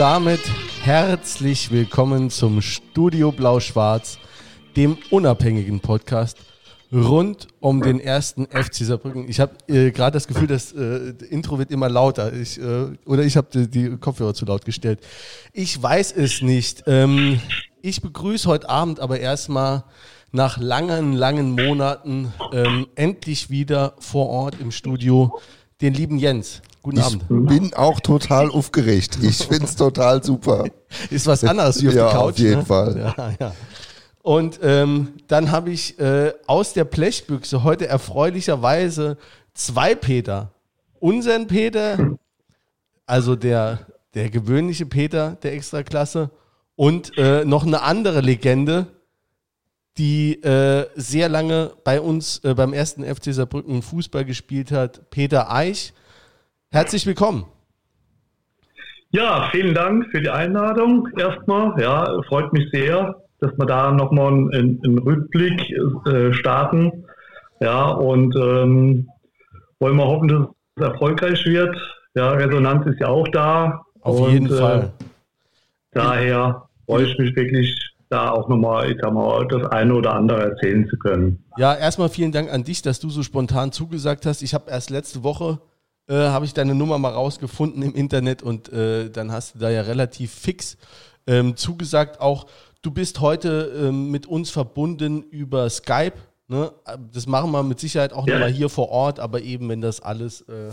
Damit herzlich willkommen zum Studio Blau-Schwarz, dem unabhängigen Podcast rund um den ersten FC Saarbrücken. Ich habe äh, gerade das Gefühl, das äh, Intro wird immer lauter. Ich, äh, oder ich habe die, die, Kopfhörer zu laut gestellt. Ich weiß es nicht. Ähm, ich begrüße heute Abend aber erstmal nach langen, langen Monaten ähm, endlich wieder vor Ort im Studio den lieben Jens. Guten ich Abend. Ich bin auch total aufgeregt. Ich finde es total super. Ist was anderes wie auf ja, der Couch. Auf jeden ne? Fall. Ja, ja. Und ähm, dann habe ich äh, aus der Blechbüchse heute erfreulicherweise zwei Peter. Unseren Peter, also der, der gewöhnliche Peter der Extraklasse und äh, noch eine andere Legende, die äh, sehr lange bei uns äh, beim ersten FC Saarbrücken Fußball gespielt hat, Peter Eich. Herzlich willkommen. Ja, vielen Dank für die Einladung erstmal. Ja, freut mich sehr, dass wir da nochmal einen, einen Rückblick äh, starten. Ja, und ähm, wollen wir hoffen, dass es erfolgreich wird. Ja, Resonanz ist ja auch da. Auf und, jeden Fall. Äh, daher freue ich mich wirklich, da auch nochmal, ich sag mal, das eine oder andere erzählen zu können. Ja, erstmal vielen Dank an dich, dass du so spontan zugesagt hast. Ich habe erst letzte Woche äh, habe ich deine Nummer mal rausgefunden im Internet und äh, dann hast du da ja relativ fix ähm, zugesagt. Auch du bist heute ähm, mit uns verbunden über Skype. Ne? Das machen wir mit Sicherheit auch ja. nochmal hier vor Ort, aber eben, wenn das alles äh,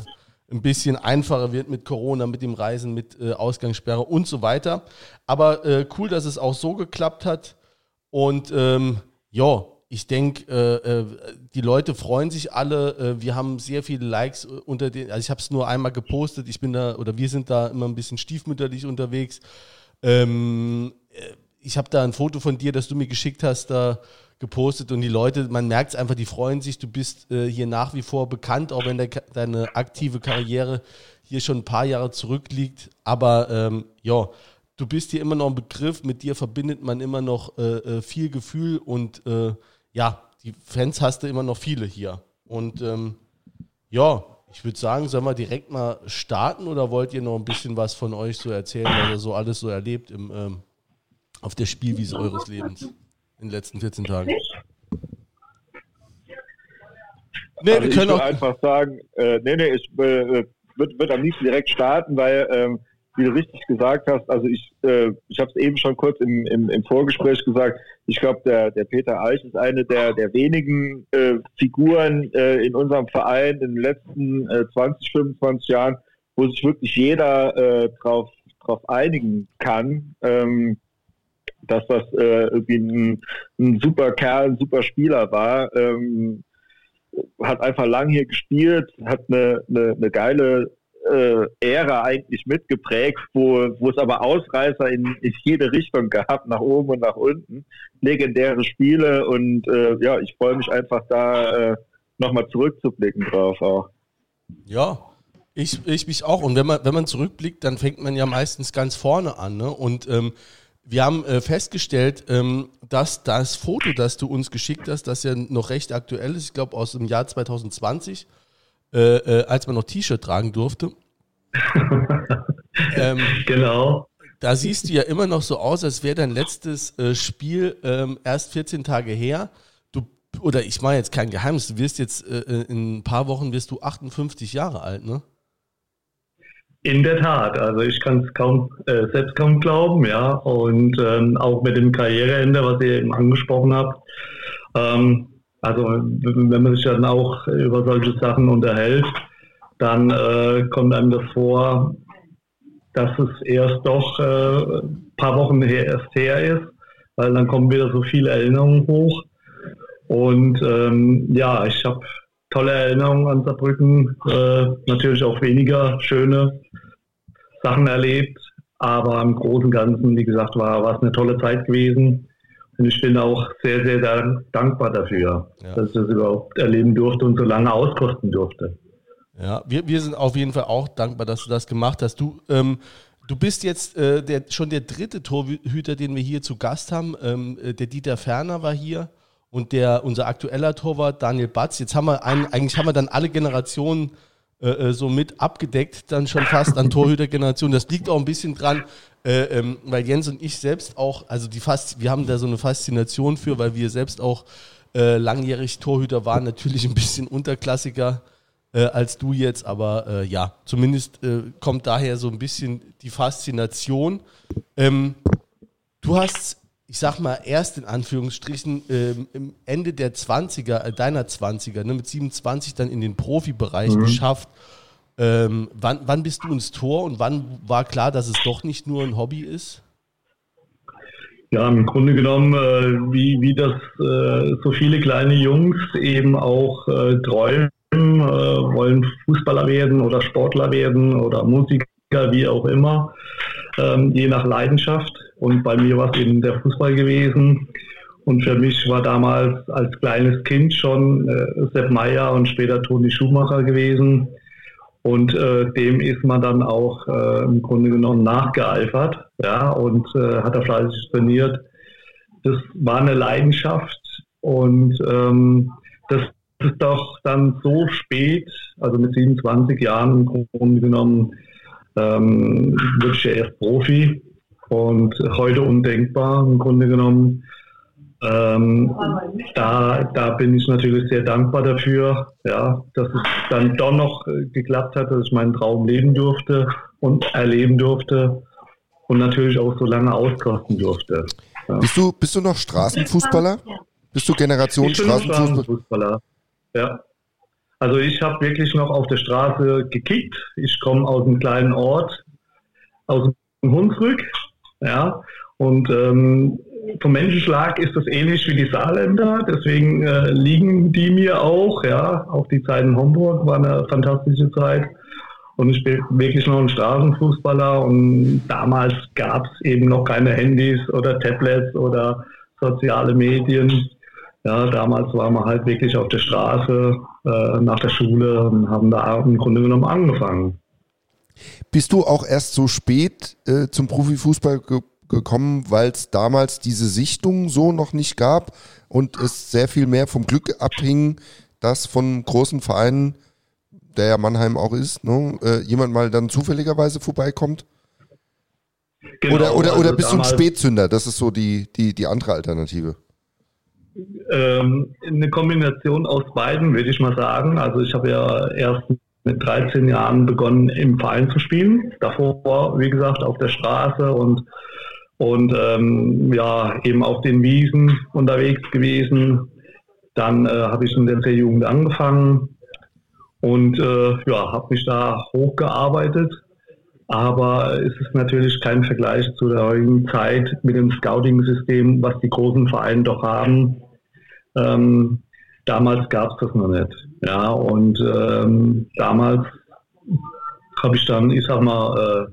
ein bisschen einfacher wird mit Corona, mit dem Reisen, mit äh, Ausgangssperre und so weiter. Aber äh, cool, dass es auch so geklappt hat. Und ähm, ja, ich denke, äh, äh, die Leute freuen sich alle. Äh, wir haben sehr viele Likes äh, unter den. Also ich habe es nur einmal gepostet. Ich bin da oder wir sind da immer ein bisschen stiefmütterlich unterwegs. Ähm, ich habe da ein Foto von dir, das du mir geschickt hast, da gepostet und die Leute, man merkt es einfach, die freuen sich. Du bist äh, hier nach wie vor bekannt, auch wenn de deine aktive Karriere hier schon ein paar Jahre zurückliegt. Aber ähm, ja, du bist hier immer noch ein Begriff. Mit dir verbindet man immer noch äh, viel Gefühl und äh, ja, die Fans hast du immer noch viele hier. Und ähm, ja, ich würde sagen, sollen wir direkt mal starten oder wollt ihr noch ein bisschen was von euch so erzählen, was ihr so alles so erlebt im, ähm, auf der Spielwiese eures Lebens in den letzten 14 Tagen? Nee, also wir können auch einfach sagen, äh, nee, nee, ich äh, würde würd am liebsten direkt starten, weil ähm, wie du richtig gesagt hast, also ich, äh, ich habe es eben schon kurz im, im, im Vorgespräch gesagt, ich glaube, der, der Peter Eich ist eine der, der wenigen äh, Figuren äh, in unserem Verein in den letzten äh, 20, 25 Jahren, wo sich wirklich jeder äh, drauf, drauf einigen kann, ähm, dass das äh, irgendwie ein, ein super Kerl, ein super Spieler war. Ähm, hat einfach lang hier gespielt, hat eine, eine, eine geile äh, Ära eigentlich mitgeprägt, wo, wo es aber Ausreißer in, in jede Richtung gab, nach oben und nach unten. Legendäre Spiele und äh, ja, ich freue mich einfach da äh, nochmal zurückzublicken drauf auch. Ja, ich, ich mich auch. Und wenn man, wenn man zurückblickt, dann fängt man ja meistens ganz vorne an. Ne? Und ähm, wir haben äh, festgestellt, ähm, dass das Foto, das du uns geschickt hast, das ja noch recht aktuell ist, ich glaube aus dem Jahr 2020, äh, äh, als man noch T-Shirt tragen durfte. ähm, genau. Da siehst du ja immer noch so aus, als wäre dein letztes äh, Spiel ähm, erst 14 Tage her. Du, oder ich mache jetzt kein Geheimnis, du wirst jetzt äh, äh, in ein paar Wochen wirst du 58 Jahre alt, ne? In der Tat, also ich kann es kaum äh, selbst kaum glauben, ja. Und ähm, auch mit dem Karriereende, was ihr eben angesprochen habt. Ähm, also wenn man sich dann auch über solche Sachen unterhält, dann äh, kommt einem das vor, dass es erst doch äh, ein paar Wochen her, erst her ist, weil dann kommen wieder so viele Erinnerungen hoch. Und ähm, ja, ich habe tolle Erinnerungen an Saarbrücken, äh, natürlich auch weniger schöne Sachen erlebt, aber im Großen und Ganzen, wie gesagt, war, war es eine tolle Zeit gewesen. Und ich bin auch sehr, sehr dankbar dafür, ja. dass ich das überhaupt erleben durfte und so lange auskosten durfte. Ja, wir, wir sind auf jeden Fall auch dankbar, dass du das gemacht hast. Du, ähm, du bist jetzt äh, der, schon der dritte Torhüter, den wir hier zu Gast haben. Ähm, äh, der Dieter Ferner war hier und der, unser aktueller Torwart Daniel Batz. Jetzt haben wir einen, eigentlich haben wir dann alle Generationen äh, äh, so mit abgedeckt, dann schon fast an Torhütergeneration. Das liegt auch ein bisschen dran, äh, ähm, weil Jens und ich selbst auch, also die fast, wir haben da so eine Faszination für, weil wir selbst auch äh, langjährig Torhüter waren, natürlich ein bisschen unterklassiger äh, als du jetzt, aber äh, ja, zumindest kommt daher so ein bisschen die Faszination. Ähm, du hast ich sag mal, erst in Anführungsstrichen ähm, im Ende der 20er, äh, deiner 20er, ne, mit 27 dann in den Profibereich mhm. geschafft. Ähm, wann, wann bist du ins Tor und wann war klar, dass es doch nicht nur ein Hobby ist? Ja, im Grunde genommen, äh, wie, wie das äh, so viele kleine Jungs eben auch äh, träumen, äh, wollen Fußballer werden oder Sportler werden oder Musiker, wie auch immer, ähm, je nach Leidenschaft. Und bei mir war es eben der Fußball gewesen. Und für mich war damals als kleines Kind schon äh, Sepp Meyer und später Toni Schumacher gewesen. Und äh, dem ist man dann auch äh, im Grunde genommen nachgeeifert, ja, und äh, hat er fleißig trainiert. Das war eine Leidenschaft und ähm, das ist doch dann so spät, also mit 27 Jahren im Grunde genommen, ähm, wurde ich ja erst Profi und heute undenkbar im Grunde genommen. Ähm, da, da bin ich natürlich sehr dankbar dafür, ja, dass es dann doch noch geklappt hat, dass ich meinen Traum leben durfte und erleben durfte und natürlich auch so lange auskosten durfte. Ja. Bist, du, bist du noch Straßenfußballer? Bist du Generation ich bin Straßenfußballer? Straßenfußballer? Ja. Also ich habe wirklich noch auf der Straße gekickt. Ich komme aus einem kleinen Ort, aus dem Hunsrück, ja, und ähm, vom Menschenschlag ist das ähnlich wie die Saarländer, deswegen äh, liegen die mir auch, ja. Auch die Zeit in Homburg war eine fantastische Zeit. Und ich bin wirklich noch ein Straßenfußballer und damals gab es eben noch keine Handys oder Tablets oder soziale Medien. Ja, damals waren wir halt wirklich auf der Straße äh, nach der Schule und haben da im Grunde genommen angefangen. Bist du auch erst so spät äh, zum Profifußball ge gekommen, weil es damals diese Sichtung so noch nicht gab und es sehr viel mehr vom Glück abhing, dass von großen Vereinen, der ja Mannheim auch ist, ne, äh, jemand mal dann zufälligerweise vorbeikommt? Genau, oder oder, also oder bist du ein Spätzünder? Das ist so die, die, die andere Alternative. Ähm, eine Kombination aus beiden, würde ich mal sagen. Also ich habe ja erst mit 13 Jahren begonnen, im Verein zu spielen. Davor, wie gesagt, auf der Straße und, und ähm, ja, eben auf den Wiesen unterwegs gewesen. Dann äh, habe ich in der C-Jugend angefangen und äh, ja, habe mich da hochgearbeitet. Aber es ist natürlich kein Vergleich zu der heutigen Zeit mit dem Scouting-System, was die großen Vereine doch haben. Ähm, damals gab es das noch nicht. Ja, und ähm, damals habe ich dann, ich sag mal, äh,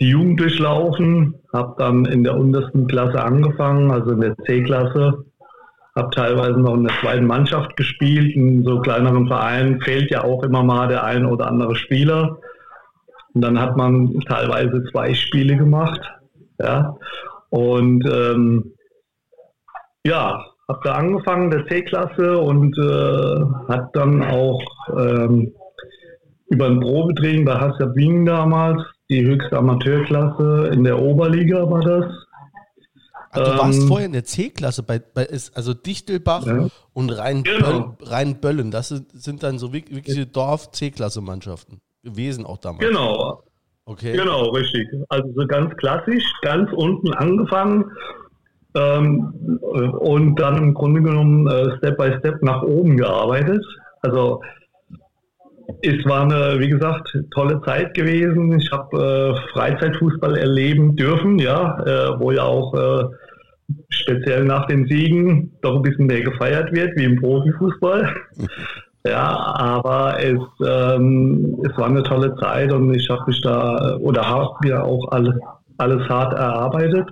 die Jugend durchlaufen, habe dann in der untersten Klasse angefangen, also in der C-Klasse, habe teilweise noch in der zweiten Mannschaft gespielt. In so kleineren Vereinen fehlt ja auch immer mal der ein oder andere Spieler. Und dann hat man teilweise zwei Spiele gemacht. Ja. Und ähm, ja, habe da angefangen, der C-Klasse und äh, hat dann auch ähm, über ein Probetraining bei Hassab Wien damals, die höchste Amateurklasse in der Oberliga war das. Ach, du warst ähm, vorher in der C-Klasse, bei, bei, also Dichtelbach ja. und Rheinböllen, genau. Das sind dann so wirkliche Dorf-C-Klasse-Mannschaften gewesen auch damals. Genau. Okay. Genau, richtig. Also so ganz klassisch, ganz unten angefangen ähm, und dann im Grunde genommen äh, Step by Step nach oben gearbeitet. Also es war eine, wie gesagt, tolle Zeit gewesen. Ich habe äh, Freizeitfußball erleben dürfen, ja, äh, wo ja auch äh, speziell nach den Siegen doch ein bisschen mehr gefeiert wird wie im Profifußball. Ja, aber es, ähm, es war eine tolle Zeit und ich habe mich da oder habe mir auch alles, alles hart erarbeitet.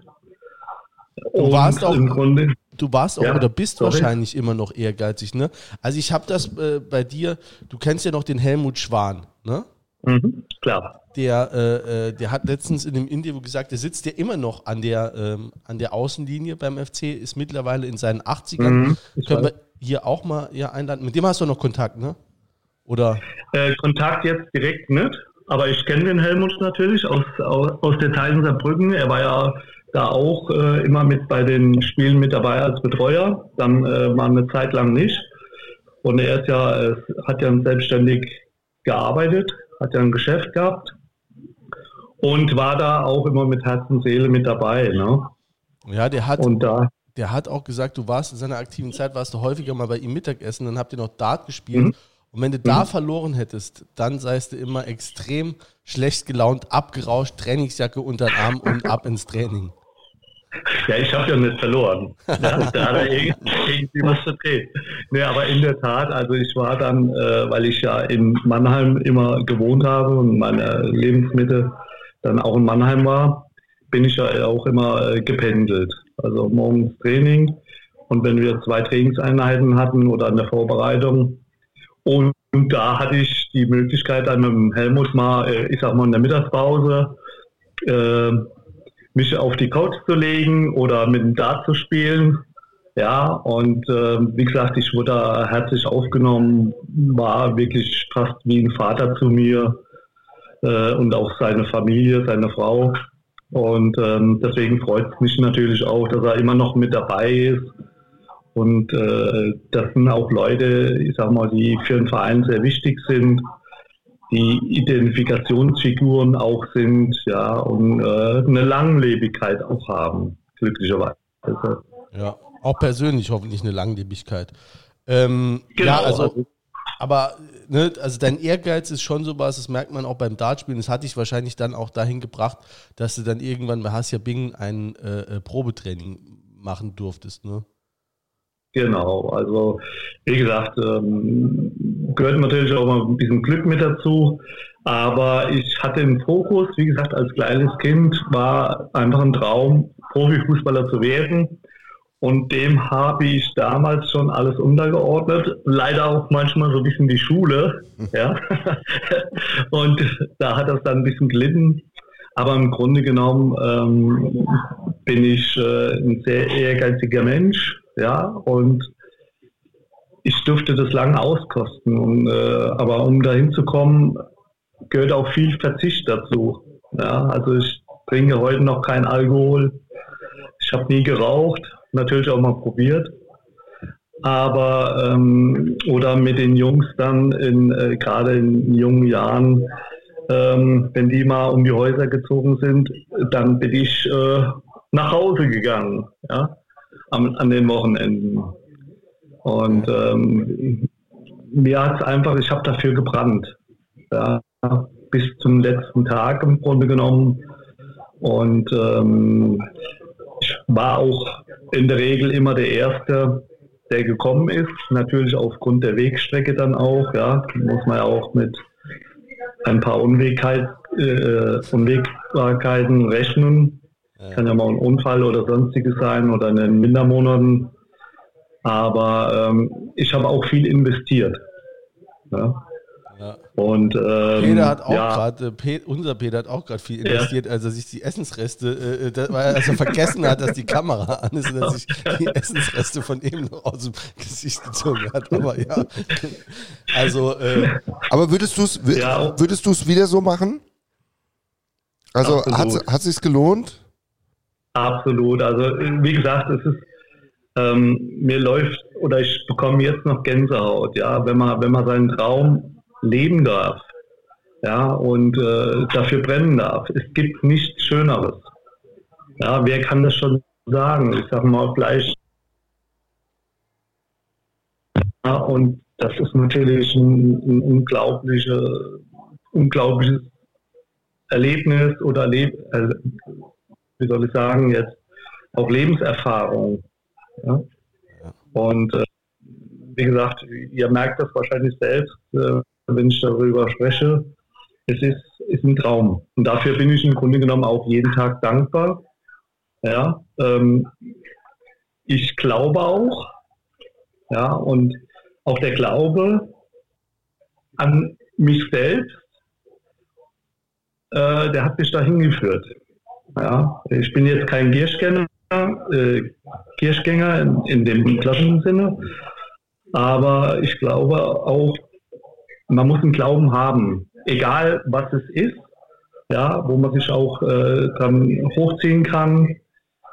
Du warst auch, im Grunde, du warst auch ja, oder bist sorry. wahrscheinlich immer noch ehrgeizig, ne? Also ich habe das äh, bei dir, du kennst ja noch den Helmut Schwan, ne? Mhm, klar. Der, äh, äh der hat letztens in dem Interview gesagt, der sitzt ja immer noch an der, ähm, an der Außenlinie beim FC, ist mittlerweile in seinen 80ern. Mhm, Können wir hier auch mal ja, einladen. Mit dem hast du noch Kontakt, ne? Oder? Äh, Kontakt jetzt direkt nicht, aber ich kenne den Helmut natürlich aus, aus, aus der Teilen Saarbrücken. Er war ja da auch äh, immer mit bei den Spielen mit dabei als Betreuer. Dann äh, war eine Zeit lang nicht. Und er ist ja, äh, hat ja selbstständig gearbeitet, hat ja ein Geschäft gehabt und war da auch immer mit Herz und Seele mit dabei. Ne? Ja, der hat, und da, der hat auch gesagt, du warst in seiner aktiven Zeit, warst du häufiger mal bei ihm Mittagessen, dann habt ihr noch Dart gespielt. Mhm. Und wenn du mhm. da verloren hättest, dann seist du immer extrem schlecht gelaunt, abgerauscht, Trainingsjacke unter den Arm und ab ins Training. Ja, ich habe ja nicht verloren. Ja, da hat er irgendwie was verdreht. Nee, aber in der Tat, also ich war dann, äh, weil ich ja in Mannheim immer gewohnt habe und meine Lebensmittel dann auch in Mannheim war, bin ich ja auch immer äh, gependelt. Also morgens Training und wenn wir zwei Trainingseinheiten hatten oder eine Vorbereitung und, und da hatte ich die Möglichkeit dann mit dem Helmut mal, äh, ich sag mal in der Mittagspause, äh, mich auf die Couch zu legen oder mit dem Dart zu spielen. Ja, und äh, wie gesagt, ich wurde da herzlich aufgenommen, war wirklich fast wie ein Vater zu mir äh, und auch seine Familie, seine Frau. Und ähm, deswegen freut es mich natürlich auch, dass er immer noch mit dabei ist. Und äh, das sind auch Leute, ich sag mal, die für den Verein sehr wichtig sind die Identifikationsfiguren auch sind, ja, und äh, eine Langlebigkeit auch haben, glücklicherweise. Ja, auch persönlich hoffentlich eine Langlebigkeit. Ähm, genau, ja, also, also aber ne, also dein Ehrgeiz ist schon sowas, das merkt man auch beim Dartspielen. Das hat dich wahrscheinlich dann auch dahin gebracht, dass du dann irgendwann bei Hassia Bing ein äh, äh Probetraining machen durftest, ne? Genau, also wie gesagt, ähm, gehört natürlich auch mal ein bisschen Glück mit dazu. Aber ich hatte im Fokus, wie gesagt, als kleines Kind war einfach ein Traum, Profifußballer zu werden. Und dem habe ich damals schon alles untergeordnet. Leider auch manchmal so ein bisschen die Schule. Ja. Und da hat das dann ein bisschen gelitten. Aber im Grunde genommen ähm, bin ich äh, ein sehr ehrgeiziger Mensch ja, und ich durfte das lange auskosten. Und, äh, aber um dahin zu kommen, gehört auch viel Verzicht dazu. Ja, also ich trinke heute noch kein Alkohol. Ich habe nie geraucht, natürlich auch mal probiert. Aber ähm, oder mit den Jungs dann in äh, gerade in jungen Jahren, ähm, wenn die mal um die Häuser gezogen sind, dann bin ich äh, nach Hause gegangen. Ja? am, an den Wochenenden. Und ähm, mir hat es einfach, ich habe dafür gebrannt. Ja, bis zum letzten Tag im Grunde genommen. Und ähm, ich war auch in der Regel immer der Erste, der gekommen ist. Natürlich aufgrund der Wegstrecke dann auch. Ja, muss man ja auch mit ein paar Unwegheit, äh, Unwägbarkeiten rechnen. Ja. Kann ja mal ein Unfall oder sonstiges sein oder in den Mindermonaten. Aber ähm, ich habe auch viel investiert. Ja. Ja. Und ähm, Peter hat auch ja. gerade, äh, unser Peter hat auch gerade viel investiert, ja. als er sich die Essensreste, äh, äh das, weil er vergessen hat, dass die Kamera an ist und er sich die Essensreste von ihm noch aus dem Gesicht gezogen hat. Aber ja. Also. Äh, Aber würdest du es würdest du es wieder so machen? Also hat, hat es sich gelohnt? Absolut. Also wie gesagt, es ist ähm, mir läuft oder ich bekomme jetzt noch Gänsehaut, ja, wenn man wenn man seinen Traum leben darf, ja und äh, dafür brennen darf. Es gibt nichts Schöneres. Ja, wer kann das schon sagen? Ich sage mal gleich. Ja, und das ist natürlich ein, ein unglaubliche, unglaubliches Erlebnis oder äh, wie soll ich sagen, jetzt auch Lebenserfahrung. Ja? Und äh, wie gesagt, ihr merkt das wahrscheinlich selbst, äh, wenn ich darüber spreche. Es ist, ist ein Traum. Und dafür bin ich im Grunde genommen auch jeden Tag dankbar. Ja, ähm, ich glaube auch, ja, und auch der Glaube an mich selbst, äh, der hat mich dahin geführt. Ja, ich bin jetzt kein Kirchgänger, äh, Kirchgänger in, in dem klassischen Sinne, aber ich glaube auch man muss einen Glauben haben, egal was es ist, ja, wo man sich auch äh, dann hochziehen kann,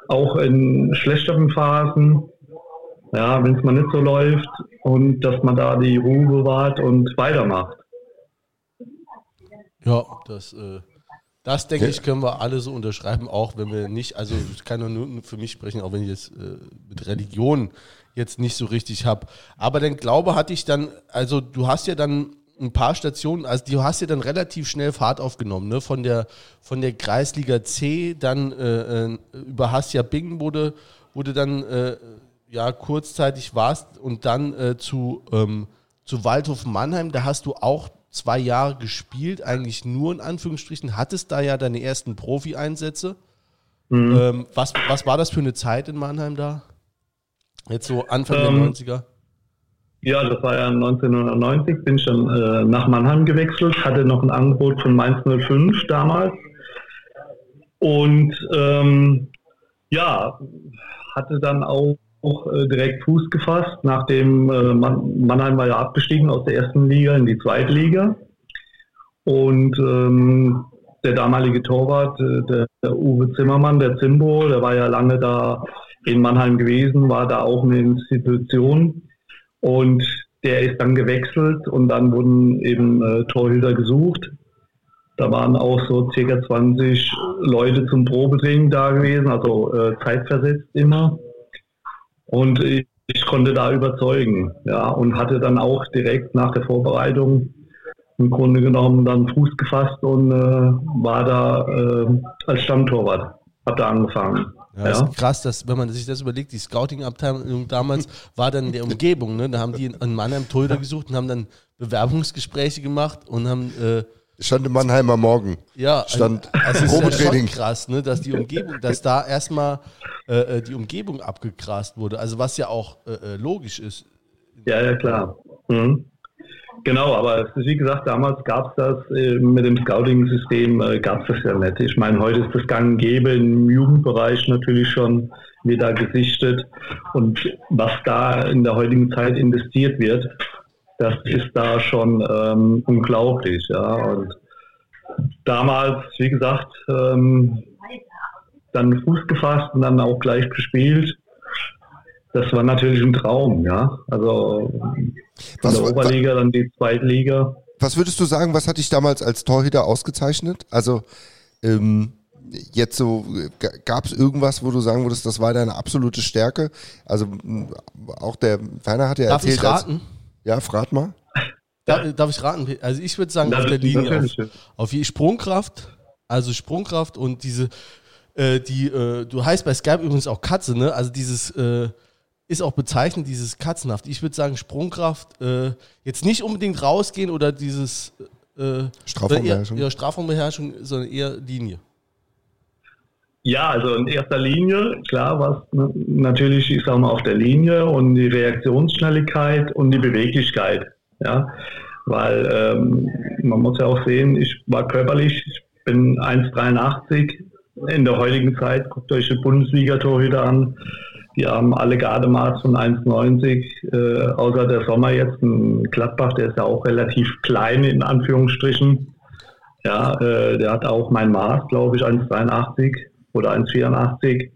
auch in schlechteren Phasen, ja, wenn es mal nicht so läuft und dass man da die Ruhe bewahrt und weitermacht. Ja, das, äh, das denke ich, können wir alle so unterschreiben, auch wenn wir nicht, also ich kann nur für mich sprechen, auch wenn ich jetzt äh, mit Religion jetzt nicht so richtig habe. Aber den Glaube hatte ich dann, also du hast ja dann ein paar Stationen, also du hast ja dann relativ schnell Fahrt aufgenommen, ne? Von der, von der Kreisliga C, dann äh, äh, über Hassia Bingen wurde, wurde dann äh, ja kurzzeitig warst und dann äh, zu, ähm, zu Waldhof Mannheim, da hast du auch zwei Jahre gespielt, eigentlich nur in Anführungsstrichen, hattest da ja deine ersten Profi-Einsätze. Mhm. Ähm, was, was war das für eine Zeit in Mannheim da? Jetzt so Anfang ähm, der 90er? Ja, das war ja 1990, bin ich dann äh, nach Mannheim gewechselt, hatte noch ein Angebot von Mainz 05 damals. Und ähm, ja, hatte dann auch, auch äh, direkt Fuß gefasst, nachdem äh, Mannheim war ja abgestiegen aus der ersten Liga in die zweite Liga. Und ähm, der damalige Torwart, äh, der, der, Uwe Zimmermann, der Zimbo, der war ja lange da in Mannheim gewesen, war da auch eine Institution. Und der ist dann gewechselt und dann wurden eben äh, Torhüter gesucht. Da waren auch so circa 20 Leute zum Probetraining da gewesen, also äh, zeitversetzt immer. Und ich, ich, konnte da überzeugen, ja, und hatte dann auch direkt nach der Vorbereitung im Grunde genommen dann Fuß gefasst und äh, war da äh, als Stammtorwart, hab da angefangen. Ja, ja. ist krass, dass, wenn man sich das überlegt, die Scouting-Abteilung damals war dann in der Umgebung, ne? Da haben die einen Mannheim Torhüter gesucht und haben dann Bewerbungsgespräche gemacht und haben äh, Stand im Mannheimer Morgen. Ja, stand also, also Probetraining. Ist ja krass, ne, dass die Umgebung, dass da erstmal äh, äh, die Umgebung abgegrast wurde. Also was ja auch äh, äh logisch ist. Ja, ja, klar. Mhm. Genau, aber wie gesagt, damals gab es das äh, mit dem Scouting-System, äh, gab es das ja nicht. Ich meine, heute ist das gang und gäbe im Jugendbereich natürlich schon wieder gesichtet. Und was da in der heutigen Zeit investiert wird, das ist da schon ähm, unglaublich. Ja. Und damals, wie gesagt, ähm, dann Fuß gefasst und dann auch gleich gespielt das war natürlich ein Traum, ja. Also von der Oberliga, dann die Zweitliga. Was würdest du sagen, was hat dich damals als Torhüter ausgezeichnet? Also ähm, jetzt so, gab es irgendwas, wo du sagen würdest, das war deine absolute Stärke? Also auch der Werner hat ja Darf erzählt. Ich raten? Als, ja, frag mal. Darf, darf, ich raten? Also ich würde sagen, das auf der Linie, auf, auf die Sprungkraft, also Sprungkraft und diese, äh, die, äh, du heißt bei Skype übrigens auch Katze, ne? Also dieses, äh, ist auch bezeichnend, dieses Katzenhaft. Ich würde sagen, Sprungkraft, äh, jetzt nicht unbedingt rausgehen oder dieses äh, Strafraumbeherrschung. Eher, ja, Strafraumbeherrschung, sondern eher Linie. Ja, also in erster Linie, klar, was natürlich, ich sage mal, auf der Linie und die Reaktionsschnelligkeit und die Beweglichkeit. Ja, weil ähm, man muss ja auch sehen, ich war körperlich, ich bin 1,83 in der heutigen Zeit, guckt euch die Bundesliga-Torhüter an, die haben alle Gardemaß von 1,90, äh, außer der Sommer jetzt, ein Gladbach, der ist ja auch relativ klein in Anführungsstrichen. Ja, äh, der hat auch mein Maß, glaube ich, 1,83 oder 1,84.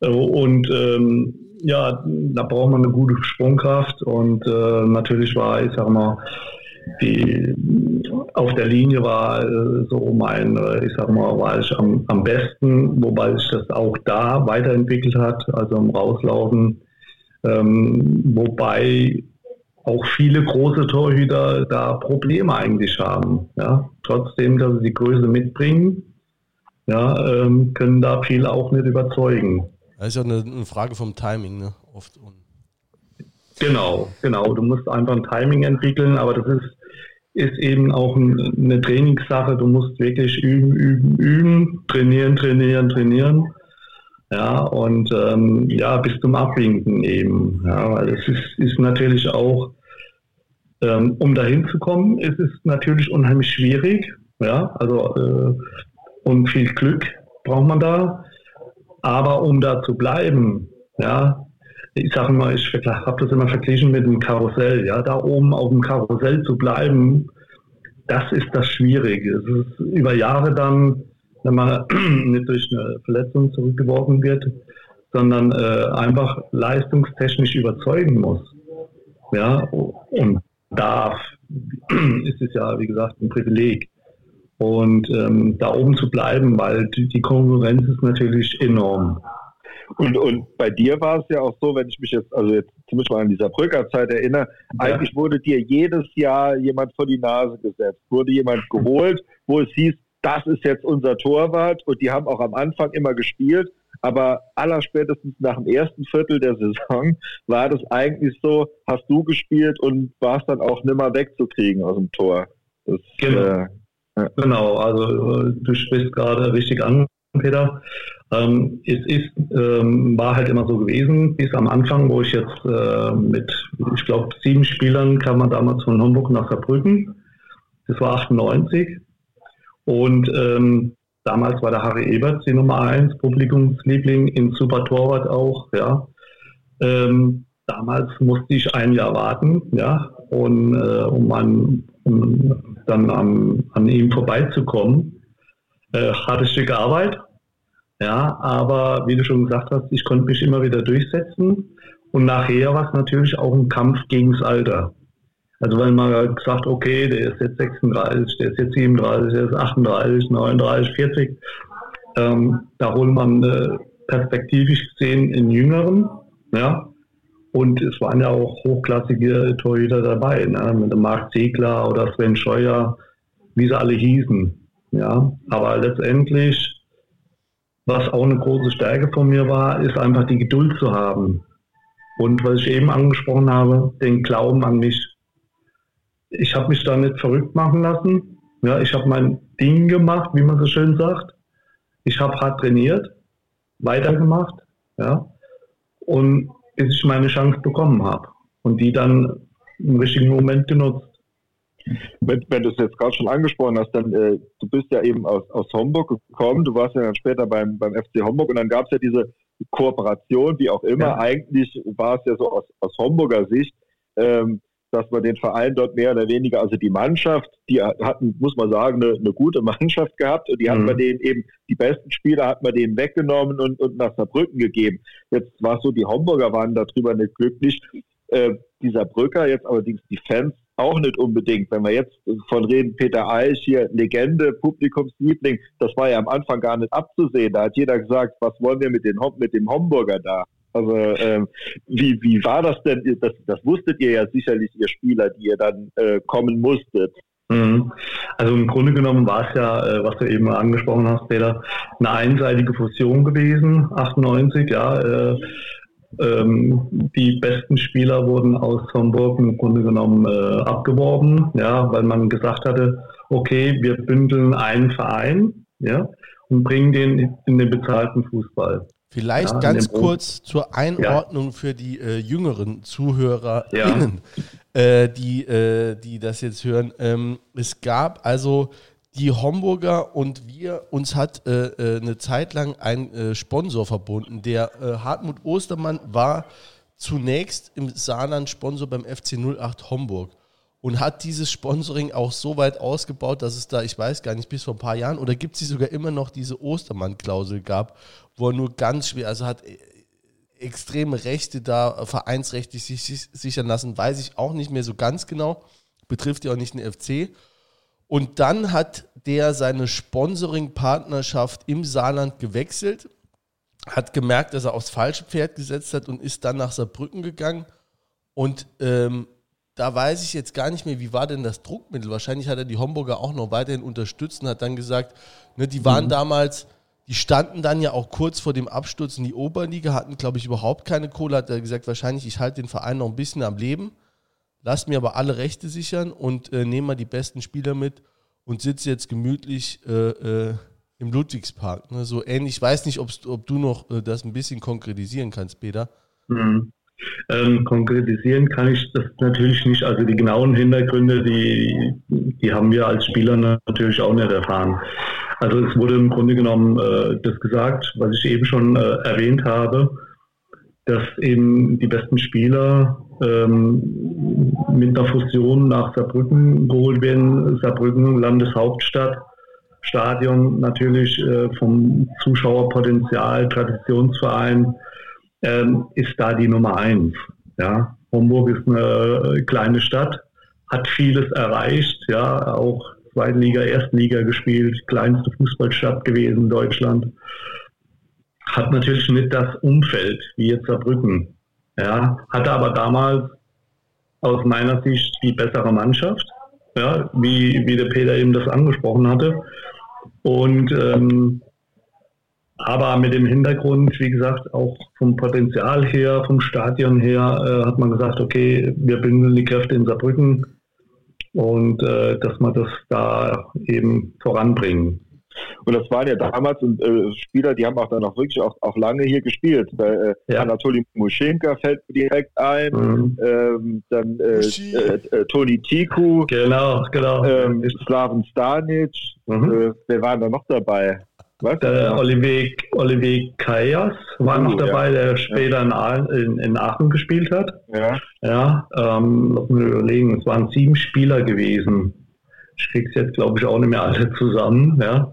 Äh, und ähm, ja, da braucht man eine gute Sprungkraft und äh, natürlich war, ich sag mal, die auf der Linie war äh, so mein, äh, ich sag mal, war ich am, am besten, wobei sich das auch da weiterentwickelt hat, also im Rauslaufen. Ähm, wobei auch viele große Torhüter da Probleme eigentlich haben. Ja? Trotzdem, dass sie die Größe mitbringen, ja, ähm, können da viele auch nicht überzeugen. Das ist ja eine, eine Frage vom Timing, ne? Oft. Genau, genau. Du musst einfach ein Timing entwickeln, aber das ist, ist eben auch eine Trainingssache. Du musst wirklich üben, üben, üben, trainieren, trainieren, trainieren. Ja, und ähm, ja, bis zum Abwinken eben. Ja, weil es ist, ist natürlich auch, ähm, um dahin zu kommen, ist es natürlich unheimlich schwierig. Ja, also äh, und viel Glück braucht man da. Aber um da zu bleiben, ja, ich sage mal, ich habe das immer verglichen mit dem Karussell. Ja, da oben auf dem Karussell zu bleiben, das ist das Schwierige. Es ist über Jahre dann, wenn man nicht durch eine Verletzung zurückgeworfen wird, sondern äh, einfach leistungstechnisch überzeugen muss. Ja, und darf, ist es ja, wie gesagt, ein Privileg. Und ähm, da oben zu bleiben, weil die, die Konkurrenz ist natürlich enorm. Und, und bei dir war es ja auch so, wenn ich mich jetzt, also jetzt zumindest mal an dieser Brückerzeit erinnere, ja. eigentlich wurde dir jedes Jahr jemand vor die Nase gesetzt, wurde jemand geholt, wo es hieß, das ist jetzt unser Torwart und die haben auch am Anfang immer gespielt, aber allerspätestens nach dem ersten Viertel der Saison war das eigentlich so, hast du gespielt und warst dann auch nimmer wegzukriegen aus dem Tor. Das, genau. Äh, genau, also äh, du sprichst gerade richtig an, Peter. Ähm, es ist, ähm, war halt immer so gewesen, bis am Anfang, wo ich jetzt äh, mit, ich glaube, sieben Spielern kam man damals von Homburg nach Saarbrücken. Das war 98. Und ähm, damals war der Harry Ebert die Nummer eins, Publikumsliebling, in Super Torwart auch, ja. Ähm, damals musste ich ein Jahr warten, ja, und, äh, um, an, um dann an, an ihm vorbeizukommen. Äh, harte Stück Arbeit, ja, aber wie du schon gesagt hast, ich konnte mich immer wieder durchsetzen. Und nachher war es natürlich auch ein Kampf gegen das Alter. Also wenn man sagt, okay, der ist jetzt 36, der ist jetzt 37, der ist 38, 39, 40, ähm, da holt man äh, perspektivisch gesehen in Jüngeren, ja. Und es waren ja auch hochklassige Torhüter dabei, ne? mit Marc Ziegler oder Sven Scheuer, wie sie alle hießen. Ja, aber letztendlich was auch eine große Stärke von mir war, ist einfach die Geduld zu haben. Und was ich eben angesprochen habe, den Glauben an mich. Ich habe mich da nicht verrückt machen lassen. Ja, ich habe mein Ding gemacht, wie man so schön sagt. Ich habe hart trainiert, weitergemacht, ja, und bis ich meine Chance bekommen habe und die dann im richtigen Moment genutzt. Wenn, wenn du es jetzt gerade schon angesprochen hast, dann äh, du bist ja eben aus, aus Homburg gekommen, du warst ja dann später beim, beim FC Homburg und dann gab es ja diese Kooperation, wie auch immer. Ja. Eigentlich war es ja so aus, aus Homburger Sicht, ähm, dass man den Verein dort mehr oder weniger, also die Mannschaft, die hatten, muss man sagen, eine, eine gute Mannschaft gehabt und die mhm. hat man denen eben, die besten Spieler hat man denen weggenommen und, und nach Saarbrücken gegeben. Jetzt war es so, die Homburger waren darüber nicht glücklich. Äh, dieser Brücker, jetzt allerdings die Fans auch nicht unbedingt. Wenn wir jetzt von reden, Peter Eich hier, Legende, Publikumsliebling, das war ja am Anfang gar nicht abzusehen. Da hat jeder gesagt, was wollen wir mit, den, mit dem Homburger da? Also ähm, wie, wie war das denn? Das, das wusstet ihr ja sicherlich, ihr Spieler, die ihr dann äh, kommen musstet. Mhm. Also im Grunde genommen war es ja, äh, was du eben angesprochen hast, Peter, eine einseitige Fusion gewesen, 98, ja. Äh, ähm, die besten Spieler wurden aus Hamburg im Grunde genommen äh, abgeworben, ja, weil man gesagt hatte, okay, wir bündeln einen Verein, ja, und bringen den in den bezahlten Fußball. Vielleicht ja, ganz kurz zur Einordnung ja. für die äh, jüngeren ZuhörerInnen, ja. äh, die, äh, die das jetzt hören. Ähm, es gab also die Homburger und wir, uns hat äh, äh, eine Zeit lang ein äh, Sponsor verbunden. Der Hartmut Ostermann war zunächst im Saarland Sponsor beim FC 08 Homburg und hat dieses Sponsoring auch so weit ausgebaut, dass es da, ich weiß gar nicht, bis vor ein paar Jahren oder gibt es sogar immer noch diese Ostermann-Klausel gab, wo er nur ganz schwer, also hat äh, extreme Rechte da vereinsrechtlich sich sichern lassen, weiß ich auch nicht mehr so ganz genau, betrifft ja auch nicht den FC. Und dann hat der seine Sponsoring-Partnerschaft im Saarland gewechselt, hat gemerkt, dass er aufs falsche Pferd gesetzt hat und ist dann nach Saarbrücken gegangen. Und ähm, da weiß ich jetzt gar nicht mehr, wie war denn das Druckmittel? Wahrscheinlich hat er die Homburger auch noch weiterhin unterstützt und hat dann gesagt, ne, die waren mhm. damals, die standen dann ja auch kurz vor dem Absturz in die Oberliga, hatten, glaube ich, überhaupt keine Kohle, hat er gesagt, wahrscheinlich, ich halte den Verein noch ein bisschen am Leben lass mir aber alle Rechte sichern und äh, nehme mal die besten Spieler mit und sitze jetzt gemütlich äh, äh, im Ludwigspark. Ne? So ähnlich. Ich weiß nicht, ob du noch äh, das ein bisschen konkretisieren kannst, Peter. Mhm. Ähm, konkretisieren kann ich das natürlich nicht. Also die genauen Hintergründe, die, die haben wir als Spieler natürlich auch nicht erfahren. Also es wurde im Grunde genommen äh, das gesagt, was ich eben schon äh, erwähnt habe. dass eben die besten Spieler ähm, mit einer Fusion nach Saarbrücken geholt werden. Saarbrücken, Landeshauptstadt, Stadion natürlich äh, vom Zuschauerpotenzial, Traditionsverein, ähm, ist da die Nummer eins. Ja. Homburg ist eine kleine Stadt, hat vieles erreicht, ja, auch Zweitliga, Erstliga gespielt, kleinste Fußballstadt gewesen in Deutschland. Hat natürlich nicht das Umfeld wie jetzt Saarbrücken. Ja, hatte aber damals aus meiner Sicht die bessere Mannschaft, ja, wie, wie der Peter eben das angesprochen hatte. Und ähm, aber mit dem Hintergrund, wie gesagt, auch vom Potenzial her, vom Stadion her, äh, hat man gesagt, okay, wir bündeln die Kräfte in Saarbrücken und äh, dass wir das da eben voranbringen. Und das waren ja damals äh, Spieler, die haben auch dann auch wirklich auch, auch lange hier gespielt. Bei, äh, ja. Anatoli Muschenka fällt direkt ein, mhm. ähm, dann äh, äh, äh, Toni Tiku, genau, genau. Ähm, Slaven Stanic, mhm. Äh, wer war da noch dabei? Was? Der Olivier, Olivier Kajas war uh, noch dabei, ja. der später ja. in, in, Aachen gespielt hat. Ja. Ja, ähm, lass mich überlegen, es waren sieben Spieler gewesen. Ich krieg's jetzt, glaube ich, auch nicht mehr alle zusammen, ja.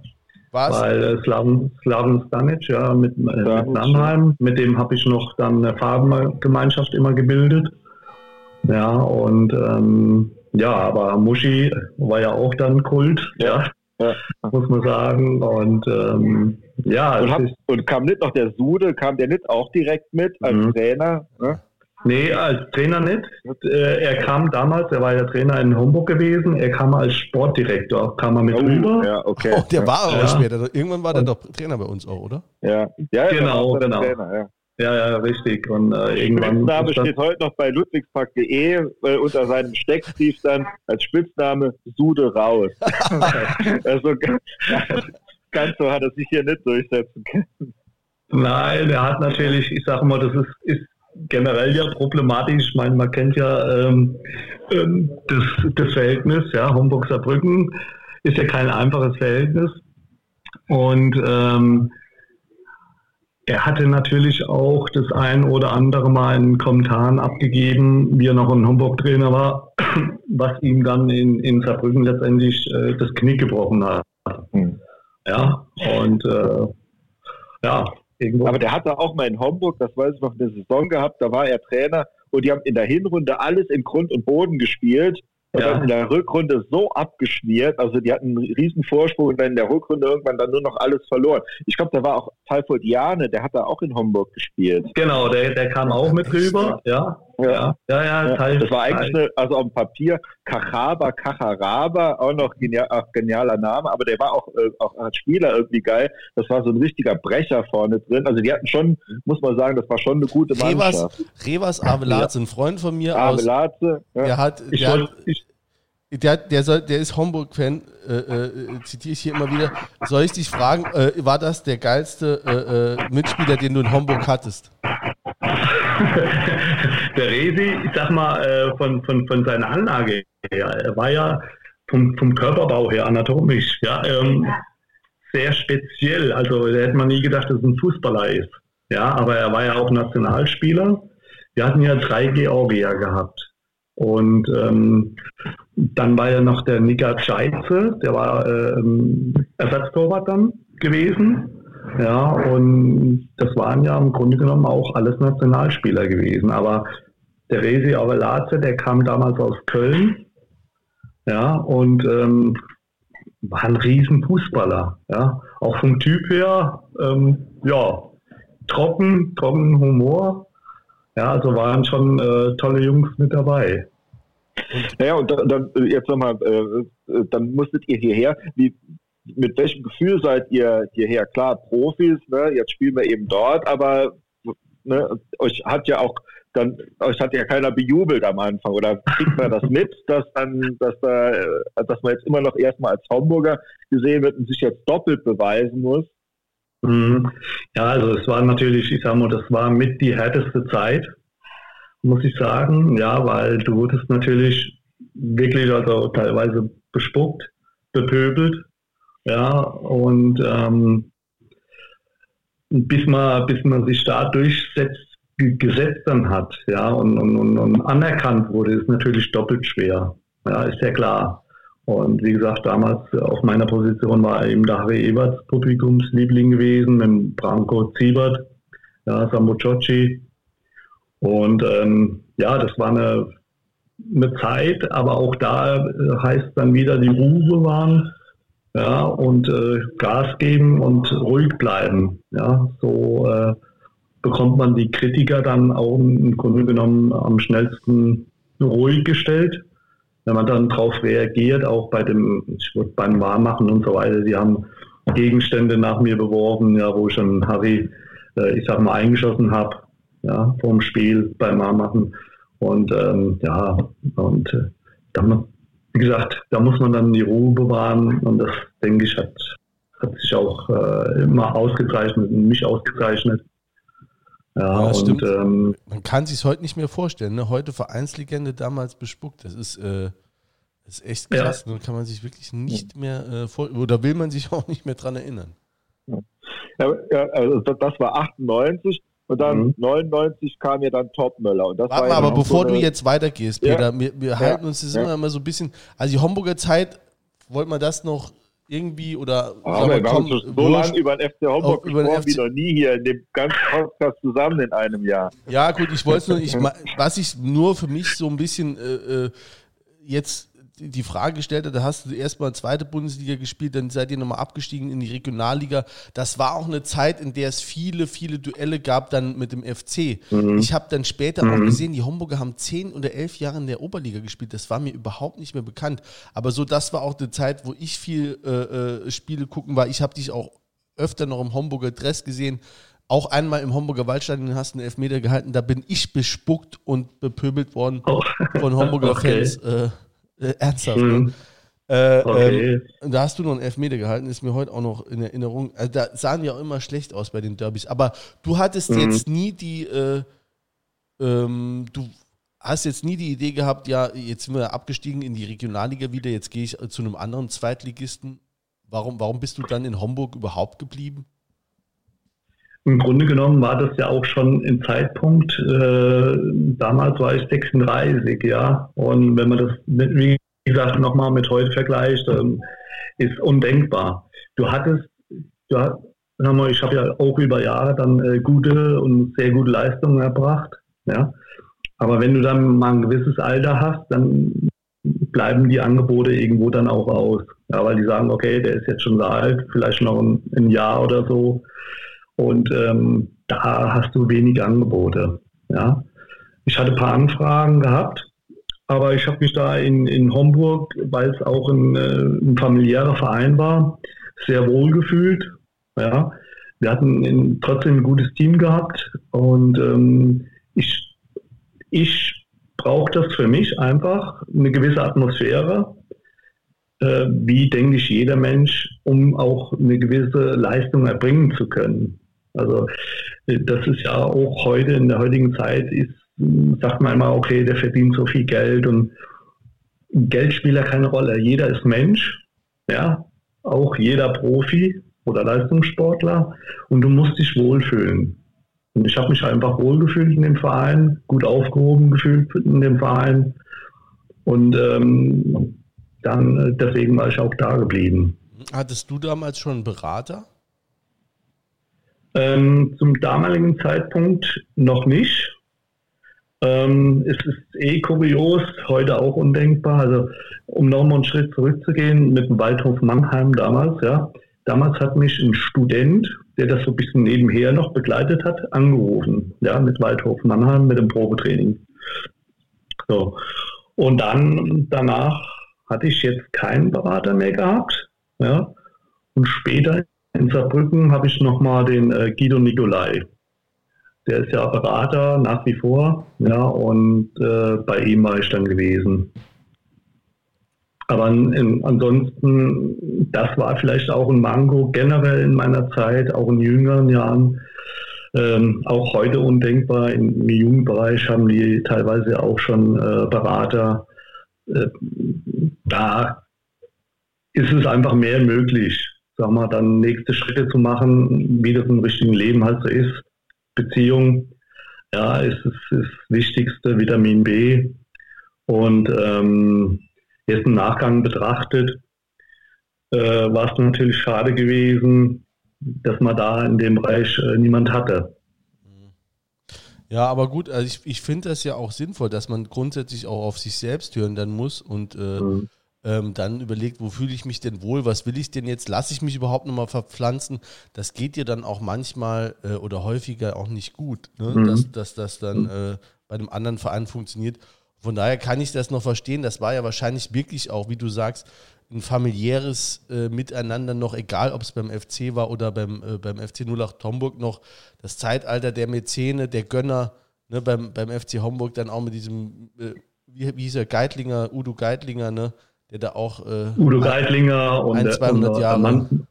Was? Weil äh, Slaven, Slaven Stanic, ja, mit, äh, mit Mannheim, mit dem habe ich noch dann eine Farbengemeinschaft immer gebildet. Ja, und ähm, ja, aber Muschi war ja auch dann Kult, ja. Ja. Muss man sagen. Und ähm, ja. Und, hab, und, kam nicht noch der Sude, kam der nicht auch direkt mit als mhm. Trainer? Ne? Nee, als Trainer nicht. Äh, er kam damals, er war ja Trainer in Homburg gewesen, er kam als Sportdirektor, kam er mit oh, rüber. Ja, okay. Oh, der war aber ja. später. Irgendwann war der doch Trainer bei uns auch, oder? Ja, ja genau, genau. Trainer, ja. Ja, ja, richtig. Und äh, irgendwann. Spitzname steht heute noch bei ludwigspark.de äh, unter seinem Steckbrief dann als Spitzname Sude raus. also ganz so hat er sich hier nicht durchsetzen können. Nein, er hat natürlich, ich sage mal, das ist, ist generell ja problematisch. Ich meine, man kennt ja ähm, ähm, das, das Verhältnis, ja, Homburg-Saarbrücken ist ja kein einfaches Verhältnis. Und ähm, er hatte natürlich auch das ein oder andere Mal in Kommentaren abgegeben, wie er noch ein Homburg-Trainer war, was ihm dann in, in Saarbrücken letztendlich äh, das Knick gebrochen hat. Mhm. Ja, und äh, ja, Irgendwo. Aber der hatte auch mal in Homburg, das weiß ich noch, eine Saison gehabt, da war er Trainer und die haben in der Hinrunde alles in Grund und Boden gespielt. Und ja. dann in der Rückrunde so abgeschmiert, also die hatten einen riesen Vorsprung und dann in der Rückrunde irgendwann dann nur noch alles verloren. Ich glaube, da war auch Talfurt Jane, der hat da auch in Homburg gespielt. Genau, der, der kam auch mit rüber, ja. Ja, ja, ja. ja. das war eigentlich, eine, also auf dem Papier, Kachaba, Kacharaba, auch noch genial, auch genialer Name, aber der war auch, äh, auch als Spieler irgendwie geil. Das war so ein richtiger Brecher vorne drin. Also die hatten schon, muss man sagen, das war schon eine gute Mannschaft. Revas, Revas Avelatze, ein Freund von mir Avelatze, aus, ja. der hat, der, hat, der, der, soll, der ist Homburg-Fan, äh, äh, zitiere ich hier immer wieder. Soll ich dich fragen, äh, war das der geilste äh, äh, Mitspieler, den du in Homburg hattest? der Resi, ich sag mal, äh, von, von, von seiner Anlage her, er war ja vom, vom Körperbau her anatomisch, ja, ähm, sehr speziell. Also da hätte man nie gedacht, dass es ein Fußballer ist. Ja, aber er war ja auch Nationalspieler. Wir hatten ja drei Georgier gehabt. Und ähm, dann war ja noch der Nika Scheitze, der war ähm, Ersatztorwart dann gewesen. Ja, und das waren ja im Grunde genommen auch alles Nationalspieler gewesen. Aber der Resi Avelaze, der kam damals aus Köln, ja, und ähm, war ein riesen Fußballer, ja, auch vom Typ her, ähm, ja, trocken, trocken Humor, ja, also waren schon äh, tolle Jungs mit dabei. Naja, und dann, dann jetzt nochmal, äh, dann musstet ihr hierher. Wie, mit welchem Gefühl seid ihr hierher? Klar, Profis, ne? jetzt spielen wir eben dort, aber ne, euch hat ja auch dann euch hat ja keiner bejubelt am Anfang oder kriegt man das mit, dass dann, dass da, dass man jetzt immer noch erstmal als Homburger gesehen wird und sich jetzt doppelt beweisen muss? Mhm. Ja, also es war natürlich, ich sag mal, das war mit die härteste Zeit, muss ich sagen, ja, weil du wurdest natürlich wirklich also teilweise bespuckt, bepöbelt, ja, und ähm, bis man, bis man sich da durchsetzt, gesetzt dann hat, ja, und, und, und, anerkannt wurde, ist natürlich doppelt schwer. Ja, ist ja klar. Und wie gesagt, damals auf meiner Position war eben der Harry Eberts Publikumsliebling gewesen, mit Branko Ziebert, ja, Sambo Ciocci. Und ähm, ja, das war eine, eine Zeit, aber auch da heißt dann wieder die Ruhe waren, ja, und äh, Gas geben und ruhig bleiben. Ja, so äh, bekommt man die Kritiker dann auch im Grunde genommen am schnellsten ruhig gestellt. Wenn man dann darauf reagiert, auch bei dem, ich würde beim Wahrmachen und so weiter, die haben Gegenstände nach mir beworben, ja, wo ich schon Harry, äh, ich sag mal, eingeschossen habe, ja, vorm Spiel beim Wahrmachen. Und ähm, ja, und äh, dann, wie gesagt, da muss man dann die Ruhe bewahren und das, denke ich, hat, hat sich auch äh, immer ausgezeichnet und mich ausgezeichnet. Ja, ja und, ähm, Man kann sich heute nicht mehr vorstellen. Ne? Heute Vereinslegende damals bespuckt. Das ist, äh, das ist echt krass. Ja. Dann kann man sich wirklich nicht mehr äh, vor oder will man sich auch nicht mehr dran erinnern. Ja also das war 98 und dann mhm. 99 kam ja dann Topmöller. Und das Warte war aber bevor so du jetzt weitergehst, Peter, wir, wir halten uns das immer, immer so ein bisschen. Also die Homburger Zeit, wollte man das noch irgendwie oder oh, wir komm, haben so lange über den FC Homburg über gesprochen, wie noch nie hier in dem ganzen Podcast zusammen in einem Jahr. Ja, gut, ich wollte nur, ich, was ich nur für mich so ein bisschen äh, äh jetzt die Frage gestellt hat, da hast du erstmal zweite Bundesliga gespielt, dann seid ihr nochmal abgestiegen in die Regionalliga. Das war auch eine Zeit, in der es viele, viele Duelle gab dann mit dem FC. Mhm. Ich habe dann später mhm. auch gesehen, die Homburger haben zehn oder elf Jahre in der Oberliga gespielt. Das war mir überhaupt nicht mehr bekannt. Aber so, das war auch die Zeit, wo ich viel äh, äh Spiele gucken war. Ich habe dich auch öfter noch im Homburger Dress gesehen. Auch einmal im Homburger Waldstadion hast du einen Elfmeter gehalten. Da bin ich bespuckt und bepöbelt worden oh. von Homburger okay. Fans. Äh, äh, ernsthaft. Mhm. Äh, okay. ähm, da hast du noch einen Elfmeter gehalten, ist mir heute auch noch in Erinnerung. Also da sahen ja auch immer schlecht aus bei den Derbys. Aber du hattest mhm. jetzt nie die, äh, ähm, du hast jetzt nie die Idee gehabt, ja, jetzt sind wir abgestiegen in die Regionalliga wieder, jetzt gehe ich zu einem anderen Zweitligisten. Warum, warum bist du dann in Homburg überhaupt geblieben? Im Grunde genommen war das ja auch schon ein Zeitpunkt, äh, damals war ich 36, ja. Und wenn man das, mit, wie gesagt, nochmal mit heute vergleicht, ist undenkbar. Du hattest, du hast, ich habe ja auch über Jahre dann äh, gute und sehr gute Leistungen erbracht, ja. Aber wenn du dann mal ein gewisses Alter hast, dann bleiben die Angebote irgendwo dann auch aus. Ja, weil die sagen, okay, der ist jetzt schon so alt, vielleicht noch ein, ein Jahr oder so und ähm, da hast du wenig Angebote. Ja. Ich hatte ein paar Anfragen gehabt, aber ich habe mich da in, in Homburg, weil es auch ein, äh, ein familiärer Verein war, sehr wohl gefühlt. Ja. Wir hatten in, trotzdem ein gutes Team gehabt und ähm, ich, ich brauche das für mich einfach, eine gewisse Atmosphäre, äh, wie denke ich jeder Mensch, um auch eine gewisse Leistung erbringen zu können. Also äh, das ist ja auch heute in der heutigen Zeit ist, sagt man immer, okay, der verdient so viel Geld und Geld spielt ja keine Rolle. Jeder ist Mensch, ja, auch jeder Profi oder Leistungssportler und du musst dich wohlfühlen. Und ich habe mich einfach wohlgefühlt in dem Verein, gut aufgehoben gefühlt in dem Verein und ähm, dann äh, deswegen war ich auch da geblieben. Hattest du damals schon einen Berater? Ähm, zum damaligen Zeitpunkt noch nicht. Ähm, es ist eh kurios, heute auch undenkbar. Also, um nochmal einen Schritt zurückzugehen, mit dem Waldhof Mannheim damals, ja. Damals hat mich ein Student, der das so ein bisschen nebenher noch begleitet hat, angerufen, ja, mit Waldhof Mannheim, mit dem Probetraining. So. Und dann, danach hatte ich jetzt keinen Berater mehr gehabt, ja. Und später in Saarbrücken habe ich nochmal den äh, Guido Nicolai. Der ist ja Berater nach wie vor, ja, und äh, bei ihm war ich dann gewesen. Aber in, ansonsten, das war vielleicht auch ein Mango generell in meiner Zeit, auch in jüngeren Jahren. Ähm, auch heute undenkbar. Im Jugendbereich haben die teilweise auch schon äh, Berater. Äh, da ist es einfach mehr möglich sag mal, dann nächste Schritte zu machen, wie das im richtigen Leben halt so ist. Beziehung, ja, ist das wichtigste Vitamin B. Und ähm, jetzt im Nachgang betrachtet, äh, war es natürlich schade gewesen, dass man da in dem Bereich äh, niemand hatte. Ja, aber gut, also ich, ich finde das ja auch sinnvoll, dass man grundsätzlich auch auf sich selbst hören dann muss und äh, mhm. Ähm, dann überlegt, wo fühle ich mich denn wohl, was will ich denn jetzt, lasse ich mich überhaupt nochmal verpflanzen. Das geht dir dann auch manchmal äh, oder häufiger auch nicht gut, ne? mhm. dass, dass das dann äh, bei einem anderen Verein funktioniert. Von daher kann ich das noch verstehen. Das war ja wahrscheinlich wirklich auch, wie du sagst, ein familiäres äh, Miteinander noch, egal ob es beim FC war oder beim, äh, beim FC 08 Homburg noch, das Zeitalter der Mäzene, der Gönner, ne, beim, beim FC Homburg dann auch mit diesem, äh, wie, wie hieß er, Geitlinger, Udo Geitlinger, ne, der da auch äh, Udo Geitlinger und ein, 200 und, Jahre Mann,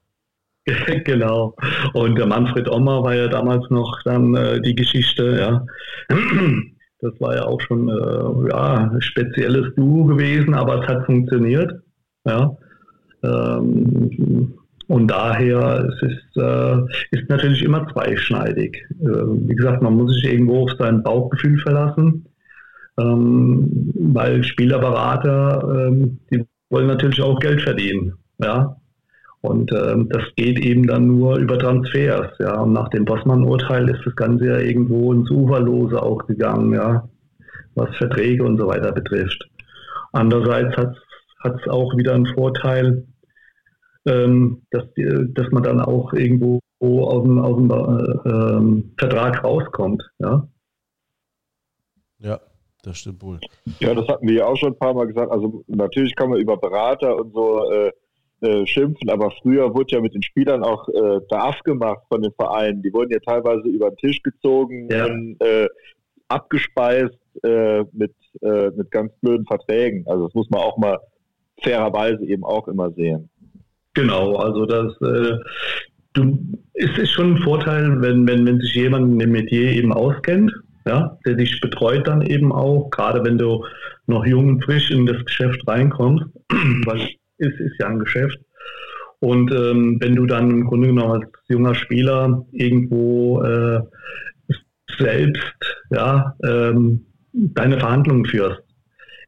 genau. Und der Manfred Ommer war ja damals noch dann äh, die Geschichte, ja. Das war ja auch schon äh, ja, ein spezielles Duo gewesen, aber es hat funktioniert. Ja. Ähm, und daher es ist äh, ist natürlich immer zweischneidig. Äh, wie gesagt, man muss sich irgendwo auf sein Bauchgefühl verlassen, ähm, weil Spielerberater, ähm, die wollen natürlich auch Geld verdienen. Ja. Und ähm, das geht eben dann nur über Transfers. Ja. Und nach dem Bossmann-Urteil ist das Ganze ja irgendwo ins Uferlose auch gegangen, ja, was Verträge und so weiter betrifft. Andererseits hat es auch wieder einen Vorteil, ähm, dass, dass man dann auch irgendwo aus dem, aus dem äh, ähm, Vertrag rauskommt. Ja? ja, das stimmt wohl. Ja, das hatten wir ja auch schon ein paar Mal gesagt. Also natürlich kann man über Berater und so äh, äh, schimpfen, aber früher wurde ja mit den Spielern auch äh, Darf gemacht von den Vereinen. Die wurden ja teilweise über den Tisch gezogen ja. und äh, abgespeist äh, mit, äh, mit ganz blöden Verträgen. Also das muss man auch mal fairerweise eben auch immer sehen. Genau, also das äh, du, es ist schon ein Vorteil, wenn, wenn, wenn sich jemand in dem Metier eben auskennt, ja, der dich betreut dann eben auch, gerade wenn du noch jung und frisch in das Geschäft reinkommst, weil es ist ja ein Geschäft. Und ähm, wenn du dann im Grunde genommen als junger Spieler irgendwo äh, selbst ja, ähm, deine Verhandlungen führst,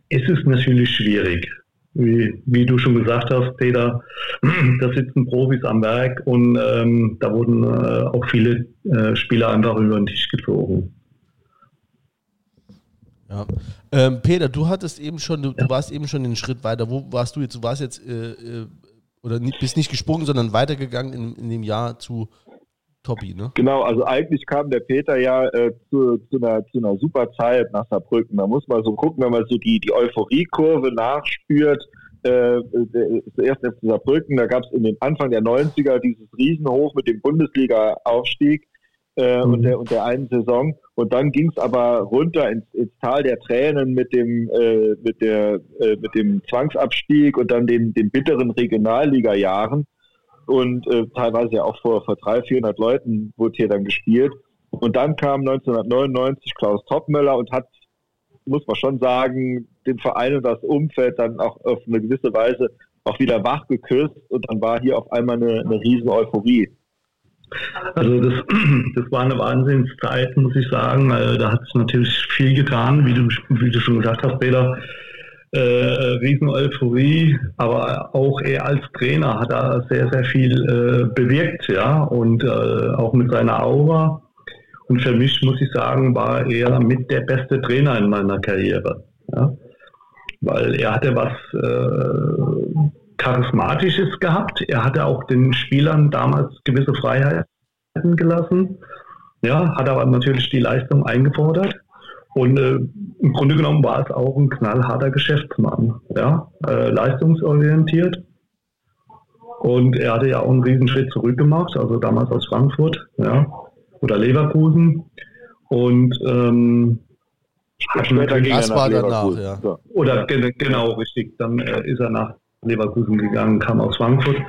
ist es natürlich schwierig wie, wie du schon gesagt hast, Peter, da sitzen Profis am Werk und ähm, da wurden äh, auch viele äh, Spieler einfach über den Tisch gezogen. Ja. Ähm, Peter, du hattest eben schon, du, du, warst eben schon einen Schritt weiter. Wo warst du jetzt? Du warst jetzt äh, äh oder nicht, bist nicht gesprungen, sondern weitergegangen in, in dem Jahr zu Toppi, ne? Genau, also eigentlich kam der Peter ja äh, zu, zu, einer, zu einer super Zeit nach Saarbrücken. Da muss man so gucken, wenn man so die, die Euphoriekurve nachspürt. Äh, zuerst FC Saarbrücken, da gab es in den Anfang der 90er dieses Riesenhoch mit dem Bundesliga-Aufstieg äh, mhm. und, der, und der einen Saison. Und dann ging es aber runter ins, ins, Tal der Tränen mit dem, äh, mit der, äh, mit dem Zwangsabstieg und dann den, den bitteren Regionalliga-Jahren und äh, teilweise ja auch vor, vor 300, 400 Leuten wurde hier dann gespielt. Und dann kam 1999 Klaus Toppmöller und hat, muss man schon sagen, den Verein und das Umfeld dann auch auf eine gewisse Weise auch wieder wach geküsst und dann war hier auf einmal eine, eine riesen Euphorie. Also das, das war eine Wahnsinnszeit, muss ich sagen. Da hat es natürlich viel getan, wie du, wie du schon gesagt hast, Peter äh, Riesen-Euphorie, aber auch er als Trainer hat er sehr, sehr viel äh, bewirkt, ja, und äh, auch mit seiner Aura. Und für mich muss ich sagen, war er mit der beste Trainer in meiner Karriere, ja, weil er hatte was äh, Charismatisches gehabt. Er hatte auch den Spielern damals gewisse Freiheiten gelassen. Ja, hat aber natürlich die Leistung eingefordert. Und äh, im Grunde genommen war es auch ein knallharter Geschäftsmann, ja, äh, leistungsorientiert. Und er hatte ja auch einen Riesenschritt zurückgemacht, also damals aus Frankfurt, ja, oder Leverkusen. Und ähm, später ging das er nach danach, ja. Oder genau, richtig. Dann äh, ist er nach Leverkusen gegangen, kam aus Frankfurt.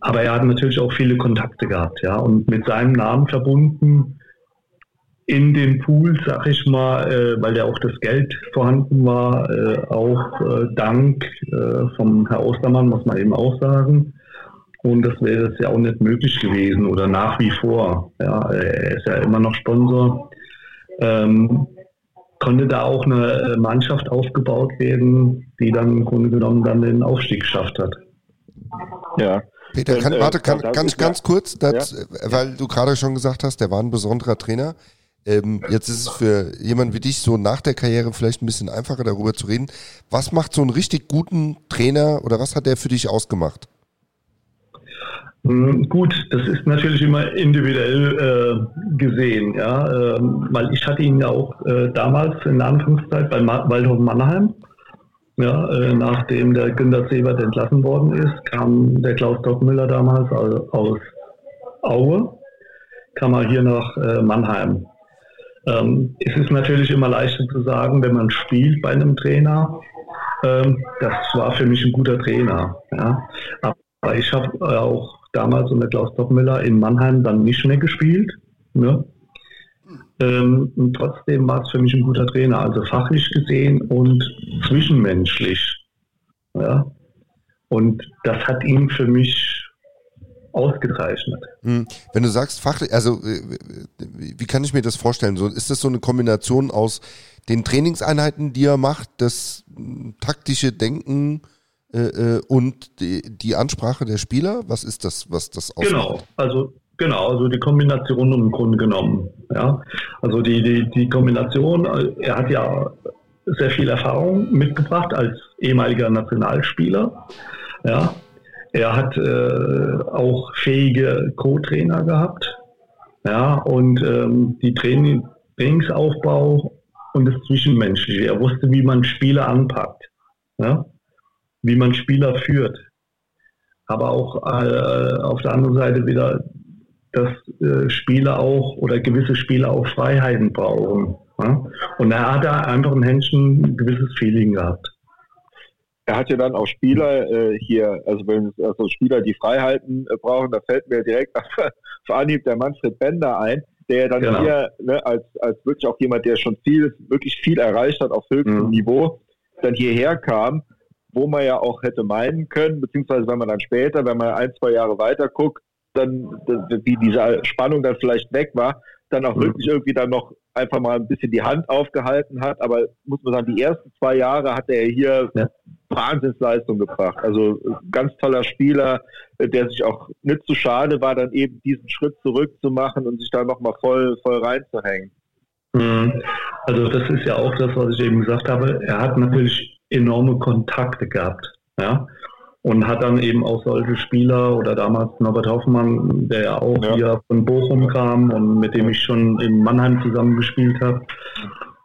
Aber er hat natürlich auch viele Kontakte gehabt, ja. Und mit seinem Namen verbunden in den Pool, sag ich mal, äh, weil ja auch das Geld vorhanden war, äh, auch äh, dank äh, vom Herr Ostermann, muss man eben auch sagen. Und das wäre es ja auch nicht möglich gewesen oder nach wie vor. Ja, er ist ja immer noch Sponsor ähm, konnte da auch eine äh, Mannschaft aufgebaut werden, die dann im Grunde genommen dann den Aufstieg geschafft hat. Ja. Peter, kann, äh, warte, kann, ganz, ganz kurz, das, ja? weil du gerade schon gesagt hast, der war ein besonderer Trainer. Ähm, jetzt ist es für jemanden wie dich so nach der Karriere vielleicht ein bisschen einfacher darüber zu reden. Was macht so einen richtig guten Trainer oder was hat der für dich ausgemacht? Hm, gut, das ist natürlich immer individuell äh, gesehen, ja, ähm, weil ich hatte ihn ja auch äh, damals in der Anfangszeit bei Ma Waldhof Mannheim, ja, äh, nachdem der Günter Sebert entlassen worden ist, kam der Klaus Dockmüller damals aus Aue, kam er hier nach äh, Mannheim. Ähm, es ist natürlich immer leichter zu sagen, wenn man spielt bei einem Trainer, ähm, das war für mich ein guter Trainer. Ja. Aber ich habe auch damals unter Klaus Doppmüller in Mannheim dann nicht mehr gespielt. Ne? Ähm, und trotzdem war es für mich ein guter Trainer, also fachlich gesehen und zwischenmenschlich. Ja? Und das hat ihn für mich ausgezeichnet. Hm. Wenn du sagst fachlich, also äh, wie kann ich mir das vorstellen? So, ist das so eine Kombination aus den Trainingseinheiten, die er macht, das hm, taktische Denken, äh, äh, und die, die, Ansprache der Spieler? Was ist das, was das ausmacht? Genau, also genau, also die Kombination im Grunde genommen. Ja, also die, die, die Kombination, äh, er hat ja sehr viel Erfahrung mitgebracht als ehemaliger Nationalspieler. Ja, er hat äh, auch fähige Co-Trainer gehabt. Ja, und ähm, die Training, Trainingsaufbau und das Zwischenmenschliche. Er wusste, wie man Spieler anpackt. Ja wie man Spieler führt. Aber auch äh, auf der anderen Seite wieder, dass äh, Spieler auch oder gewisse Spieler auch Freiheiten brauchen. Ja? Und er hat da einfach ein Händchen ein gewisses Feeling gehabt. Er hat ja dann auch Spieler äh, hier, also wenn also Spieler, die Freiheiten äh, brauchen, da fällt mir direkt auf Anhieb der Manfred Bender ein, der dann genau. hier ne, als, als wirklich auch jemand, der schon viel, wirklich viel erreicht hat auf höchstem mhm. Niveau, dann hierher kam wo man ja auch hätte meinen können, beziehungsweise wenn man dann später, wenn man ein, zwei Jahre weiter guckt, dann, wie diese Spannung dann vielleicht weg war, dann auch mhm. wirklich irgendwie dann noch einfach mal ein bisschen die Hand aufgehalten hat. Aber muss man sagen, die ersten zwei Jahre hat er hier ja. Wahnsinnsleistung gebracht. Also ganz toller Spieler, der sich auch nicht zu schade war, dann eben diesen Schritt zurückzumachen und sich da nochmal voll, voll reinzuhängen. Mhm. Also das ist ja auch das, was ich eben gesagt habe. Er hat natürlich enorme Kontakte gehabt. Ja? Und hat dann eben auch solche Spieler oder damals Norbert Hoffmann, der ja auch ja. hier von Bochum kam und mit dem ich schon in Mannheim zusammengespielt habe,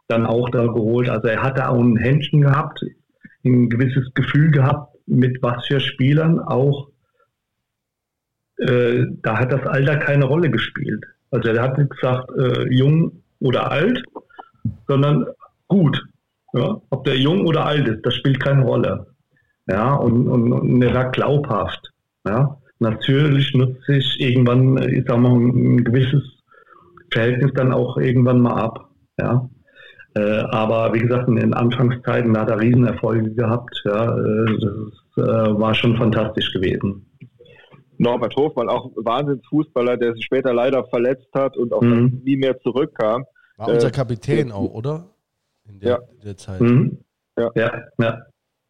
dann auch da geholt. Also er hatte auch ein Händchen gehabt, ein gewisses Gefühl gehabt, mit was für Spielern auch, äh, da hat das Alter keine Rolle gespielt. Also er hat nicht gesagt, äh, jung oder alt, sondern gut. Ja? Ob der jung oder alt ist, das spielt keine Rolle. Ja, und, und, und er war glaubhaft. Ja? Natürlich nutzt sich irgendwann, ich sag mal, ein gewisses Verhältnis dann auch irgendwann mal ab. Ja? Äh, aber wie gesagt, in den Anfangszeiten hat er Riesenerfolge gehabt. Ja? Äh, das äh, war schon fantastisch gewesen. Norbert Hofmann, auch Wahnsinnsfußballer, der sich später leider verletzt hat und auch mhm. nie mehr zurückkam. War unser äh, Kapitän auch, oder? In der, ja. der Zeit. Mhm. Ja. ja, ja,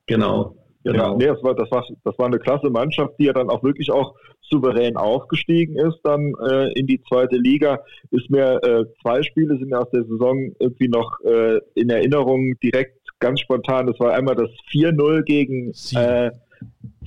genau. Genau. Ja, nee, das war, das, war, das war eine klasse Mannschaft, die ja dann auch wirklich auch souverän aufgestiegen ist, dann äh, in die zweite Liga. Ist mir äh, zwei Spiele sind mir aus der Saison irgendwie noch äh, in Erinnerung direkt ganz spontan. Das war einmal das 4-0 gegen äh,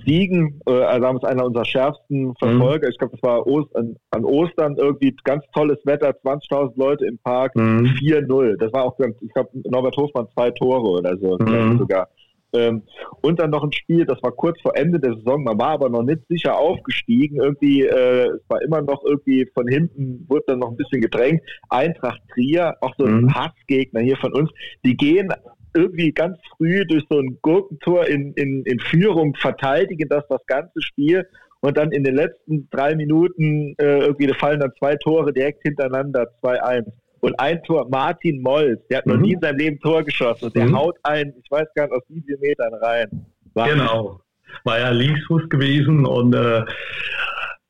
Siegen, äh, damals einer unserer schärfsten Verfolger. Mhm. Ich glaube, das war Ost, an, an, Ostern irgendwie ganz tolles Wetter, 20.000 Leute im Park, mhm. 4-0. Das war auch, ich glaube, Norbert Hofmann zwei Tore oder so mhm. sogar. Ähm, und dann noch ein Spiel, das war kurz vor Ende der Saison, man war aber noch nicht sicher aufgestiegen. Irgendwie, äh, es war immer noch irgendwie von hinten, wurde dann noch ein bisschen gedrängt. Eintracht Trier, auch so ein mhm. Hassgegner hier von uns, die gehen irgendwie ganz früh durch so ein Gurkentor in, in, in Führung verteidigen das das ganze Spiel und dann in den letzten drei Minuten äh, irgendwie fallen dann zwei Tore direkt hintereinander, 2-1. Und ein Tor, Martin Molls, der hat mhm. noch nie in seinem Leben Tor geschossen und der mhm. haut ein, ich weiß gar nicht, aus wie vielen Metern rein. War genau. War ja Linksfuß gewesen und äh,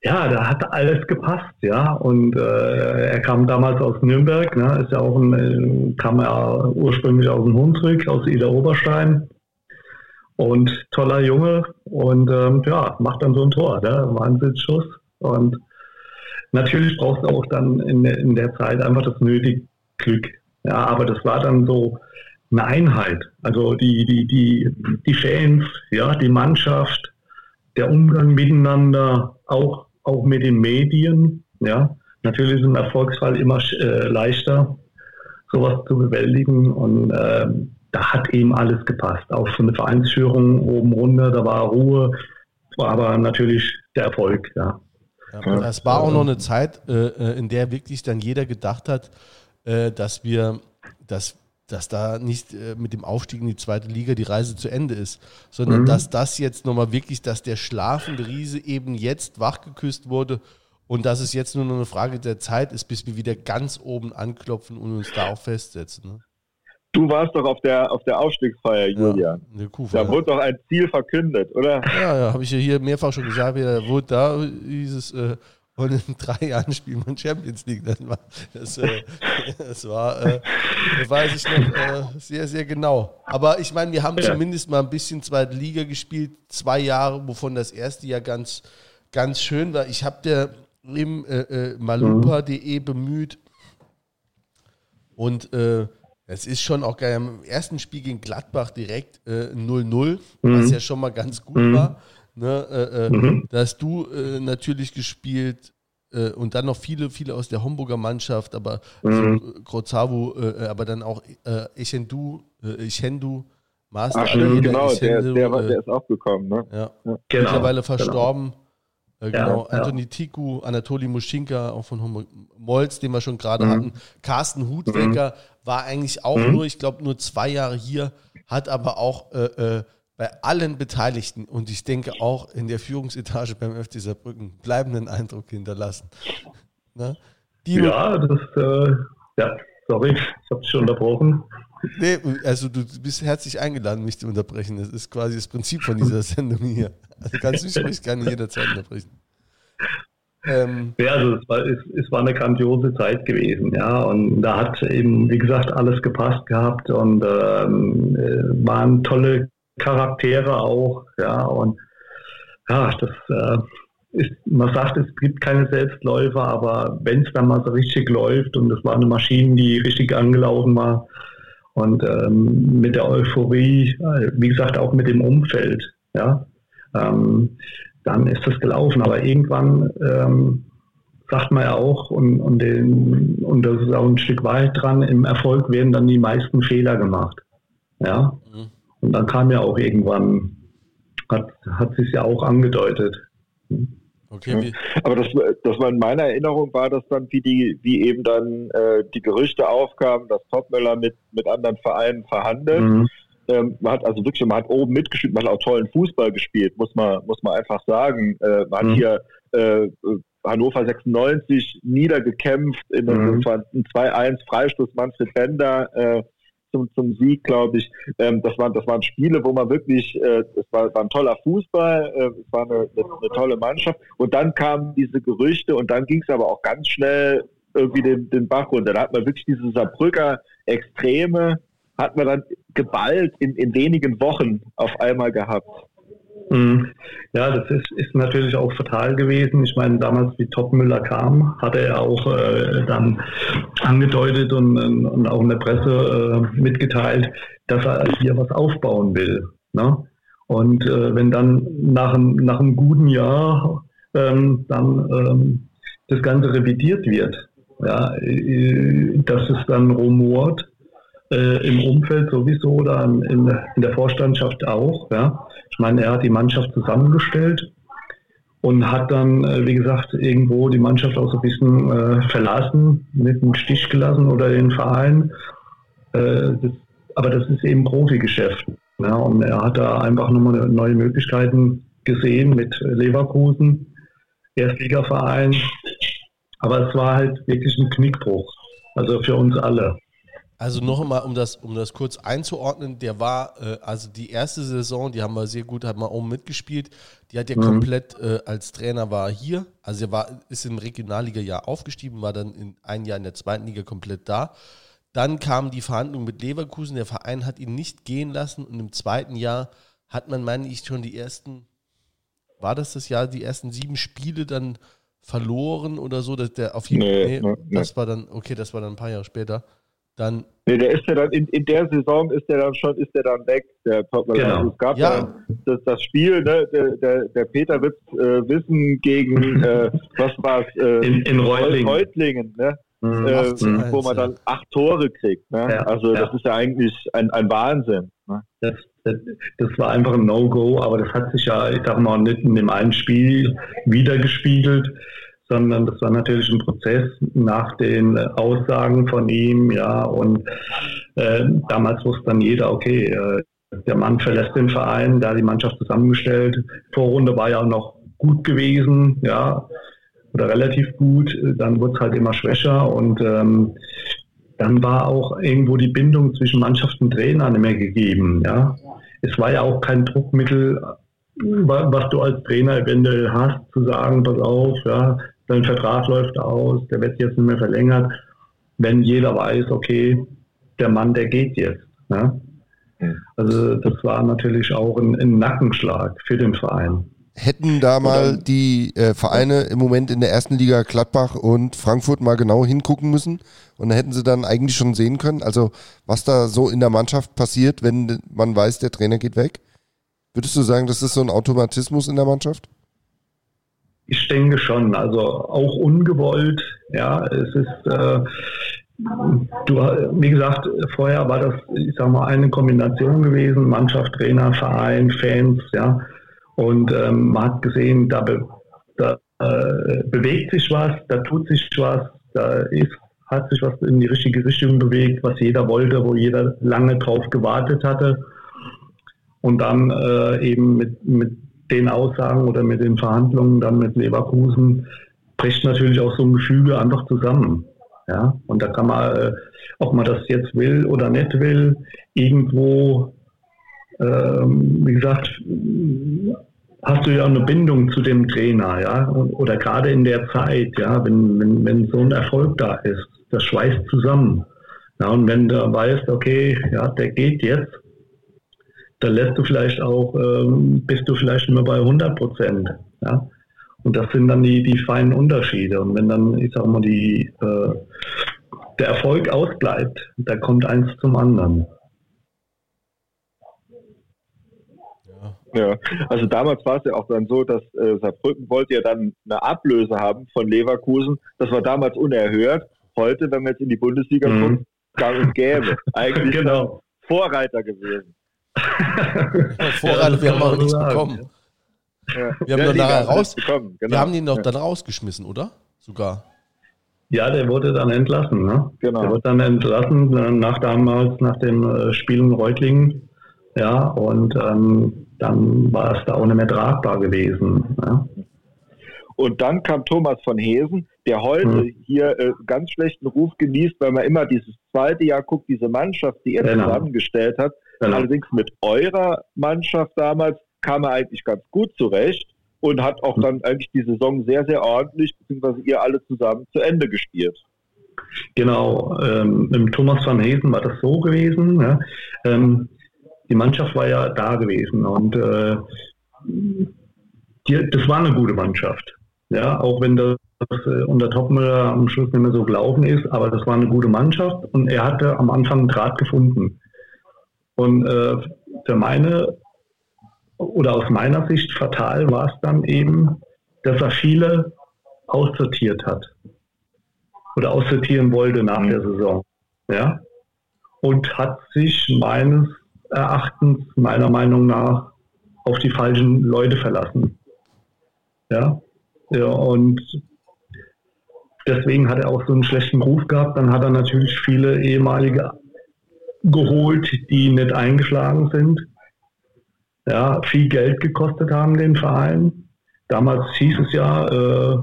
ja, da hat alles gepasst, ja. Und äh, er kam damals aus Nürnberg, ne, ist ja auch ein, äh, kam ja ursprünglich aus dem Hunsrück, aus Ida Oberstein. Und toller Junge und ähm, ja, macht dann so ein Tor, ne? Wahnsinnsschuss. Und natürlich brauchst du auch dann in, in der Zeit einfach das nötige Glück. Ja, aber das war dann so eine Einheit. Also die, die, die, die Fans, ja, die Mannschaft, der Umgang miteinander, auch auch mit den Medien. Ja, natürlich ist ein Erfolgsfall immer äh, leichter, sowas zu bewältigen und äh, da hat eben alles gepasst. Auch von der Vereinsführung oben runter, da war Ruhe, war aber natürlich der Erfolg. Ja. ja das war auch noch eine Zeit, äh, äh, in der wirklich dann jeder gedacht hat, äh, dass wir, dass dass da nicht äh, mit dem Aufstieg in die zweite Liga die Reise zu Ende ist, sondern mhm. dass das jetzt nochmal wirklich, dass der schlafende Riese eben jetzt wachgeküsst wurde und dass es jetzt nur noch eine Frage der Zeit ist, bis wir wieder ganz oben anklopfen und uns da auch festsetzen. Ne? Du warst doch auf der, auf der Aufstiegsfeier, Julian. Ja, da wurde doch ein Ziel verkündet, oder? Ja, ja, habe ich ja hier mehrfach schon gesagt. Da wurde da dieses äh, und in drei Jahren spielt man Champions League. Das war, das, äh, das war äh, weiß ich noch äh, sehr, sehr genau. Aber ich meine, wir haben ja. zumindest mal ein bisschen zweite Liga gespielt, zwei Jahre, wovon das erste Jahr ganz, ganz schön war. Ich habe der im äh, malupa.de bemüht und es ist schon auch geil. Im ersten Spiel gegen Gladbach direkt 0-0, mhm. was ja schon mal ganz gut mhm. war. Ne, äh, äh, mhm. Da hast du äh, natürlich gespielt äh, und dann noch viele, viele aus der Homburger Mannschaft, aber mhm. Grozavu, äh, aber dann auch äh, Echendu, äh, Echendu, Master. Ach, stimmt, genau, Echendu, der, der, der, ist auch gekommen. Ne? Ja. ja. Genau, Mittlerweile genau. verstorben. Genau, genau. Ja, Anthony ja. Tiku, Anatoli Muschinka, auch von Homburg, Molz, den wir schon gerade mhm. hatten. Carsten Hutwecker mhm. war eigentlich auch mhm. nur, ich glaube, nur zwei Jahre hier, hat aber auch äh, bei allen Beteiligten und ich denke auch in der Führungsetage beim FC Saarbrücken bleibenden Eindruck hinterlassen. Ne? ja, das, äh, ja, sorry, ich habe dich schon unterbrochen. Nee, also du bist herzlich eingeladen, mich zu unterbrechen. Das ist quasi das Prinzip von dieser Sendung hier. Also kannst du mich gerne jederzeit unterbrechen. Ähm, ja, also es war, es, es, war eine grandiose Zeit gewesen, ja. Und da hat eben, wie gesagt, alles gepasst gehabt und ähm, äh, waren tolle Charaktere auch, ja, und ja, das äh, ist, man sagt, es gibt keine Selbstläufer, aber wenn es dann mal so richtig läuft und es war eine Maschine, die richtig angelaufen war und ähm, mit der Euphorie, äh, wie gesagt, auch mit dem Umfeld, ja, ähm, dann ist das gelaufen. Aber irgendwann ähm, sagt man ja auch, und, und, den, und das ist auch ein Stück weit dran, im Erfolg werden dann die meisten Fehler gemacht. Ja. Mhm. Und dann kam ja auch irgendwann, hat, hat sich ja auch angedeutet. Okay, ja. Aber das, das war in meiner Erinnerung war das dann, wie die, wie eben dann äh, die Gerüchte aufkamen, dass Topmöller mit, mit anderen Vereinen verhandelt. Mhm. Ähm, man hat also wirklich, man hat oben mitgespielt, man hat auch tollen Fußball gespielt, muss man, muss man einfach sagen. Äh, man mhm. hat hier äh, Hannover 96 niedergekämpft in mhm. 2-1 Freistoß Manfred Bender. Äh, zum, zum Sieg, glaube ich. Ähm, das, waren, das waren Spiele, wo man wirklich, äh, es war, war ein toller Fußball, äh, es war eine, eine, eine, tolle Mannschaft. Und dann kamen diese Gerüchte und dann ging es aber auch ganz schnell irgendwie den, den Bach runter. Da hat man wirklich diese Saarbrücker Extreme, hat man dann geballt in, in wenigen Wochen auf einmal gehabt. Mhm. Ja, das ist, ist natürlich auch fatal gewesen. Ich meine, damals, wie Topmüller kam, hatte er auch äh, dann angedeutet und, und auch in der Presse äh, mitgeteilt, dass er hier was aufbauen will. Ne? Und äh, wenn dann nach, nach einem guten Jahr ähm, dann ähm, das Ganze revidiert wird, ja, äh, dass es dann rumort, äh, im Umfeld sowieso oder in, in der Vorstandschaft auch, ja, ich meine, er hat die Mannschaft zusammengestellt und hat dann, äh, wie gesagt, irgendwo die Mannschaft auch so ein bisschen äh, verlassen, mit einem Stich gelassen oder den Verein. Äh, das, aber das ist eben Profigeschäft. Ja, und er hat da einfach nochmal neue Möglichkeiten gesehen mit Leverkusen, Erstligaverein. Aber es war halt wirklich ein Knickbruch. Also für uns alle. Also noch einmal, um das, um das kurz einzuordnen, der war, äh, also die erste Saison, die haben wir sehr gut, hat man oben mitgespielt. Die hat ja mhm. komplett äh, als Trainer war hier, also er war, ist im Regionalliga-Jahr aufgestiegen, war dann in ein Jahr in der zweiten Liga komplett da. Dann kamen die Verhandlungen mit Leverkusen, der Verein hat ihn nicht gehen lassen und im zweiten Jahr hat man, meine ich, schon die ersten, war das das Jahr, die ersten sieben Spiele dann verloren oder so, dass der auf jeden Fall, nee, nee, nee, das war dann, okay, das war dann ein paar Jahre später. Dann. Nee, der ist ja dann in, in der Saison ist der dann schon, ist der dann weg, der Topmüller. Genau. Also es gab ja, ja das, das, Spiel, ne, der, der, der Peter wird äh, wissen gegen äh, was war es? Äh, in, in Reutlingen. Reutlingen ne? Mhm, äh, wo man dann acht Tore kriegt. Ne? Ja, also das ist ja eigentlich ein, ein Wahnsinn. Ne? Das, das, das, war einfach ein No-Go, aber das hat sich ja, ich sag mal, nicht in dem einen Spiel wiedergespiegelt sondern das war natürlich ein Prozess nach den Aussagen von ihm, ja, und äh, damals wusste dann jeder, okay, äh, der Mann verlässt den Verein, da die Mannschaft zusammengestellt. Vorrunde war ja auch noch gut gewesen, ja, oder relativ gut, dann wurde es halt immer schwächer und ähm, dann war auch irgendwo die Bindung zwischen Mannschaft und Trainer nicht mehr gegeben, ja. Es war ja auch kein Druckmittel, was du als Trainer eventuell hast, zu sagen, pass auf, ja, sein Vertrag läuft aus, der wird jetzt nicht mehr verlängert, wenn jeder weiß, okay, der Mann, der geht jetzt. Ne? Also das war natürlich auch ein, ein, Nackenschlag für den Verein. Hätten da mal die äh, Vereine im Moment in der ersten Liga Gladbach und Frankfurt mal genau hingucken müssen und dann hätten sie dann eigentlich schon sehen können, also was da so in der Mannschaft passiert, wenn man weiß, der Trainer geht weg? Würdest du sagen, das ist so ein Automatismus in der Mannschaft? Ich denke schon, also auch ungewollt. Ja, es ist, äh, du, wie gesagt, vorher war das, ich sag mal, eine Kombination gewesen: Mannschaft, Trainer, Verein, Fans, ja. Und ähm, man hat gesehen, da, be, da äh, bewegt sich was, da tut sich was, da ist, hat sich was in die richtige Richtung bewegt, was jeder wollte, wo jeder lange drauf gewartet hatte. Und dann äh, eben mit, mit den Aussagen oder mit den Verhandlungen dann mit Leverkusen bricht natürlich auch so ein Gefüge einfach zusammen. Ja, und da kann man, äh, ob man das jetzt will oder nicht will, irgendwo, ähm, wie gesagt, hast du ja eine Bindung zu dem Trainer, ja, oder gerade in der Zeit, ja, wenn, wenn, wenn so ein Erfolg da ist, das schweißt zusammen. Ja, und wenn du weißt, okay, ja, der geht jetzt, dann lässt du vielleicht auch, ähm, bist du vielleicht nur bei 100 Prozent. Ja? Und das sind dann die, die feinen Unterschiede. Und wenn dann, ich sag mal, die, äh, der Erfolg ausbleibt, da kommt eins zum anderen. Ja, also damals war es ja auch dann so, dass äh, Saarbrücken wollte ja dann eine Ablöse haben von Leverkusen. Das war damals unerhört. Heute, wenn wir jetzt in die Bundesliga mhm. gucken, gang und gäbe. Eigentlich genau. Vorreiter gewesen. Vorrat, wir haben auch nichts bekommen. Ja. Wir, haben ja, raus, bekommen, genau. wir haben ihn doch dann rausgeschmissen, oder? Sogar. Ja, der wurde dann entlassen. Ne? Genau. Der wurde dann entlassen äh, nach damals, nach dem äh, Spiel in Reutlingen. Ja, und ähm, dann war es da auch nicht mehr tragbar gewesen. Ja? Und dann kam Thomas von Hesen, der heute mhm. hier äh, ganz schlechten Ruf genießt, weil man immer dieses zweite Jahr guckt, diese Mannschaft, die er genau. zusammengestellt hat, Genau. Allerdings mit eurer Mannschaft damals kam er eigentlich ganz gut zurecht und hat auch dann eigentlich die Saison sehr, sehr ordentlich, beziehungsweise ihr alle zusammen zu Ende gespielt. Genau, ähm, mit Thomas van Hesen war das so gewesen. Ja. Ähm, die Mannschaft war ja da gewesen und äh, die, das war eine gute Mannschaft. Ja, auch wenn das äh, unter Topmüller am Schluss nicht mehr so gelaufen ist, aber das war eine gute Mannschaft und er hatte am Anfang einen Draht gefunden. Und äh, für meine oder aus meiner Sicht fatal war es dann eben, dass er viele aussortiert hat oder aussortieren wollte nach der Saison. Ja? Und hat sich meines Erachtens, meiner Meinung nach, auf die falschen Leute verlassen. Ja, ja und deswegen hat er auch so einen schlechten Ruf gehabt. Dann hat er natürlich viele ehemalige geholt, die nicht eingeschlagen sind. Ja, viel Geld gekostet haben den Verein. Damals hieß es ja, äh,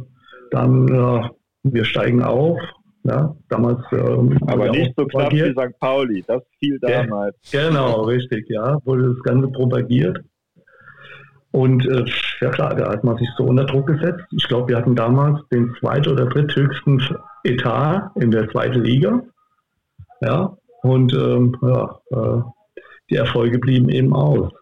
dann, äh, wir steigen auf. Ja, damals. Ähm, Aber nicht so knapp wie St. Pauli, das fiel damals. genau, richtig, ja, wurde das Ganze propagiert. Und äh, ja klar, da hat man sich so unter Druck gesetzt. Ich glaube, wir hatten damals den zweit- oder dritthöchsten Etat in der zweiten Liga. Ja, und ähm, ja, äh, die Erfolge blieben eben aus.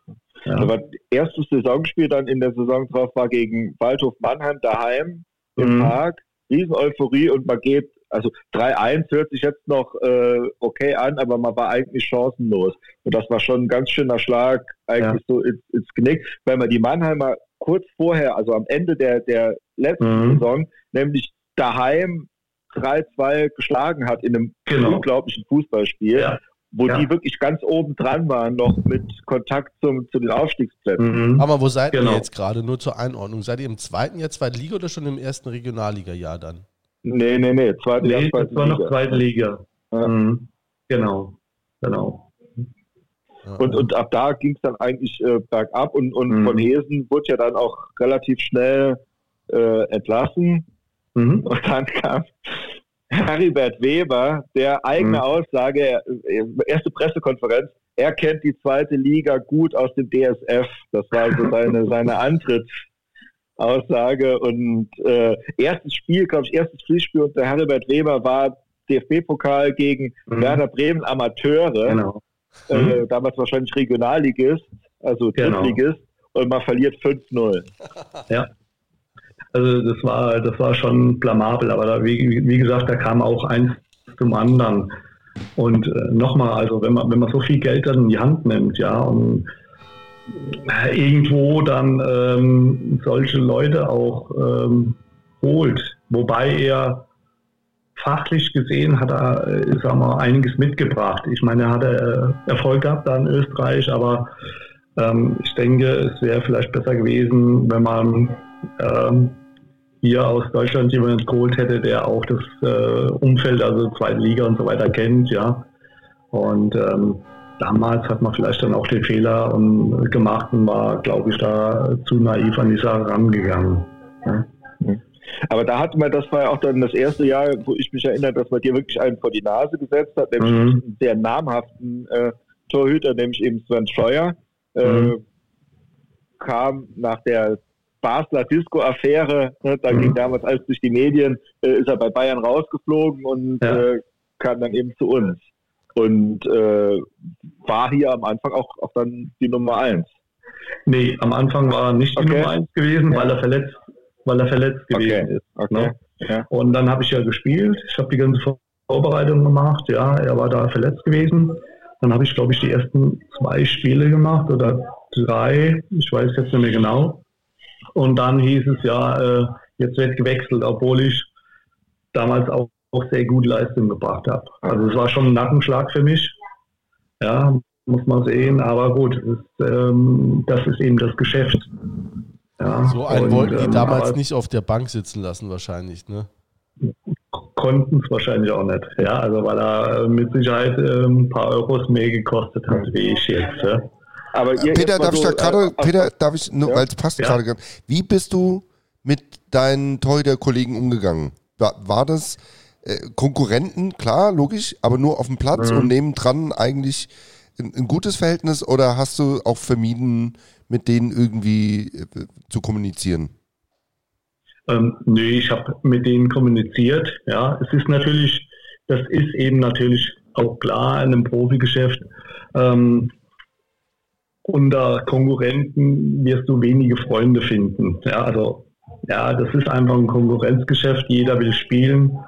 Ja. Aber erstes Saisonspiel dann in der Saison drauf war gegen Waldhof Mannheim daheim im mhm. Park. Riesen Euphorie und man geht, also 3-1 hört sich jetzt noch äh, okay an, aber man war eigentlich chancenlos. Und das war schon ein ganz schöner Schlag eigentlich ja. so ins, ins Knick, weil man die Mannheimer kurz vorher, also am Ende der, der letzten mhm. Saison, nämlich daheim 3-2 geschlagen hat in einem genau. unglaublichen Fußballspiel. Ja wo ja. die wirklich ganz oben dran waren, noch mit Kontakt zum, zu den Aufstiegsplätzen. Mhm. Aber wo seid genau. ihr jetzt gerade? Nur zur Einordnung. Seid ihr im zweiten Jahr zweite Liga oder schon im ersten Regionalliga-Jahr dann? Nee, nee, nee, zweite nee, Jahr, zweite das war Liga. noch zweite Liga. Ja. Mhm. Genau, genau. Und, und ab da ging es dann eigentlich äh, bergab und, und mhm. von Hesen wurde ja dann auch relativ schnell äh, entlassen. Mhm. Und dann kam Heribert Weber, der eigene mhm. Aussage, erste Pressekonferenz, er kennt die zweite Liga gut aus dem DSF. Das war so seine, seine Antrittsaussage. Und äh, erstes Spiel, glaube ich, erstes Pflichtspiel unter Heribert Weber war DFB-Pokal gegen mhm. Werder Bremen Amateure. Genau. Äh, mhm. damals wahrscheinlich Regionalligist, also genau. Drittligist. Und man verliert 5-0. Ja. Also das war, das war schon blamabel, aber da, wie, wie gesagt, da kam auch eins zum anderen. Und äh, nochmal, also wenn man, wenn man so viel Geld dann in die Hand nimmt, ja, und irgendwo dann ähm, solche Leute auch ähm, holt, wobei er fachlich gesehen hat er, äh, sag mal, einiges mitgebracht. Ich meine, er hatte äh, Erfolg gehabt da in Österreich, aber ähm, ich denke, es wäre vielleicht besser gewesen, wenn man ähm, hier aus Deutschland jemanden geholt hätte, der auch das äh, Umfeld, also zweite Liga und so weiter kennt, ja. Und ähm, damals hat man vielleicht dann auch den Fehler und, äh, gemacht und war, glaube ich, da zu naiv an die Sache rangegangen. Ja. Aber da hat man, das war ja auch dann das erste Jahr, wo ich mich erinnere, dass man dir wirklich einen vor die Nase gesetzt hat, nämlich mhm. einen sehr namhaften äh, Torhüter, nämlich eben Sven Scheuer. Äh, mhm. kam nach der Basler Disco-Affäre, ne, da mhm. ging damals alles durch die Medien, äh, ist er bei Bayern rausgeflogen und ja. äh, kam dann eben zu uns. Und äh, war hier am Anfang auch, auch dann die Nummer eins. Nee, am Anfang war er nicht die okay. Nummer eins gewesen, ja. weil er verletzt, weil er verletzt gewesen okay. ist. Okay. Ne? Ja. Und dann habe ich ja gespielt, ich habe die ganze Vorbereitung gemacht, ja, er war da verletzt gewesen. Dann habe ich, glaube ich, die ersten zwei Spiele gemacht oder drei, ich weiß jetzt nicht mehr genau. Und dann hieß es ja, äh, jetzt wird gewechselt, obwohl ich damals auch, auch sehr gute Leistung gebracht habe. Also es war schon ein Nackenschlag für mich. Ja, muss man sehen. Aber gut, ist, ähm, das ist eben das Geschäft. Ja, so einen wollten die ähm, damals nicht auf der Bank sitzen lassen, wahrscheinlich, ne? Konnten es wahrscheinlich auch nicht. Ja, also weil er mit Sicherheit äh, ein paar Euros mehr gekostet hat, wie ich jetzt. Ja. Aber Peter, darf so, ich da gerade, äh, Peter, darf ich, nur, ja? weil es passt ja. gerade, wie bist du mit deinen Torhüter-Kollegen umgegangen? War, war das äh, Konkurrenten, klar, logisch, aber nur auf dem Platz mhm. und nebendran eigentlich ein, ein, gutes Verhältnis oder hast du auch vermieden, mit denen irgendwie äh, zu kommunizieren? Ähm, nee, ich habe mit denen kommuniziert. Ja, es ist natürlich, das ist eben natürlich auch klar in einem Profigeschäft. Ähm, unter Konkurrenten wirst du wenige Freunde finden. Ja, also ja, das ist einfach ein Konkurrenzgeschäft. Jeder will spielen.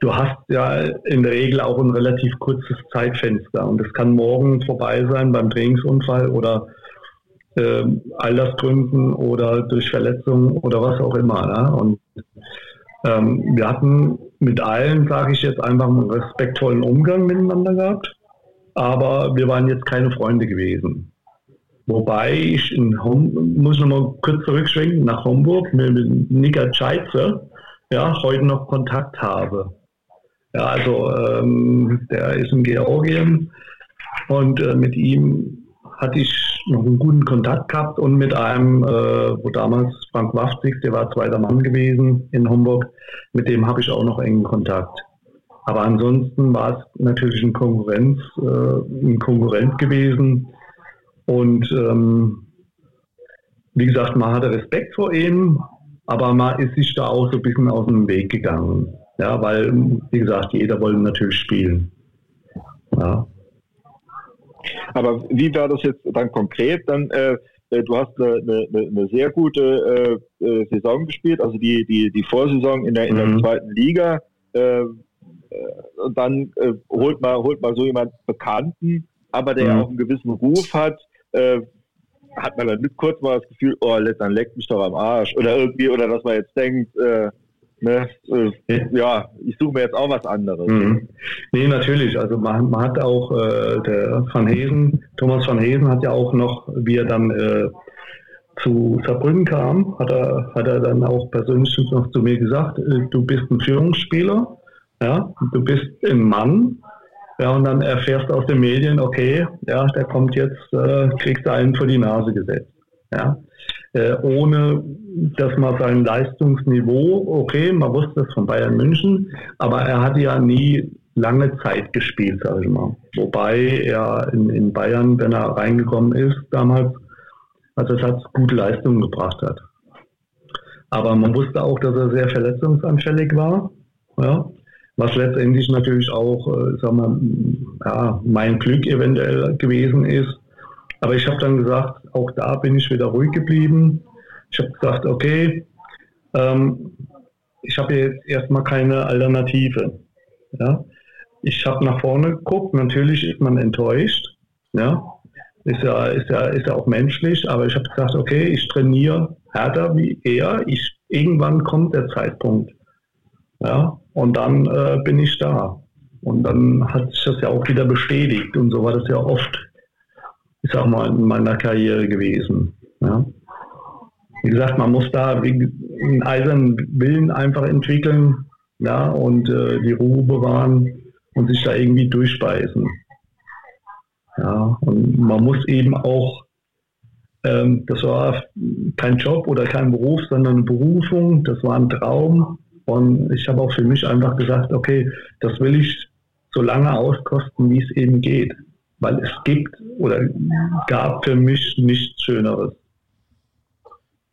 Du hast ja in der Regel auch ein relativ kurzes Zeitfenster und es kann morgen vorbei sein beim Trainingsunfall oder äh, Altersgründen oder durch Verletzungen oder was auch immer. Ja? Und ähm, wir hatten mit allen, sage ich jetzt, einfach einen respektvollen Umgang miteinander gehabt, aber wir waren jetzt keine Freunde gewesen. Wobei ich in Hom muss noch mal kurz zurückschwenken nach Homburg mit Nika Scheitze, ja, heute noch Kontakt habe. Ja, also ähm, der ist in Georgien und äh, mit ihm hatte ich noch einen guten Kontakt gehabt und mit einem, äh, wo damals Frank Waftig, der war zweiter Mann gewesen in Homburg, mit dem habe ich auch noch engen Kontakt. aber ansonsten war es natürlich ein Konkurrenz, äh, ein Konkurrent gewesen. Und ähm, wie gesagt, man hatte Respekt vor ihm, aber man ist sich da auch so ein bisschen aus dem Weg gegangen. Ja, weil, wie gesagt, jeder wollte natürlich spielen. Ja. Aber wie war das jetzt dann konkret? Dann, äh, äh du hast eine, eine, eine sehr gute äh, äh, Saison gespielt, also die, die, die Vorsaison in der, in der mhm. zweiten Liga. Äh, und dann äh, holt, man, holt man so jemand Bekannten, aber der mhm. auch einen gewissen Ruf hat, äh, hat man dann kurz mal das Gefühl, oh, dann leckt mich doch am Arsch. Oder irgendwie, oder dass man jetzt denkt, äh, ne, äh, ja, ich suche mir jetzt auch was anderes. Mhm. Nee, natürlich. Also man, man hat auch äh, der Van Hesen, Thomas Van Hesen hat ja auch noch, wie er dann äh, zu Saarbrücken kam, hat er, hat er dann auch persönlich noch zu mir gesagt, äh, du bist ein Führungsspieler, ja, du bist ein Mann, ja, und dann erfährst du aus den Medien, okay, ja, der kommt jetzt, äh, kriegst du einen vor die Nase gesetzt. Ja. Äh, ohne dass man sein Leistungsniveau, okay, man wusste das von Bayern München, aber er hat ja nie lange Zeit gespielt, sage ich mal. Wobei er in, in Bayern, wenn er reingekommen ist damals, also es hat gute Leistungen gebracht hat. Aber man wusste auch, dass er sehr verletzungsanfällig war. Ja was letztendlich natürlich auch, äh, sagen wir, ja, mein Glück eventuell gewesen ist. Aber ich habe dann gesagt, auch da bin ich wieder ruhig geblieben. Ich habe gesagt, okay, ähm, ich habe jetzt erstmal keine Alternative. Ja? Ich habe nach vorne geguckt, natürlich ist man enttäuscht. Ja? Ist ja, ist ja, ist ja auch menschlich, aber ich habe gesagt, okay, ich trainiere härter wie er. Ich, irgendwann kommt der Zeitpunkt. Ja, und dann äh, bin ich da. Und dann hat sich das ja auch wieder bestätigt. Und so war das ja oft, ich sag mal, in meiner Karriere gewesen. Ja. Wie gesagt, man muss da einen eisernen Willen einfach entwickeln ja, und äh, die Ruhe bewahren und sich da irgendwie durchbeißen. Ja, und man muss eben auch, ähm, das war kein Job oder kein Beruf, sondern eine Berufung, das war ein Traum. Und ich habe auch für mich einfach gesagt, okay, das will ich so lange auskosten, wie es eben geht. Weil es gibt oder gab für mich nichts Schöneres.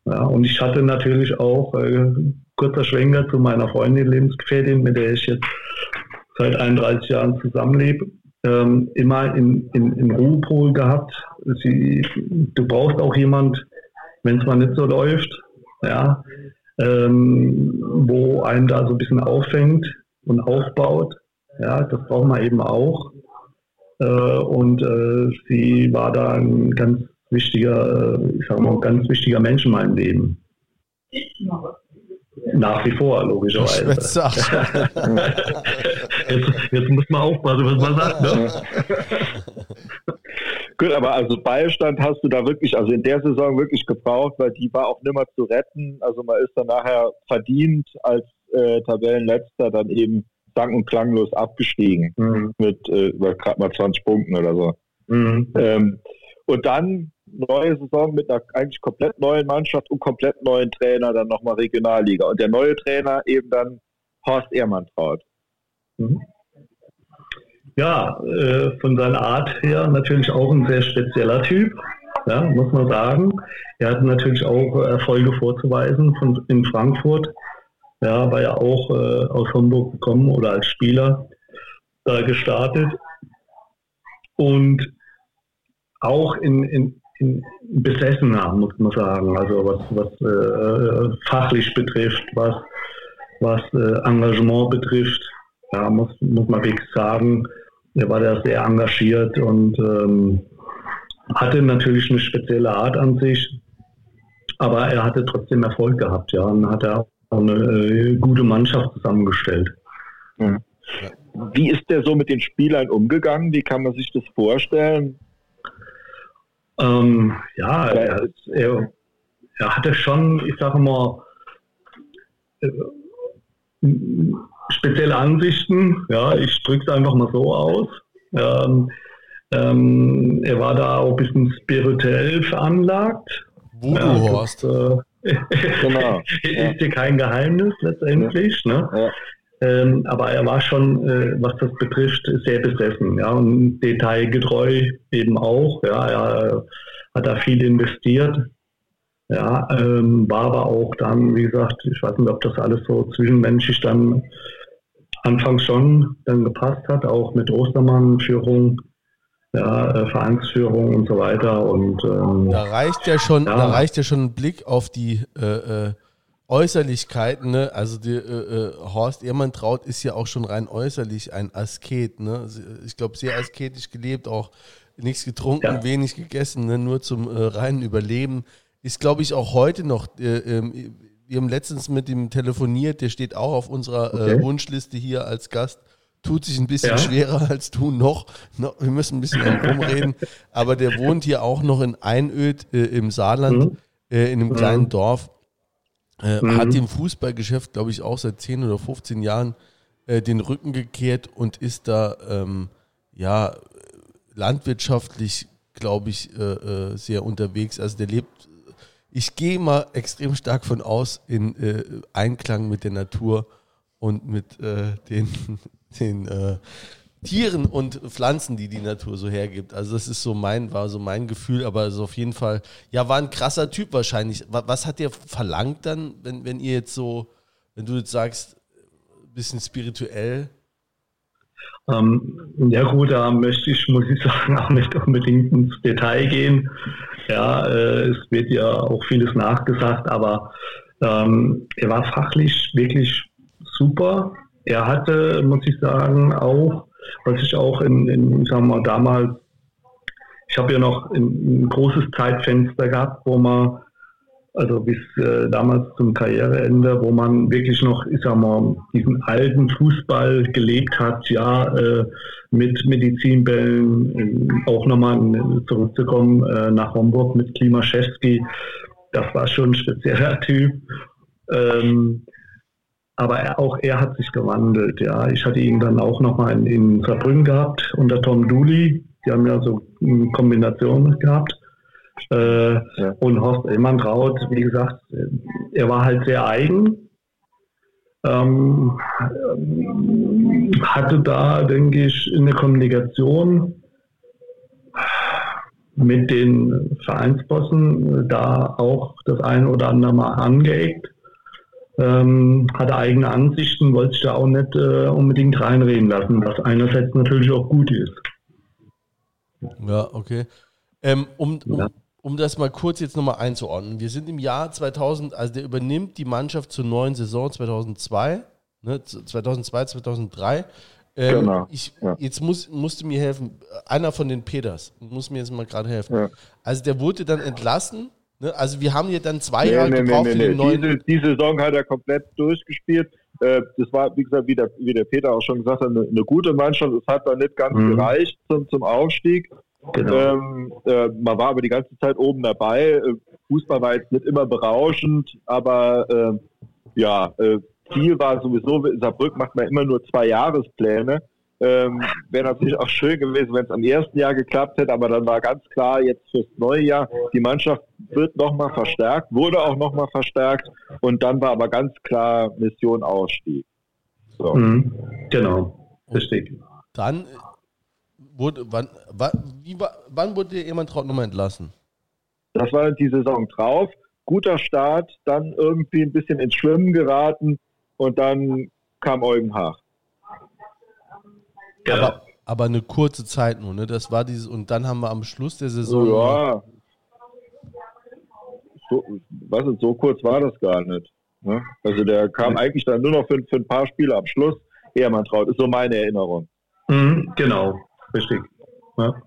Ja, und ich hatte natürlich auch, äh, kurzer Schwenker zu meiner Freundin, Lebensgefährtin, mit der ich jetzt seit 31 Jahren zusammenlebe, ähm, immer in, in, in Ruhepol gehabt. Sie, du brauchst auch jemand, wenn es mal nicht so läuft, ja, ähm, wo einen da so ein bisschen auffängt und aufbaut. Ja, das braucht man eben auch. Äh, und äh, sie war da ein ganz wichtiger, äh, ich sag mal, ganz wichtiger Mensch in meinem Leben. Nach wie vor, logischerweise. jetzt, jetzt muss man aufpassen, was man sagt. Ne? Gut, aber also Beistand hast du da wirklich, also in der Saison wirklich gebraucht, weil die war auch nimmer zu retten. Also man ist dann nachher verdient als äh, Tabellenletzter dann eben sang- und klanglos abgestiegen mhm. mit äh, gerade mal 20 Punkten oder so. Mhm. Ähm, und dann neue Saison mit einer eigentlich komplett neuen Mannschaft und komplett neuen Trainer, dann nochmal Regionalliga. Und der neue Trainer eben dann Horst Ehrmann traut. Mhm ja, äh, von seiner Art her natürlich auch ein sehr spezieller Typ, ja, muss man sagen. Er hat natürlich auch Erfolge vorzuweisen von, in Frankfurt. Ja, war ja auch äh, aus Hamburg gekommen oder als Spieler da gestartet. Und auch in, in, in besessener, muss man sagen. Also was, was äh, fachlich betrifft, was, was äh, Engagement betrifft. Ja, muss, muss man wirklich sagen, er war da sehr engagiert und ähm, hatte natürlich eine spezielle Art an sich, aber er hatte trotzdem Erfolg gehabt, ja, und hat er auch eine äh, gute Mannschaft zusammengestellt. Wie ist der so mit den Spielern umgegangen? Wie kann man sich das vorstellen? Ähm, ja, er, er, er, hatte schon, ich sage mal, äh, spezielle Ansichten. Ja, ich drücke es einfach mal so aus. Ähm, ähm, er war da auch ein bisschen spirituell veranlagt. Voodoo-Horst. Ja, äh, genau. ist ja kein Geheimnis letztendlich. Ja. Ne? Ja. Ähm, aber er war schon, äh, was das betrifft, sehr besessen, ja, und detailgetreu eben auch. Ja, er hat da viel investiert. Ja, ähm, war aber auch dann, wie gesagt, ich weiß nicht, ob das alles so zwischenmenschlich dann anfangs schon dann gepasst hat, auch mit Ostermann-Führung, ja, äh, Vereinsführung und so weiter. Und ähm, da reicht ja schon, ja. da reicht ja schon ein Blick auf die äh, äh Äußerlichkeiten, ne? Also die, äh, äh, Horst Ehrmann-Traut ist ja auch schon rein äußerlich ein Asket, ne? Ich glaube, sehr asketisch gelebt, auch nichts getrunken, ja. wenig gegessen, ne? nur zum äh, reinen Überleben. Ist, glaube ich, auch heute noch. Äh, ähm, wir haben letztens mit ihm telefoniert, der steht auch auf unserer äh, okay. Wunschliste hier als Gast. Tut sich ein bisschen ja. schwerer als du noch. No, wir müssen ein bisschen rumreden. Aber der wohnt hier auch noch in Einöd äh, im Saarland, mhm. in einem kleinen mhm. Dorf äh, mhm. Hat dem Fußballgeschäft, glaube ich, auch seit 10 oder 15 Jahren äh, den Rücken gekehrt und ist da ähm, ja landwirtschaftlich, glaube ich, äh, äh, sehr unterwegs. Also der lebt, ich gehe mal extrem stark von aus, in äh, Einklang mit der Natur und mit äh, den, den Tieren und Pflanzen, die die Natur so hergibt. Also das ist so mein, war so mein Gefühl, aber ist auf jeden Fall, ja, war ein krasser Typ wahrscheinlich. Was hat der verlangt dann, wenn, wenn ihr jetzt so, wenn du jetzt sagst, ein bisschen spirituell? Ähm, ja gut, da möchte ich, muss ich sagen, auch nicht unbedingt ins Detail gehen. Ja, äh, es wird ja auch vieles nachgesagt, aber ähm, er war fachlich wirklich super. Er hatte, muss ich sagen, auch was ich auch in, in sagen wir mal, damals, ich habe ja noch ein, ein, großes Zeitfenster gehabt, wo man, also bis äh, damals zum Karriereende, wo man wirklich noch, ich sag mal, diesen alten Fußball gelebt hat, ja, äh, mit Medizinbällen, äh, auch nochmal zurückzukommen äh, nach Homburg mit Klimaschewski. Das war schon ein spezieller Typ. Ähm, aber er, auch er hat sich gewandelt. Ja, ich hatte ihn dann auch nochmal in, in Saarbrücken gehabt unter Tom Dooley. Die haben ja so eine Kombination gehabt. Äh, ja. Und Horst Ellmann-Traut, wie gesagt, er war halt sehr eigen. Ähm, hatte da, denke ich, in der Kommunikation mit den Vereinsbossen da auch das eine oder andere Mal angeeckt ähm, hatte eigene Ansichten, wollte sich da auch nicht äh, unbedingt reinreden lassen, was einerseits natürlich auch gut ist. Ja, okay. Ähm, um, um, um das mal kurz jetzt nochmal einzuordnen. Wir sind im Jahr 2000, also der übernimmt die Mannschaft zur neuen Saison 2002, ne, 2002, 2003. Ähm, genau. Ich, ja. Jetzt muss, musste mir helfen, einer von den Peters muss mir jetzt mal gerade helfen. Ja. Also der wurde dann entlassen Ne? Also wir haben hier dann zwei nee, Jahre nee, gebraucht nee, für den neuen. Diese, die Saison hat er komplett durchgespielt. Äh, das war, wie gesagt, wie der, wie der Peter auch schon gesagt hat, eine, eine gute Mannschaft. Es hat dann nicht ganz mhm. gereicht zum, zum Aufstieg. Genau. Ähm, äh, man war aber die ganze Zeit oben dabei. Äh, Fußball war jetzt nicht immer berauschend, aber äh, ja, äh, Ziel war sowieso, in Saarbrücken macht man immer nur zwei Jahrespläne. Ähm, Wäre natürlich auch schön gewesen, wenn es am ersten Jahr geklappt hätte, aber dann war ganz klar, jetzt fürs neue Jahr, die Mannschaft wird nochmal verstärkt, wurde auch nochmal verstärkt und dann war aber ganz klar Mission Ausstieg. So. Mhm, genau, richtig. Dann wurde, wann, wie, wann wurde jemand nochmal entlassen? Das war die Saison drauf. Guter Start, dann irgendwie ein bisschen ins Schwimmen geraten und dann kam Eugen Haag. Genau. Aber, aber eine kurze Zeit nur, ne? Das war dieses, und dann haben wir am Schluss der Saison. Ja. So, was ist, so kurz war das gar nicht. Ne? Also der kam eigentlich dann nur noch für, für ein paar Spiele am Schluss. Ehrmann traut, ist so meine Erinnerung. Mhm, genau, richtig. Ja.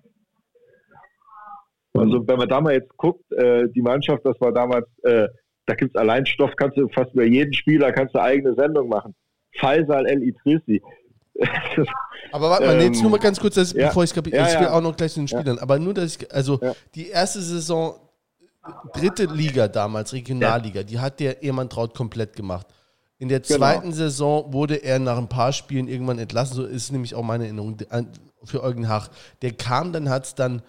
Also wenn man da mal jetzt guckt, äh, die Mannschaft, das war damals, äh, da gibt es allein Stoff, kannst du fast über jeden Spieler kannst du eigene Sendung machen. Faisal El Idrissi, aber warte mal, ähm, jetzt nur mal ganz kurz, dass, ja, bevor ich, ich ja, will auch noch gleich zu den Spielern, aber nur, dass ich, also die erste Saison, dritte Liga damals, Regionalliga, die hat der Ehemann Traut komplett gemacht. In der genau. zweiten genau. Saison wurde er nach ein paar Spielen irgendwann entlassen, so ist nämlich auch meine Erinnerung für Eugen Hach. Der kam, dann hat es dann,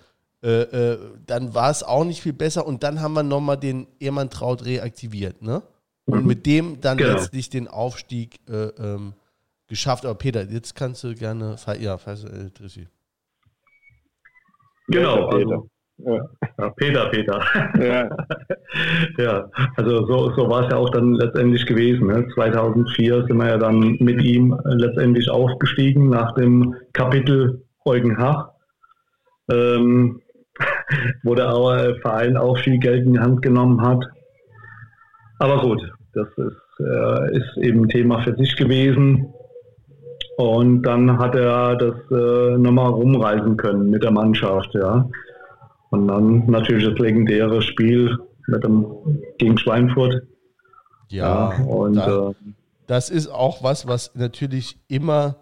äh, äh, dann war es auch nicht viel besser und dann haben wir nochmal den Ehemann Traut reaktiviert, ne? Und mhm. mit dem dann genau. letztlich den Aufstieg äh, ähm, geschafft. Aber Peter, jetzt kannst du gerne, ja, Faisal Drissi. Genau, also, ja. ja. Peter, Peter. Ja, ja also so, so war es ja auch dann letztendlich gewesen. Ne? 2004 sind wir ja dann mit ihm letztendlich aufgestiegen nach dem Kapitel Eugen Hach, ähm, wo der Verein auch viel Geld in die Hand genommen hat. Aber gut, das ist, äh, ist eben Thema für sich gewesen. Und dann hat er das äh, nochmal rumreisen können mit der Mannschaft, ja. Und dann natürlich das legendäre Spiel mit dem, gegen Schweinfurt. Ja, ja und da, äh, das ist auch was, was natürlich immer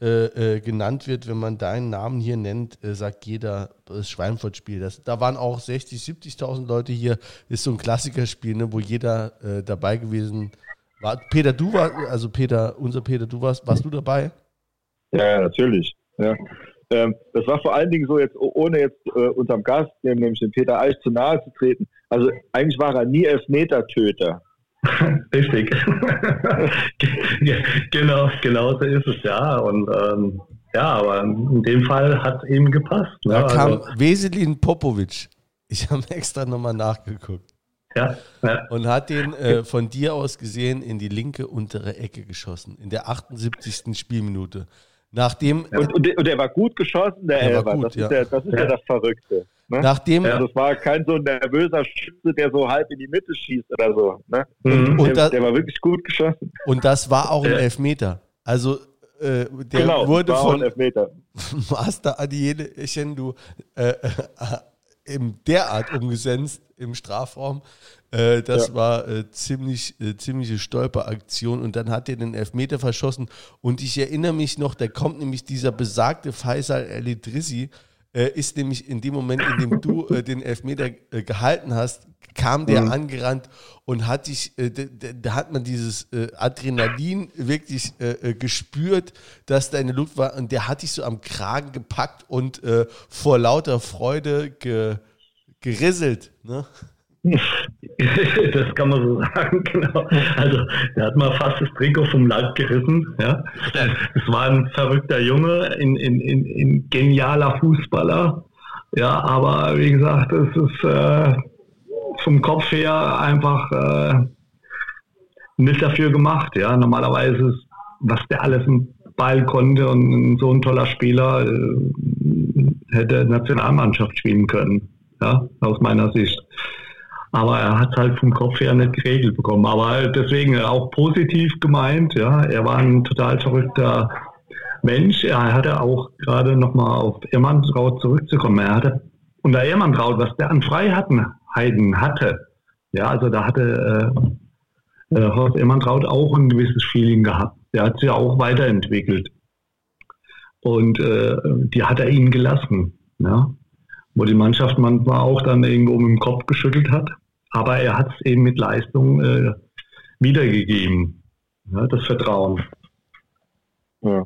äh, äh, genannt wird, wenn man deinen Namen hier nennt, äh, sagt jeder das Schweinfurt-Spiel. da waren auch 60, 70.000 Leute hier. Ist so ein Klassikerspiel, ne, wo jeder äh, dabei gewesen war. Peter, du warst, also Peter, unser Peter, du warst, warst du dabei? Ja, natürlich. Ja. Ähm, das war vor allen Dingen so jetzt, ohne jetzt äh, unserem Gast, nämlich dem Peter Eich, zu nahe zu treten. Also eigentlich war er nie Elfmetertöter. Richtig. genau, genau so ist es, ja. Und ähm, ja, aber in dem Fall hat es eben gepasst. Ne? Da kam also, Weselin Popovic. Ich habe extra nochmal nachgeguckt. Ja, ja. Und hat den äh, von dir aus gesehen in die linke untere Ecke geschossen, in der 78. Spielminute. Nachdem, und, und, und er war gut geschossen, der, der Elber. Gut, das, ja. ist ja, das ist ja, ja das Verrückte. Ne? Nachdem, also es war kein so nervöser Schütze, der so halb in die Mitte schießt oder so. Ne? Mhm. Und der, das, der, war wirklich gut geschossen. Und das war auch ein Elfmeter. Also äh, der genau, wurde von Master Adiele Echendu äh, äh, im derart umgesetzt im Strafraum. Äh, das ja. war äh, ziemlich, äh, ziemliche Stolperaktion und dann hat er den Elfmeter verschossen und ich erinnere mich noch, da kommt nämlich dieser besagte Faisal Elidrissi, äh, ist nämlich in dem Moment, in dem du äh, den Elfmeter äh, gehalten hast, kam der mhm. angerannt und hat dich, äh, da, hat man dieses äh, Adrenalin wirklich äh, gespürt, dass deine Luft war und der hat dich so am Kragen gepackt und vor lauter Freude ge, gerisselt. Ne? das kann man so sagen, genau. Also, der hat mal fast das Trikot vom Leib gerissen. Ja. Es war ein verrückter Junge, ein, ein, ein, ein genialer Fußballer. Ja, aber wie gesagt, es ist äh, vom Kopf her einfach äh, nicht dafür gemacht. Ja, normalerweise ist, was der alles im Ball konnte und so ein toller Spieler äh, hätte Nationalmannschaft spielen können. Ja, aus meiner Sicht. Aber er hat halt vom Kopf her nicht geregelt bekommen. Aber deswegen auch positiv gemeint, ja. Er war ein total verrückter Mensch. Er hatte auch gerade nochmal auf Ehrmantraut zurückzukommen. Er hatte unter Ehrmantraut, was der an Freiheiten hatte. Ja, also da hatte äh, äh, Horst Ehrmantraut auch ein gewisses Feeling gehabt. Der hat sich ja auch weiterentwickelt. Und äh, die hat er ihnen gelassen. Ja? Wo die Mannschaft manchmal auch dann irgendwo mit dem Kopf geschüttelt hat aber er hat es eben mit Leistung äh, wiedergegeben, ja, das Vertrauen. Ja.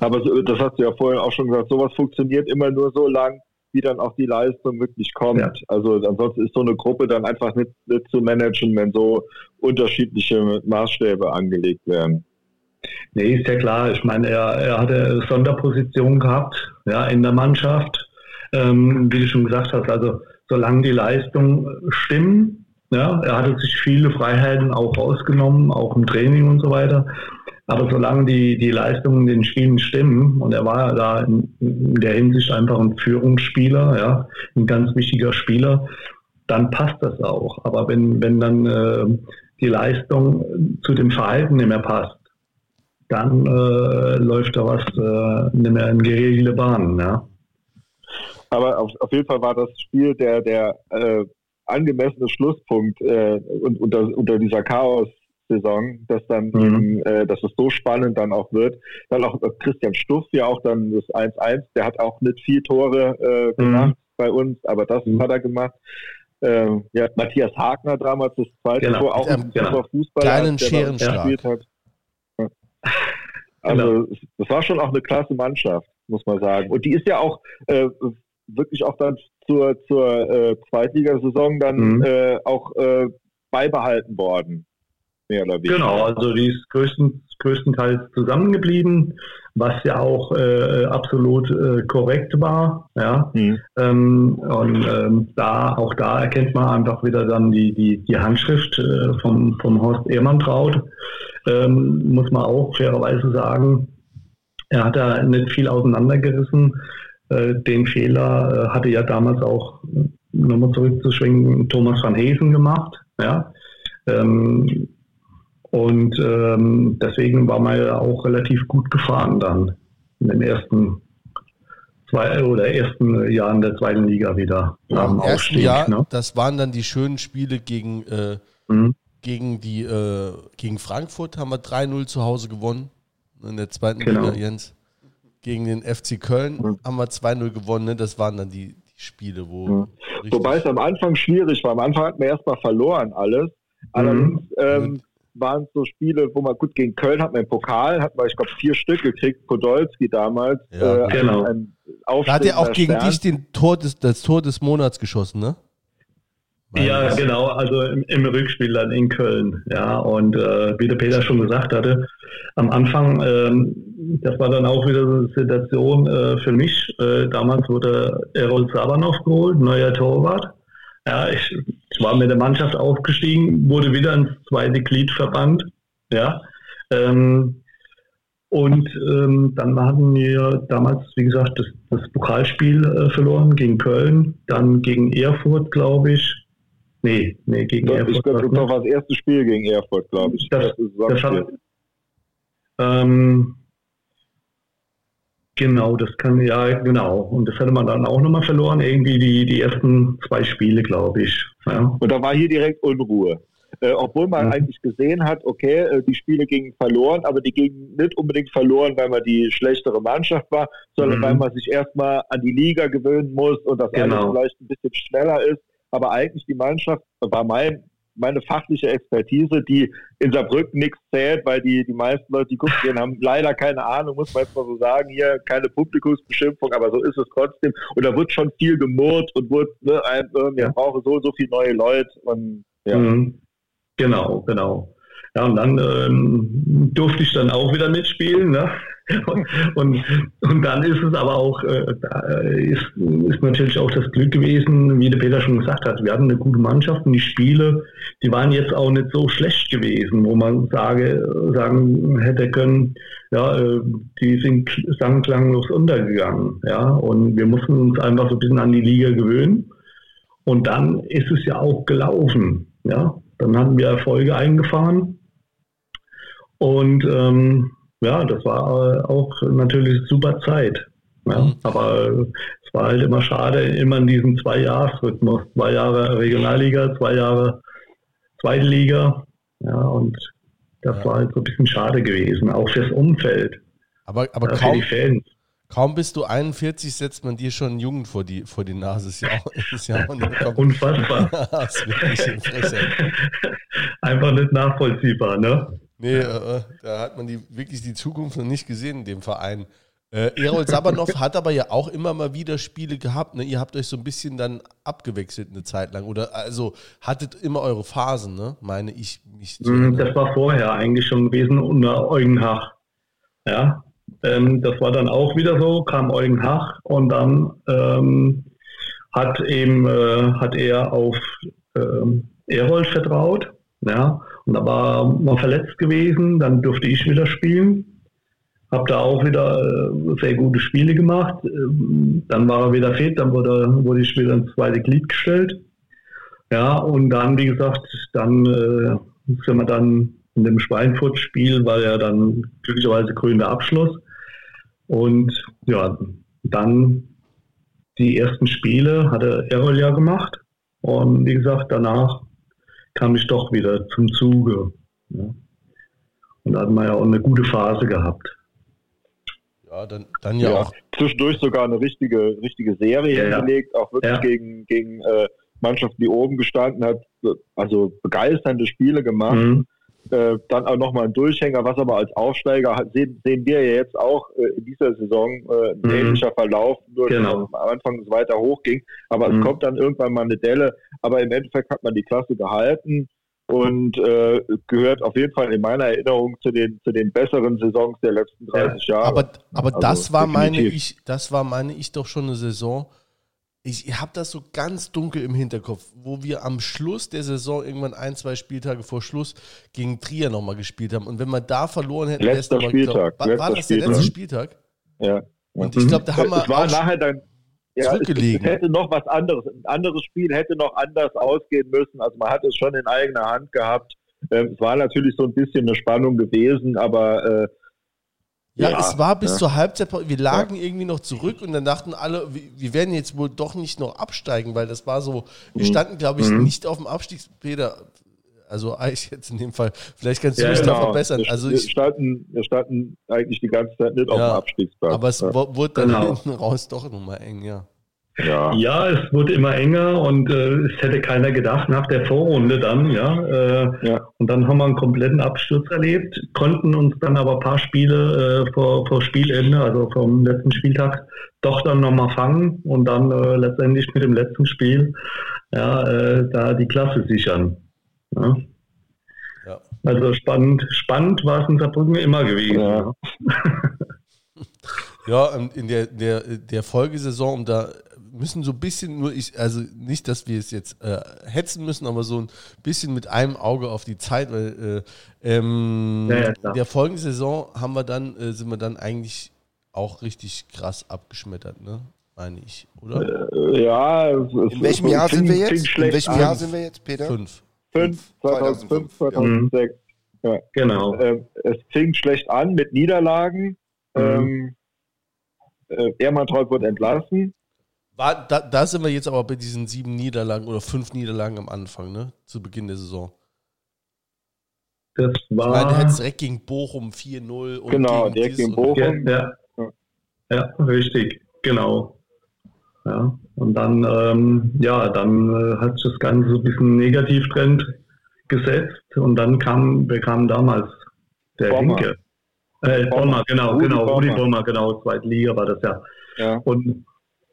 Aber das hast du ja vorhin auch schon gesagt, sowas funktioniert immer nur so lang, wie dann auch die Leistung wirklich kommt. Ja. Also ansonsten ist so eine Gruppe dann einfach nicht, nicht zu managen, wenn so unterschiedliche Maßstäbe angelegt werden. Nee, ist ja klar. Ich meine, er, er hatte Sonderposition gehabt, ja, in der Mannschaft. Ähm, wie du schon gesagt hast, also solange die Leistungen stimmen, ja, er hatte sich viele Freiheiten auch rausgenommen, auch im Training und so weiter. Aber solange die, die Leistungen in den Spielen stimmen, und er war da in, in der Hinsicht einfach ein Führungsspieler, ja, ein ganz wichtiger Spieler, dann passt das auch. Aber wenn, wenn dann äh, die Leistung zu dem Verhalten nicht mehr passt, dann äh, läuft da was äh, nicht mehr in geregelte Bahnen. Ja. Aber auf, auf jeden Fall war das Spiel der, der äh, angemessene Schlusspunkt äh, unter, unter dieser Chaos-Saison, dass dann mhm. eben, äh, dass es so spannend dann auch wird. Dann auch Christian Stuff ja auch dann das 1-1, der hat auch nicht viel Tore äh, mhm. gemacht mhm. bei uns, aber das mhm. hat er gemacht. Ähm, ja, Matthias Hagner damals das zweite genau. Tor, auch ein genau. super Fußballer, Kleinen der gespielt hat. Ja. Also genau. das war schon auch eine klasse Mannschaft, muss man sagen. Und die ist ja auch äh, wirklich auch dann zur, zur äh, Zweitligasaison dann mhm. äh, auch äh, beibehalten worden. Mehr oder weniger. Genau, also die ist größten, größtenteils zusammengeblieben, was ja auch äh, absolut äh, korrekt war. Ja? Mhm. Ähm, und ähm, da, auch da erkennt man einfach wieder dann die, die, die Handschrift äh, vom, vom Horst Ehrmantraut. Ähm, muss man auch fairerweise sagen. Er hat da nicht viel auseinandergerissen. Äh, den Fehler äh, hatte ja damals auch, nochmal zurückzuschwingen, Thomas van Hesen gemacht. Ja? Ähm, und ähm, deswegen war man ja auch relativ gut gefahren dann in den ersten zwei oder ersten Jahren der zweiten Liga wieder. Ja, ersten Aufstieg, Jahr, ne? das waren dann die schönen Spiele gegen, äh, mhm. gegen, die, äh, gegen Frankfurt, haben wir 3-0 zu Hause gewonnen. In der zweiten genau. Liga, Jens. Gegen den FC Köln mhm. haben wir 2-0 gewonnen. Ne? Das waren dann die, die Spiele, wo. Mhm. Wobei es am Anfang schwierig war. Am Anfang hat man erstmal verloren alles. Allerdings mhm. ähm, waren so Spiele, wo man gut gegen Köln hat man im Pokal, hat man, ich glaube, vier Stück gekriegt, Podolski damals. Ja, äh, genau. Ein, ein da hat er auch gegen Stern. dich den Tor des, das Tor des Monats geschossen, ne? Ja, genau, also im, im, Rückspiel dann in Köln, ja. Und äh, wie der Peter schon gesagt hatte, am Anfang, ähm, das war dann auch wieder so eine Situation äh, für mich. Äh, damals wurde Errol Sabanov geholt, neuer Torwart. Ja, ich, ich war mit der Mannschaft aufgestiegen, wurde wieder ins zweite Glied verbannt. Ja. Ähm, und ähm, dann hatten wir damals, wie gesagt, das, das Pokalspiel äh, verloren gegen Köln, dann gegen Erfurt, glaube ich. Nee, nee, gegen das, Erfurt. Ich glaube, das war das erste Spiel gegen Erfurt, glaube ich. Das, das, das hat, ähm, Genau, das kann, ja, genau. Und das hätte man dann auch nochmal verloren, irgendwie die, die ersten zwei Spiele, glaube ich. Ja. Und da war hier direkt Unruhe. Äh, obwohl man mhm. eigentlich gesehen hat, okay, äh, die Spiele gingen verloren, aber die gingen nicht unbedingt verloren, weil man die schlechtere Mannschaft war, sondern mhm. weil man sich erstmal an die Liga gewöhnen muss und das genau. alles vielleicht ein bisschen schneller ist. Aber eigentlich die Mannschaft, war mein meine fachliche Expertise, die in Saarbrücken nichts zählt, weil die, die meisten Leute, die gucken gehen, haben leider keine Ahnung, muss man jetzt mal so sagen, hier keine Publikumsbeschimpfung, aber so ist es trotzdem. Und da wird schon viel gemurrt und wird, ne, ein, wir brauchen so, so viele neue Leute und ja. Mhm. Genau, genau. Ja, und dann ähm, durfte ich dann auch wieder mitspielen. Ne? Und, und dann ist es aber auch, äh, ist, ist natürlich auch das Glück gewesen, wie der Peter schon gesagt hat, wir hatten eine gute Mannschaft und die Spiele, die waren jetzt auch nicht so schlecht gewesen, wo man sage, sagen hätte können, ja, äh, die sind sang klanglos untergegangen. Ja, und wir mussten uns einfach so ein bisschen an die Liga gewöhnen. Und dann ist es ja auch gelaufen. Ja, dann hatten wir Erfolge eingefahren. Und ähm, ja, das war äh, auch natürlich super Zeit. Ja, mhm. Aber es war halt immer schade, immer in diesem Zwei-Jahres-Rhythmus. Zwei Jahre Regionalliga, zwei Jahre Zweite Liga. Ja, und das ja. war halt so ein bisschen schade gewesen, auch fürs Umfeld. Aber, aber ja, kaum, kaum bist du 41, setzt man dir schon einen Jungen vor die, vor die Nase. Ist ja auch, ist ja auch Unfassbar. das ist wirklich Einfach nicht nachvollziehbar, ne? Nee, äh, äh, da hat man die, wirklich die Zukunft noch nicht gesehen in dem Verein. Äh, Erol Sabanov hat aber ja auch immer mal wieder Spiele gehabt. Ne? Ihr habt euch so ein bisschen dann abgewechselt eine Zeit lang. Oder also hattet immer eure Phasen, ne? meine ich mich mm, Das war vorher eigentlich schon gewesen unter Eugen Hach. Ja, ähm, das war dann auch wieder so, kam Eugen Hach und dann ähm, hat eben äh, hat er auf ähm, Erol vertraut. Ja, und da war man verletzt gewesen, dann durfte ich wieder spielen. Habe da auch wieder äh, sehr gute Spiele gemacht. Ähm, dann war er wieder fit, dann wurde, wurde ich wieder ins zweite Glied gestellt. Ja, und dann, wie gesagt, dann äh, sind wir dann in dem Schweinfurt-Spiel, war ja dann glücklicherweise grüner Abschluss. Und ja, dann die ersten Spiele hatte Errol ja gemacht. Und wie gesagt, danach kam ich doch wieder zum Zuge. Ja. Und da hatten wir ja auch eine gute Phase gehabt. Ja, dann, dann ja, ja, auch. Zwischendurch sogar eine richtige, richtige Serie ja, hingelegt, auch wirklich gegen, gegen äh, Mannschaften, die oben gestanden hat. Also begeisternde Spiele gemacht. Mhm. Äh, dann auch nochmal ein Durchhänger, was aber als Aufsteiger hat, sehen, sehen wir ja jetzt auch äh, in dieser Saison äh, ein mhm. ähnlicher Verlauf, nur genau. dass am Anfang es weiter hochging. Aber mhm. es kommt dann irgendwann mal eine Delle. Aber im Endeffekt hat man die Klasse gehalten. und äh, gehört auf jeden Fall in meiner Erinnerung zu den, zu den besseren Saisons der letzten 30 Jahre. Aber, aber also das war meine ich, das war meine ich doch schon eine Saison. Ich, habe das so ganz dunkel im Hinterkopf, wo wir am Schluss der Saison irgendwann ein, zwei Spieltage vor Schluss gegen Trier nochmal gespielt haben. Und wenn wir da verloren hätten, letzter Spieltag. War, war das der letzte Spieltag? Ja. Und ich glaube, da haben wir. Es war nachher dann ja, zurückgelegen. Es, es, hätte noch was anderes, ein anderes Spiel hätte noch anders ausgehen müssen. Also man hat es schon in eigener Hand gehabt. Ähm, es war natürlich so ein bisschen eine Spannung gewesen, aber äh, ja, ja, es war bis ja. zur Halbzeit, wir lagen ja. irgendwie noch zurück und dann dachten alle, wir werden jetzt wohl doch nicht noch absteigen, weil das war so, wir mhm. standen, glaube ich, mhm. nicht auf dem Abstiegspeter. Also eigentlich jetzt in dem Fall, vielleicht kannst du mich genau. da verbessern. Also wir, standen, wir standen eigentlich die ganze Zeit nicht auf dem Abstiegsplatz. Aber es wurde dann genau. hinten raus doch nochmal eng, ja. Ja. ja, es wurde immer enger und äh, es hätte keiner gedacht nach der Vorrunde dann, ja. Äh, ja. Und dann haben wir einen kompletten Absturz erlebt, konnten uns dann aber ein paar Spiele äh, vor, vor Spielende, also vom letzten Spieltag, doch dann nochmal fangen und dann äh, letztendlich mit dem letzten Spiel ja, äh, da die Klasse sichern. Ja. ja. Also spannend, spannend war es in Saarbrücken immer gewesen. Ja. Ja, in der, der, der Folgesaison, um da müssen so ein bisschen nur, ich, also nicht, dass wir es jetzt äh, hetzen müssen, aber so ein bisschen mit einem Auge auf die Zeit, weil äh, ähm, ja, ja, in der folgenden Saison haben wir dann, äh, sind wir dann eigentlich auch richtig krass abgeschmettert, ne? Meine ich, oder? Äh, ja, in welchem Jahr sind wir jetzt? In welchem Jahr sind wir jetzt, Peter? Fünf. Fünf, 2005, 2006. Ja. Genau. Ähm, es fing schlecht an mit Niederlagen. Mhm. Ähm, äh, Ermantraut wurde entlassen. War, da, da sind wir jetzt aber bei diesen sieben Niederlagen oder fünf Niederlagen am Anfang, ne? Zu Beginn der Saison. Das war. Ich meine, der hat direkt gegen Bochum 4-0 Genau, direkt gegen Bochum. Ja, ja. ja, richtig, genau. Ja, und dann, ähm, ja, dann äh, hat sich das Ganze so ein bisschen Negativtrend gesetzt und dann kam, bekam damals der Bommer. Hinke. Äh, Bommer, Bommer genau, Rudi genau, Bommer. Rudi Bommer, genau, zweite Liga war das ja. ja. Und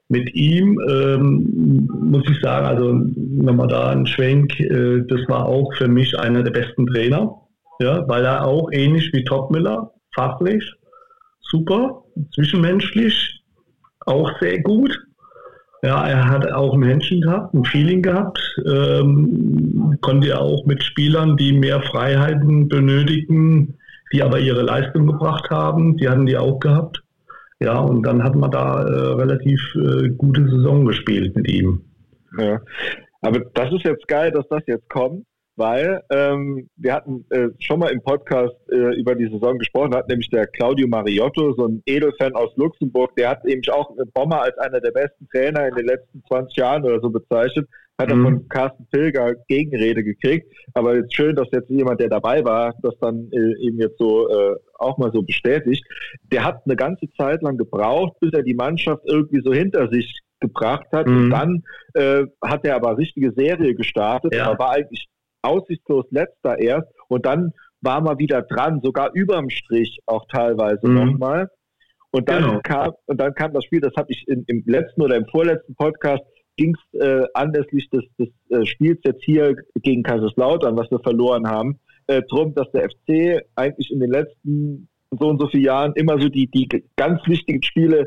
mit ihm ähm, muss ich sagen, also nochmal da ein Schwenk, äh, das war auch für mich einer der besten Trainer, ja, weil er auch ähnlich wie Topmiller, fachlich, super, zwischenmenschlich auch sehr gut. Ja, er hat auch Menschen gehabt, ein Feeling gehabt, ähm, konnte er auch mit Spielern, die mehr Freiheiten benötigen, die aber ihre Leistung gebracht haben, die hatten die auch gehabt. Ja, und dann hat man da äh, relativ äh, gute Saison gespielt mit ihm. Ja. Aber das ist jetzt geil, dass das jetzt kommt, weil ähm, wir hatten äh, schon mal im Podcast äh, über die Saison gesprochen, hat nämlich der Claudio Mariotto, so ein Edelfan aus Luxemburg, der hat nämlich auch Bomber als einer der besten Trainer in den letzten 20 Jahren oder so bezeichnet hat er mhm. von Carsten Pilger Gegenrede gekriegt. Aber jetzt schön, dass jetzt jemand, der dabei war, das dann äh, eben jetzt so äh, auch mal so bestätigt. Der hat eine ganze Zeit lang gebraucht, bis er die Mannschaft irgendwie so hinter sich gebracht hat. Mhm. Und dann äh, hat er aber richtige Serie gestartet. Ja. Er war eigentlich aussichtslos letzter erst. Und dann war man wieder dran, sogar überm Strich auch teilweise mhm. nochmal. Und dann genau. kam und dann kam das Spiel, das habe ich in, im letzten oder im vorletzten Podcast ging es äh, anlässlich des, des äh, Spiels jetzt hier gegen Kaiserslautern, was wir verloren haben, äh, darum, dass der FC eigentlich in den letzten so und so vielen Jahren immer so die, die ganz wichtigen Spiele,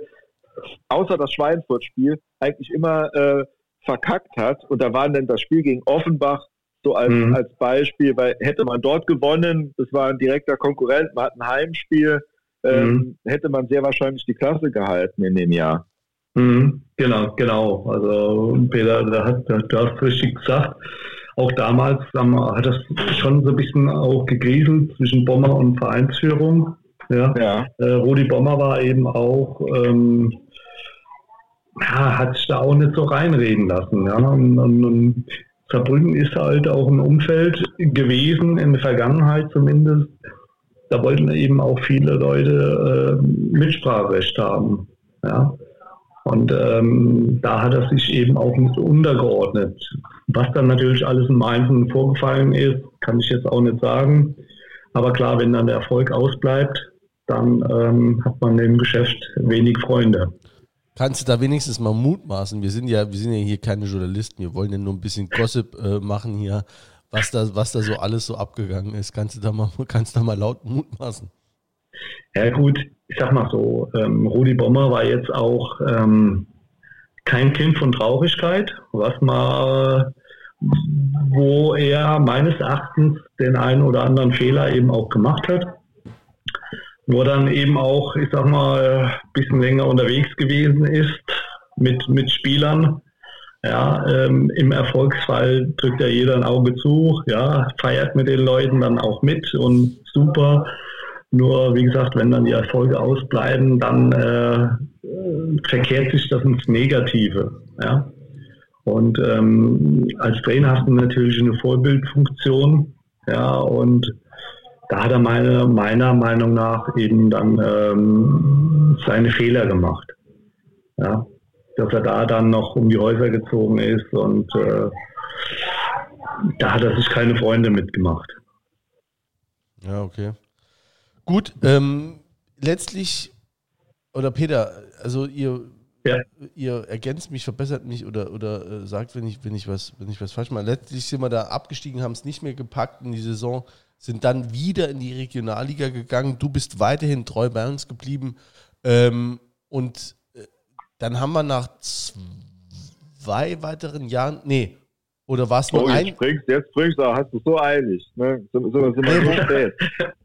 außer das Schweinfurt-Spiel, eigentlich immer äh, verkackt hat. Und da war dann das Spiel gegen Offenbach so als, mhm. als Beispiel, weil hätte man dort gewonnen, das war ein direkter Konkurrent, man hat ein Heimspiel, ähm, mhm. hätte man sehr wahrscheinlich die Klasse gehalten in dem Jahr. Mhm, genau, genau. Also Peter, da hat, du hast richtig gesagt. Auch damals wir, hat das schon so ein bisschen auch gegrieselt zwischen Bommer und Vereinsführung. Ja. ja. Äh, Rudi Bommer war eben auch, ähm, ja, hat sich da auch nicht so reinreden lassen. Ja. Und, und, und Saarbrücken ist halt auch ein Umfeld gewesen, in der Vergangenheit zumindest. Da wollten eben auch viele Leute äh, Mitspracherecht haben. Ja. Und ähm, da hat er sich eben auch nicht untergeordnet. Was dann natürlich alles im Einzelnen vorgefallen ist, kann ich jetzt auch nicht sagen. Aber klar, wenn dann der Erfolg ausbleibt, dann ähm, hat man im Geschäft wenig Freunde. Kannst du da wenigstens mal mutmaßen? Wir sind ja, wir sind ja hier keine Journalisten, wir wollen ja nur ein bisschen Gossip äh, machen hier. was da, was da so alles so abgegangen ist. Kannst du da mal, kannst du da mal laut mutmaßen? Ja gut, ich sag mal so, ähm, Rudi Bommer war jetzt auch ähm, kein Kind von Traurigkeit, was mal, wo er meines Erachtens den einen oder anderen Fehler eben auch gemacht hat. Nur dann eben auch, ich sag mal, ein bisschen länger unterwegs gewesen ist mit, mit Spielern. Ja, ähm, im Erfolgsfall drückt ja jeder ein Auge zu, ja, feiert mit den Leuten dann auch mit und super. Nur, wie gesagt, wenn dann die Erfolge ausbleiben, dann äh, verkehrt sich das ins Negative. Ja? Und ähm, als Trainer hast du natürlich eine Vorbildfunktion. Ja, und da hat er meine, meiner Meinung nach eben dann ähm, seine Fehler gemacht. Ja, dass er da dann noch um die Häuser gezogen ist und äh, da hat er sich keine Freunde mitgemacht. Ja, okay. Gut, ähm, letztlich, oder Peter, also ihr, ja. ihr ergänzt mich, verbessert mich oder, oder äh, sagt, wenn ich, wenn, ich was, wenn ich was falsch mache. Letztlich sind wir da abgestiegen, haben es nicht mehr gepackt in die Saison, sind dann wieder in die Regionalliga gegangen. Du bist weiterhin treu bei uns geblieben. Ähm, und äh, dann haben wir nach zwei weiteren Jahren, nee, oder war es nur oh, ein? Jetzt bringst, jetzt bringst du, hast du so eilig. Ne? So, so, sind wir so spät.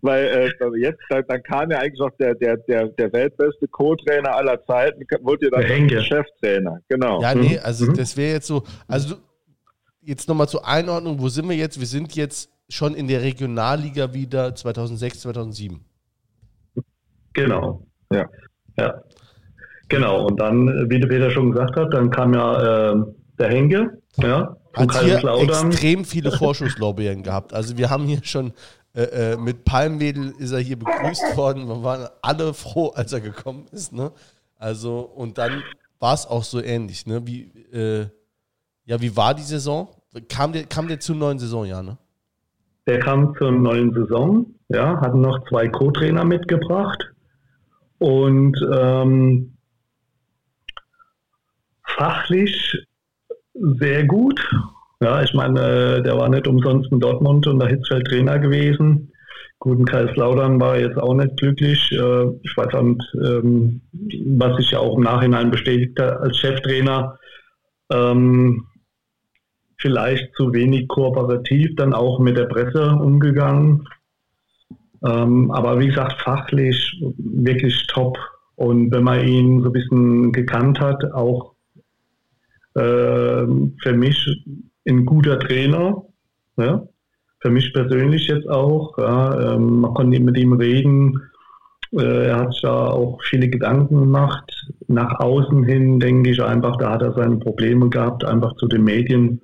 Weil äh, jetzt, dann, dann, kam ja eigentlich noch der, der, der, der weltbeste Co-Trainer aller Zeiten, wurde ja dann der Cheftrainer. Genau. Ja, nee, mhm. also mhm. das wäre jetzt so, also jetzt nochmal zur Einordnung, wo sind wir jetzt? Wir sind jetzt schon in der Regionalliga wieder 2006, 2007. Genau, ja. ja. Genau, und dann, wie der Peter schon gesagt hat, dann kam ja äh, der Henke, ja, hat hier extrem viele Vorschusslorbeeren gehabt. Also wir haben hier schon äh, äh, mit Palmwedel ist er hier begrüßt worden. Wir waren alle froh, als er gekommen ist. Ne? Also und dann war es auch so ähnlich. Ne? Wie, äh, ja, wie war die Saison? Kam der, kam der zur neuen Saison, ja, ne? Der kam zur neuen Saison, ja, hatten noch zwei Co-Trainer mitgebracht und ähm, fachlich sehr gut. Ja, ich meine, der war nicht umsonst in Dortmund und der Hitzfeld Trainer gewesen. Guten Kaiserslautern war jetzt auch nicht glücklich. Äh, ich weiß nicht, ähm, was sich ja auch im Nachhinein bestätigt hat als Cheftrainer. Ähm, vielleicht zu wenig kooperativ dann auch mit der Presse umgegangen. Ähm, aber wie gesagt, fachlich wirklich top. Und wenn man ihn so ein bisschen gekannt hat, auch für mich ein guter Trainer. Ja? Für mich persönlich jetzt auch. Ja? Ähm, man konnte mit ihm reden. Äh, er hat sich da auch viele Gedanken gemacht. Nach außen hin denke ich einfach, da hat er seine Probleme gehabt, einfach zu den Medien,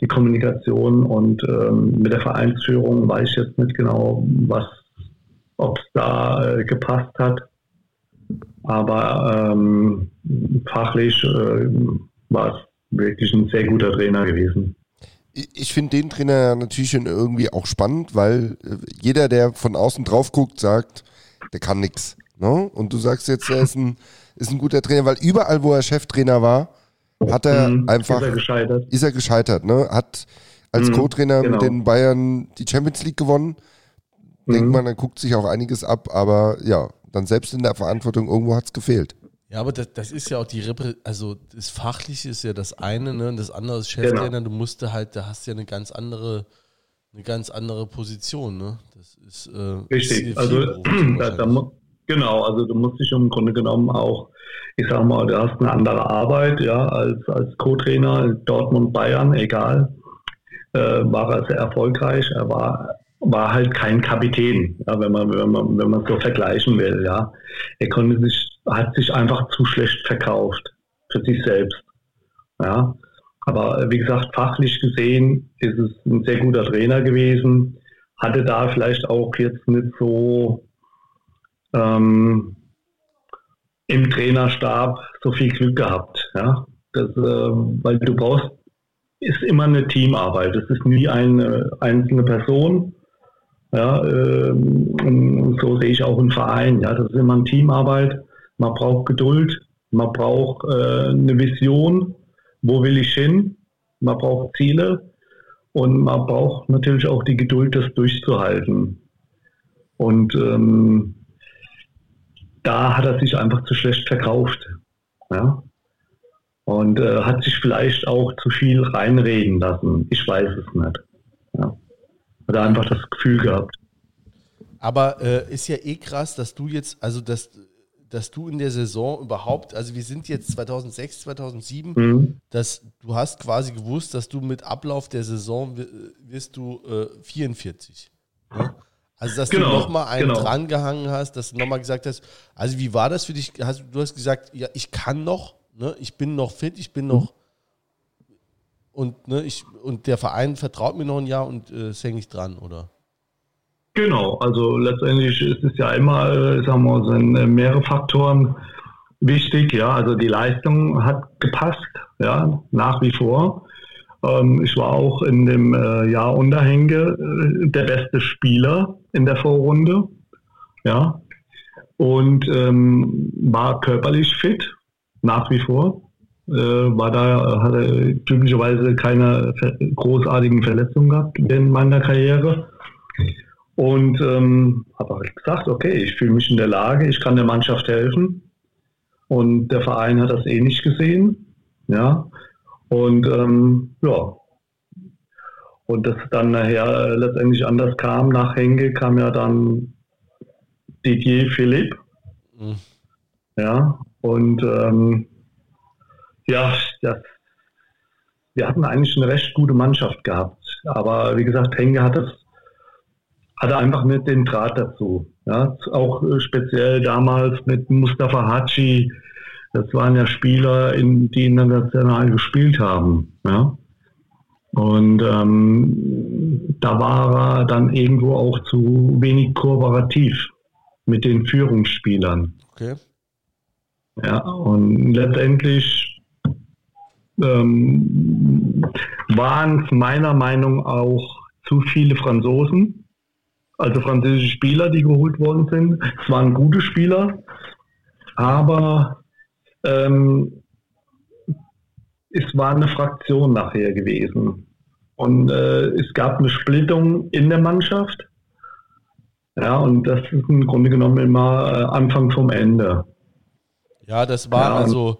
die Kommunikation und ähm, mit der Vereinsführung weiß ich jetzt nicht genau, was, ob es da äh, gepasst hat. Aber ähm, fachlich äh, war es wirklich ein sehr guter Trainer gewesen. Ich finde den Trainer natürlich irgendwie auch spannend, weil äh, jeder, der von außen drauf guckt, sagt, der kann nichts. Ne? Und du sagst jetzt, er ist ein, ist ein guter Trainer, weil überall, wo er Cheftrainer war, hat er mhm, einfach. Ist er gescheitert. Ist er gescheitert, ne? Hat als mhm, Co-Trainer genau. mit den Bayern die Champions League gewonnen. Mhm. Denkt man, er guckt sich auch einiges ab, aber ja, dann selbst in der Verantwortung irgendwo hat es gefehlt. Ja, aber das, das ist ja auch die Reprä also das Fachliche ist ja das eine, ne? Und das andere ist Cheftrainer, genau. du musst halt, da hast du ja eine ganz andere, eine ganz andere Position, ne? Das ist äh, richtig. Also da, da, genau, also du musst dich im Grunde genommen auch, ich sag mal, du hast eine andere Arbeit, ja, als als Co-Trainer Dortmund, Bayern, egal, äh, war er sehr erfolgreich. Er war war halt kein Kapitän, ja, wenn man wenn man wenn man so vergleichen will, ja. Er konnte sich hat sich einfach zu schlecht verkauft für sich selbst. Ja. Aber äh, wie gesagt, fachlich gesehen ist es ein sehr guter Trainer gewesen. Hatte da vielleicht auch jetzt nicht so ähm, im Trainerstab so viel Glück gehabt. Ja. Das, äh, weil du brauchst, ist immer eine Teamarbeit. Es ist nie eine einzelne Person. Ja, ähm, so sehe ich auch einen Verein. Ja, das ist immer eine Teamarbeit man braucht Geduld, man braucht äh, eine Vision, wo will ich hin, man braucht Ziele und man braucht natürlich auch die Geduld, das durchzuhalten. Und ähm, da hat er sich einfach zu schlecht verkauft. Ja? Und äh, hat sich vielleicht auch zu viel reinreden lassen. Ich weiß es nicht. Ja. Hat er einfach das Gefühl gehabt. Aber äh, ist ja eh krass, dass du jetzt, also dass, dass du in der Saison überhaupt, also wir sind jetzt 2006, 2007, mhm. dass du hast quasi gewusst, dass du mit Ablauf der Saison wirst du äh, 44. Ne? Also, dass genau, du nochmal einen genau. drangehangen hast, dass du nochmal gesagt hast, also wie war das für dich? Hast, du hast gesagt, ja, ich kann noch, ne? ich bin noch fit, ich bin noch und, ne, ich, und der Verein vertraut mir noch ein Jahr und äh, hänge ich dran, oder? Genau, also letztendlich ist es ja immer, äh, sagen wir, sind äh, mehrere Faktoren wichtig, ja, also die Leistung hat gepasst, ja, nach wie vor. Ähm, ich war auch in dem äh, Jahr Unterhänge äh, der beste Spieler in der Vorrunde. Ja. Und ähm, war körperlich fit, nach wie vor. Äh, war da, hatte typischerweise keine großartigen Verletzungen gehabt in meiner Karriere. Und ähm, habe halt gesagt, okay, ich fühle mich in der Lage, ich kann der Mannschaft helfen. Und der Verein hat das eh nicht gesehen. Ja. Und ähm, ja. Und das dann nachher letztendlich anders kam, nach Henke kam ja dann Didier Philipp. Mhm. Ja, und ähm, ja, das, wir hatten eigentlich eine recht gute Mannschaft gehabt. Aber wie gesagt, Henke hat das hatte einfach nicht den Draht dazu. Ja, auch speziell damals mit Mustafa Haji, das waren ja Spieler, in, die international gespielt haben. Ja? Und ähm, da war er dann irgendwo auch zu wenig kooperativ mit den Führungsspielern. Okay. Ja, und letztendlich ähm, waren es meiner Meinung nach auch zu viele Franzosen, also französische Spieler, die geholt worden sind. Es waren gute Spieler, aber ähm, es war eine Fraktion nachher gewesen. Und äh, es gab eine Splittung in der Mannschaft. Ja, und das ist im Grunde genommen immer äh, Anfang vom Ende. Ja, das war ja, also,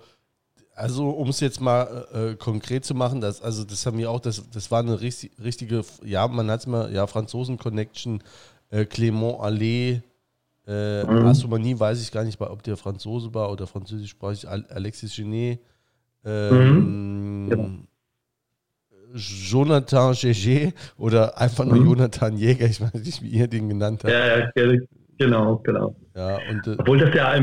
also um es jetzt mal äh, konkret zu machen, das, also das haben wir auch, das, das war eine richtig, richtige, ja, man hat es mal, ja, Franzosen-Connection, äh, Clément Allais, äh, mhm. Astronomie weiß ich gar nicht, ob der Franzose war oder französischsprachig. Alexis Genet. Ähm, mhm. ja. Jonathan Gégé oder einfach nur mhm. Jonathan Jäger, ich weiß nicht, wie ihr den genannt habt. Ja, ja, genau, genau. Ja, und, äh, Obwohl das ja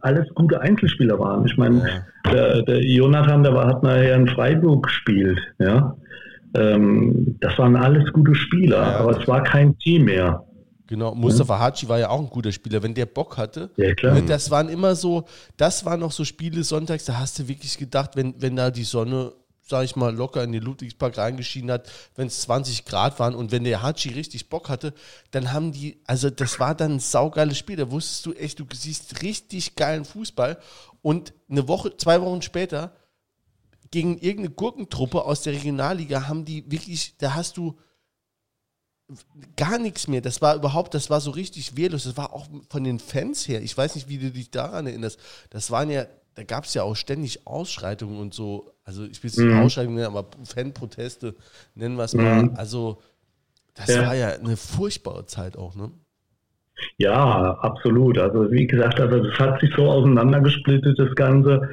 alles gute Einzelspieler waren. Ich meine, ja. der, der, Jonathan, der war, hat nachher in Freiburg gespielt, ja. Ähm, das waren alles gute Spieler, ja, aber es war kein Team mehr. Genau, Mustafa mhm. Haji war ja auch ein guter Spieler, wenn der Bock hatte. Ja, klar. Ne, das waren immer so, das waren noch so Spiele sonntags, da hast du wirklich gedacht, wenn, wenn da die Sonne, sag ich mal, locker in den Ludwigspark reingeschienen hat, wenn es 20 Grad waren und wenn der Haji richtig Bock hatte, dann haben die, also das war dann ein saugeiles Spiel, da wusstest du echt, du siehst richtig geilen Fußball und eine Woche, zwei Wochen später gegen irgendeine Gurkentruppe aus der Regionalliga haben die wirklich, da hast du gar nichts mehr. Das war überhaupt, das war so richtig wehrlos. Das war auch von den Fans her. Ich weiß nicht, wie du dich daran erinnerst. Das waren ja, da gab es ja auch ständig Ausschreitungen und so. Also ich will es nicht mhm. Ausschreitungen nennen, aber Fanproteste nennen wir es mhm. mal. Also das ja. war ja eine furchtbare Zeit auch, ne? Ja, absolut. Also wie gesagt, also das hat sich so auseinandergesplittet, das Ganze.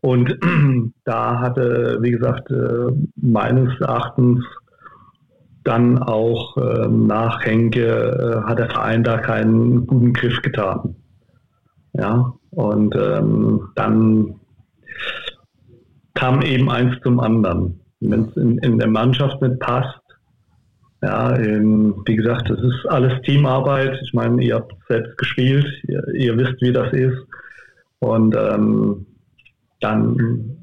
Und da hatte, wie gesagt, äh, meines Erachtens dann auch ähm, nach Henke äh, hat der Verein da keinen guten Griff getan. Ja, und ähm, dann kam eben eins zum anderen. Wenn es in, in, der Mannschaft nicht passt, ja, ähm, wie gesagt, das ist alles Teamarbeit. Ich meine, ihr habt selbst gespielt, ihr, ihr wisst, wie das ist. Und ähm, dann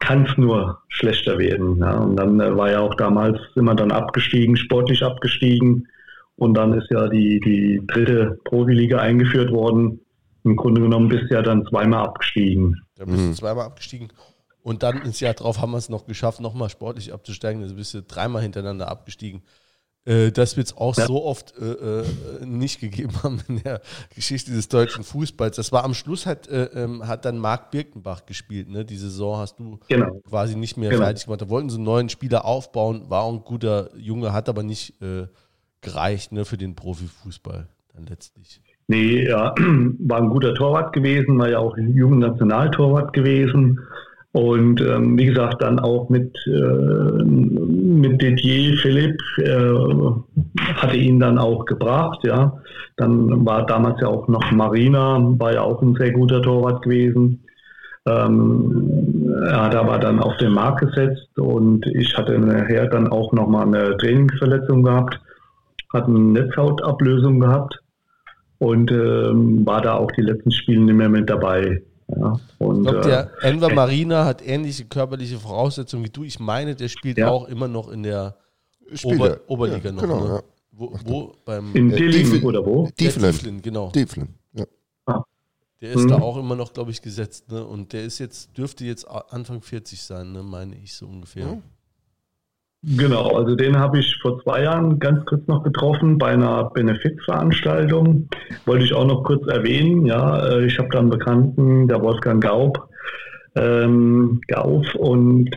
kann es nur schlechter werden. Ja. Und dann äh, war ja auch damals immer dann abgestiegen, sportlich abgestiegen. Und dann ist ja die, die dritte Profiliga eingeführt worden. Im Grunde genommen bist du ja dann zweimal abgestiegen. Da bist du mhm. zweimal abgestiegen. Und dann ins Jahr drauf haben wir es noch geschafft, nochmal sportlich abzusteigen. Also bist du dreimal hintereinander abgestiegen. Äh, das wird es auch ja. so oft äh, äh, nicht gegeben haben in der Geschichte des deutschen Fußballs. Das war am Schluss hat, äh, ähm, hat dann Marc Birkenbach gespielt. Ne? Die Saison hast du genau. quasi nicht mehr genau. fertig gemacht. Da wollten sie einen neuen Spieler aufbauen, war auch ein guter Junge, hat aber nicht äh, gereicht ne, für den Profifußball dann letztlich. Nee, ja, war ein guter Torwart gewesen, war ja auch ein junger Nationaltorwart gewesen. Und ähm, wie gesagt, dann auch mit, äh, mit Didier Philipp äh, hatte ihn dann auch gebracht, ja. Dann war damals ja auch noch Marina, war ja auch ein sehr guter Torwart gewesen. Ähm, er hat aber dann auf den Markt gesetzt und ich hatte nachher dann auch nochmal eine Trainingsverletzung gehabt, hatte eine Netzhautablösung gehabt und ähm, war da auch die letzten Spiele nicht mehr mit dabei. Ja, und, ich glaube, der äh, Enver Marina hat ähnliche körperliche Voraussetzungen wie du. Ich meine, der spielt ja. auch immer noch in der Ober Oberliga ja, noch. Genau, ne? wo, wo, beim in Dillingen oder wo? Dieflin, genau. Dieflin, ja. Ah. Der ist mhm. da auch immer noch, glaube ich, gesetzt. Ne? Und der ist jetzt, dürfte jetzt Anfang 40 sein, ne? meine ich so ungefähr. Mhm. Genau, also den habe ich vor zwei Jahren ganz kurz noch getroffen bei einer Benefizveranstaltung. Wollte ich auch noch kurz erwähnen. Ja, äh, ich habe da einen Bekannten, der Wolfgang Gaub, ähm, Gauf, und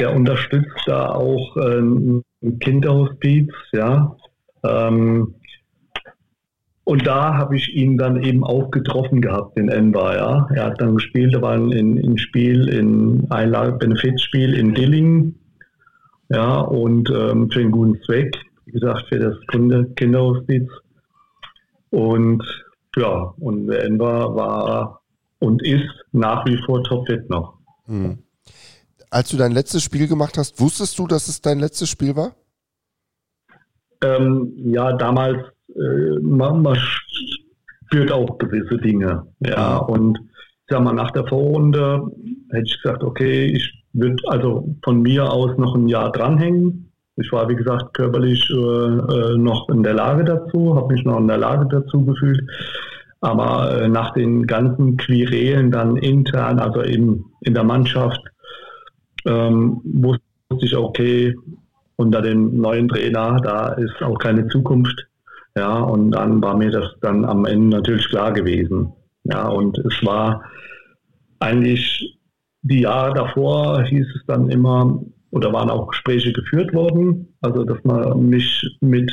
der unterstützt da auch ähm, ein Kinderhospiz. Ja, ähm, und da habe ich ihn dann eben auch getroffen gehabt in Enva. Ja, er hat dann gespielt, da war ein, ein Spiel in ein Benefizspiel in Dillingen ja, und ähm, für einen guten Zweck, wie gesagt, für das Kinder Kinderhospiz. Und ja, und Enver war und ist nach wie vor topfit noch. Hm. Als du dein letztes Spiel gemacht hast, wusstest du, dass es dein letztes Spiel war? Ähm, ja, damals, äh, man, man, spürt auch gewisse Dinge. Ja, mhm. und ich sag mal, nach der Vorrunde hätte ich gesagt, okay, ich wird also von mir aus noch ein Jahr dranhängen. Ich war, wie gesagt, körperlich äh, äh, noch in der Lage dazu, habe mich noch in der Lage dazu gefühlt. Aber äh, nach den ganzen Quirelen dann intern, also eben in der Mannschaft, ähm, wusste ich, okay, unter dem neuen Trainer, da ist auch keine Zukunft. Ja, und dann war mir das dann am Ende natürlich klar gewesen. Ja, und es war eigentlich die Jahre davor hieß es dann immer, oder waren auch Gespräche geführt worden, also dass man mich mit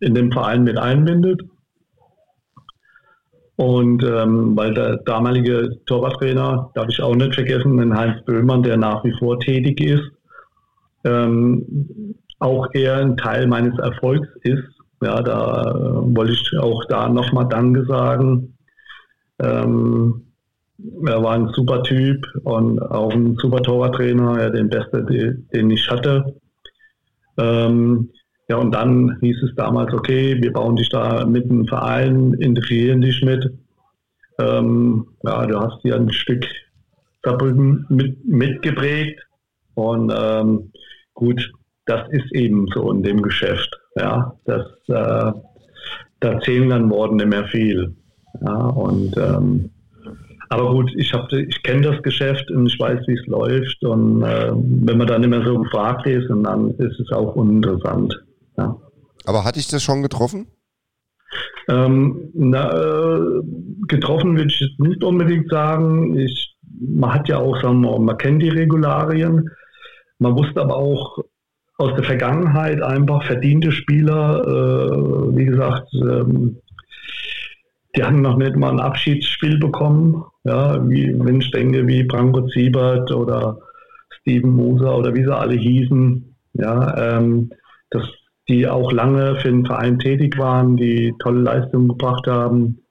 in dem Verein mit einbindet. Und ähm, weil der damalige Torwarttrainer, darf ich auch nicht vergessen, den Heinz Böhmann, der nach wie vor tätig ist, ähm, auch eher ein Teil meines Erfolgs ist. Ja, da äh, wollte ich auch da nochmal Danke sagen. Ähm, er war ein super Typ und auch ein super Torwarttrainer, ja, den Beste, den ich hatte. Ähm, ja, und dann hieß es damals, okay, wir bauen dich da mit einem Verein, integrieren dich mit. Ähm, ja, du hast hier ein Stück Saarbrücken mit, mitgeprägt. Und ähm, gut, das ist eben so in dem Geschäft. Ja, das, äh, da zählen dann Worte nicht mehr viel. Ja, und ähm, aber gut, ich, ich kenne das Geschäft und ich weiß, wie es läuft. Und äh, wenn man dann immer so gefragt ist, und dann ist es auch uninteressant. Ja. Aber hatte ich das schon getroffen? Ähm, na, äh, getroffen würde ich nicht unbedingt sagen. Ich, man hat ja auch, sagen wir, man kennt die Regularien. Man wusste aber auch aus der Vergangenheit einfach verdiente Spieler, äh, wie gesagt, ähm, die haben noch nicht mal ein Abschiedsspiel bekommen. Ja, wie, wenn ich denke, wie Branko Siebert oder Steven Moser oder wie sie alle hießen, ja, ähm, dass die auch lange für den Verein tätig waren, die tolle Leistungen gebracht haben.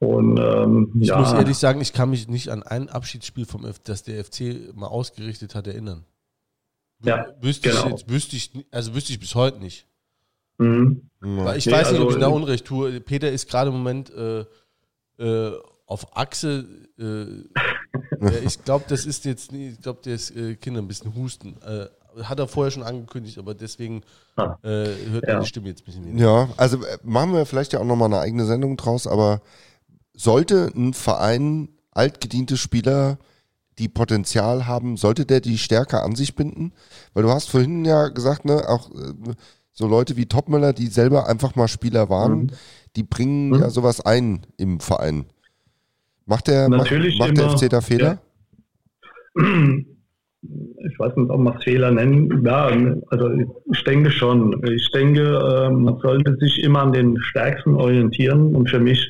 Und, ähm, ich ja. muss ehrlich sagen, ich kann mich nicht an ein Abschiedsspiel vom F das der FC mal ausgerichtet hat erinnern. Ja, wüsste genau. ich jetzt, wüsste ich, also wüsste ich bis heute nicht. Mhm. Weil ich nee, weiß nicht, also, ob ich da Unrecht tue. Peter ist gerade im Moment äh, äh, auf Achse. Äh, ich glaube, das ist jetzt, ich glaube, der ist äh, Kinder ein bisschen husten. Äh, hat er vorher schon angekündigt, aber deswegen ah. äh, hört ja. die Stimme jetzt ein bisschen weniger. Ja, also machen wir vielleicht ja auch nochmal eine eigene Sendung draus, aber sollte ein Verein altgediente Spieler die Potenzial haben, sollte der die stärker an sich binden? Weil du hast vorhin ja gesagt, ne, auch äh, so Leute wie Topmüller, die selber einfach mal Spieler waren, mhm. die bringen mhm. ja sowas ein im Verein. Macht der, Natürlich macht, macht der FC da Fehler? Ja. Ich weiß nicht, ob man es Fehler nennen. Ja, also ich denke schon. Ich denke, ähm, man sollte sich immer an den Stärksten orientieren und für mich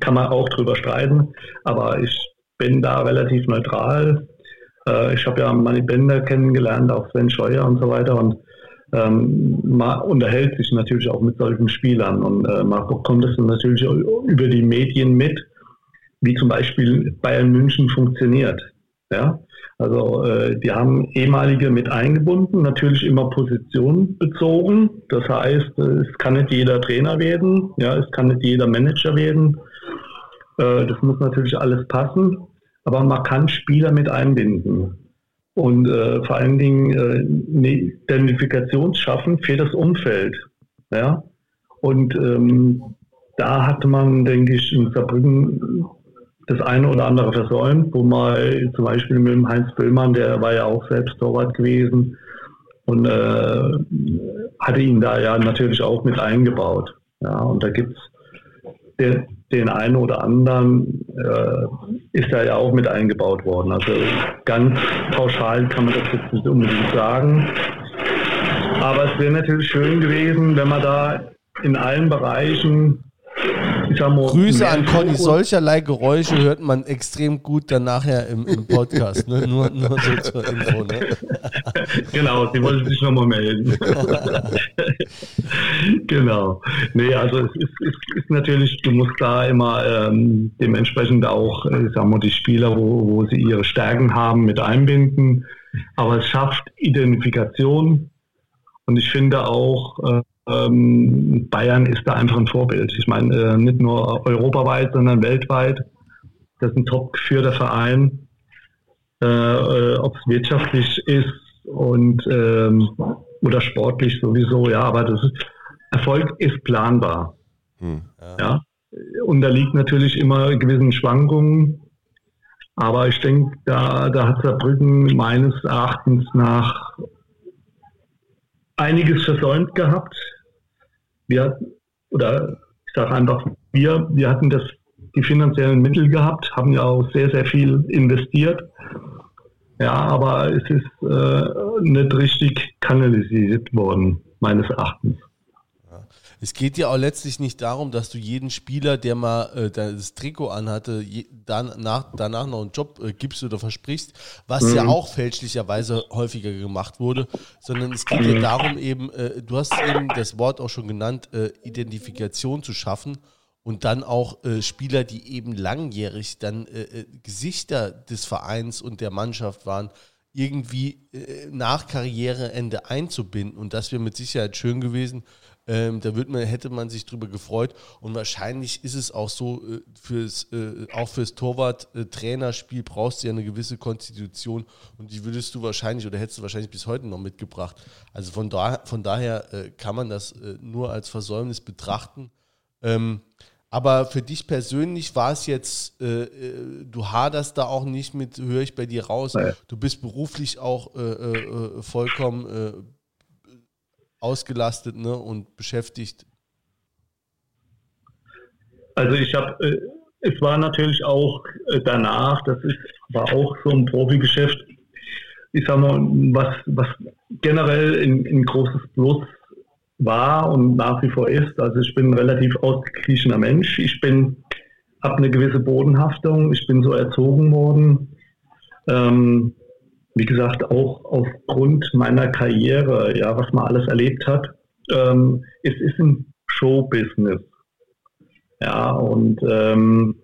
kann man auch drüber streiten, aber ich bin da relativ neutral. Äh, ich habe ja Manny Bender kennengelernt, auch Sven Scheuer und so weiter und ähm, man unterhält sich natürlich auch mit solchen Spielern und äh, man bekommt es natürlich über die Medien mit, wie zum Beispiel Bayern München funktioniert. Ja? Also äh, die haben ehemalige mit eingebunden, natürlich immer Position bezogen. Das heißt, äh, es kann nicht jeder Trainer werden, ja, es kann nicht jeder Manager werden. Äh, das muss natürlich alles passen, aber man kann Spieler mit einbinden und äh, vor allen Dingen äh, eine Identifikation schaffen für das Umfeld. Ja? Und ähm, da hatte man, denke ich, in Saarbrücken das eine oder andere versäumt, wo mal zum Beispiel mit dem Heinz Böllmann, der war ja auch selbst Torwart gewesen und äh, hatte ihn da ja natürlich auch mit eingebaut. Ja, und da gibt es den, einen oder anderen, äh, ist da ja auch mit eingebaut worden. Also ganz pauschal kann man das jetzt nicht unbedingt sagen. Aber es wäre natürlich schön gewesen, wenn man da in allen Bereichen Grüße an Conny. Solcherlei Geräusche hört man extrem gut dann nachher im, im Podcast. Ne? Nur, nur so zur Info. Ne? genau, sie wollte sich nochmal melden. genau. Nee, also es ist, ist, ist, natürlich, du musst da immer ähm, dementsprechend auch, äh, sagen wir, die Spieler, wo, wo sie ihre Stärken haben, mit einbinden. Aber es schafft Identifikation. Und ich finde auch, äh, ähm, Bayern ist da einfach ein Vorbild. Ich meine, äh, nicht nur europaweit, sondern weltweit. Das ist ein top geführter Verein, äh, äh ob es wirtschaftlich ist und ähm, oder sportlich sowieso, ja, aber das ist, Erfolg ist planbar. Hm, ja. ja. Unterliegt natürlich immer gewissen Schwankungen, aber ich denke, da, da hat Saarbrücken meines Erachtens nach einiges versäumt gehabt. Wir, oder ich sage einfach, wir, wir hatten das, die finanziellen Mittel gehabt, haben ja auch sehr, sehr viel investiert. Ja, aber es ist äh, nicht richtig kanalisiert worden, meines Erachtens. Es geht ja auch letztlich nicht darum, dass du jeden Spieler, der mal äh, das Trikot anhatte, je, danach, danach noch einen Job äh, gibst oder versprichst, was mhm. ja auch fälschlicherweise häufiger gemacht wurde, sondern es geht ja mhm. darum eben, äh, du hast eben das Wort auch schon genannt, äh, Identifikation zu schaffen und dann auch äh, Spieler, die eben langjährig dann äh, Gesichter des Vereins und der Mannschaft waren, irgendwie nach Karriereende einzubinden. Und das wäre mit Sicherheit schön gewesen, ähm, da wird man, hätte man sich drüber gefreut. Und wahrscheinlich ist es auch so, äh, fürs, äh, auch fürs Torwart-Trainerspiel äh, brauchst du ja eine gewisse Konstitution und die würdest du wahrscheinlich oder hättest du wahrscheinlich bis heute noch mitgebracht. Also von, da, von daher äh, kann man das äh, nur als Versäumnis betrachten. Ähm, aber für dich persönlich war es jetzt, äh, äh, du haderst da auch nicht mit, höre ich bei dir raus. Du bist beruflich auch äh, äh, vollkommen ausgelastet ne, und beschäftigt? Also ich habe, äh, es war natürlich auch äh, danach, das ist, war auch so ein Profigeschäft, ich sag mal, was, was generell ein, ein großes Plus war und nach wie vor ist. Also ich bin ein relativ ausgeglichener Mensch. Ich bin, habe eine gewisse Bodenhaftung. Ich bin so erzogen worden. Ähm, wie gesagt, auch aufgrund meiner Karriere, ja, was man alles erlebt hat, ähm, es ist ein Showbusiness. Ja, und ähm,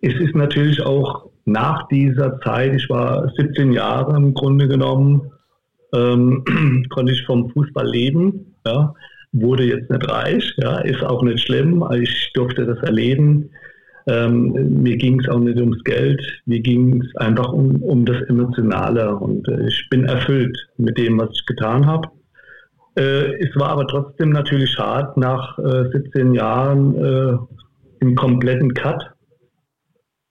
es ist natürlich auch nach dieser Zeit, ich war 17 Jahre im Grunde genommen, ähm, konnte ich vom Fußball leben, ja, wurde jetzt nicht reich, ja, ist auch nicht schlimm, ich durfte das erleben. Ähm, mir ging es auch nicht ums Geld, mir ging es einfach um, um das Emotionale und äh, ich bin erfüllt mit dem, was ich getan habe. Äh, es war aber trotzdem natürlich hart, nach äh, 17 Jahren äh, einen kompletten Cut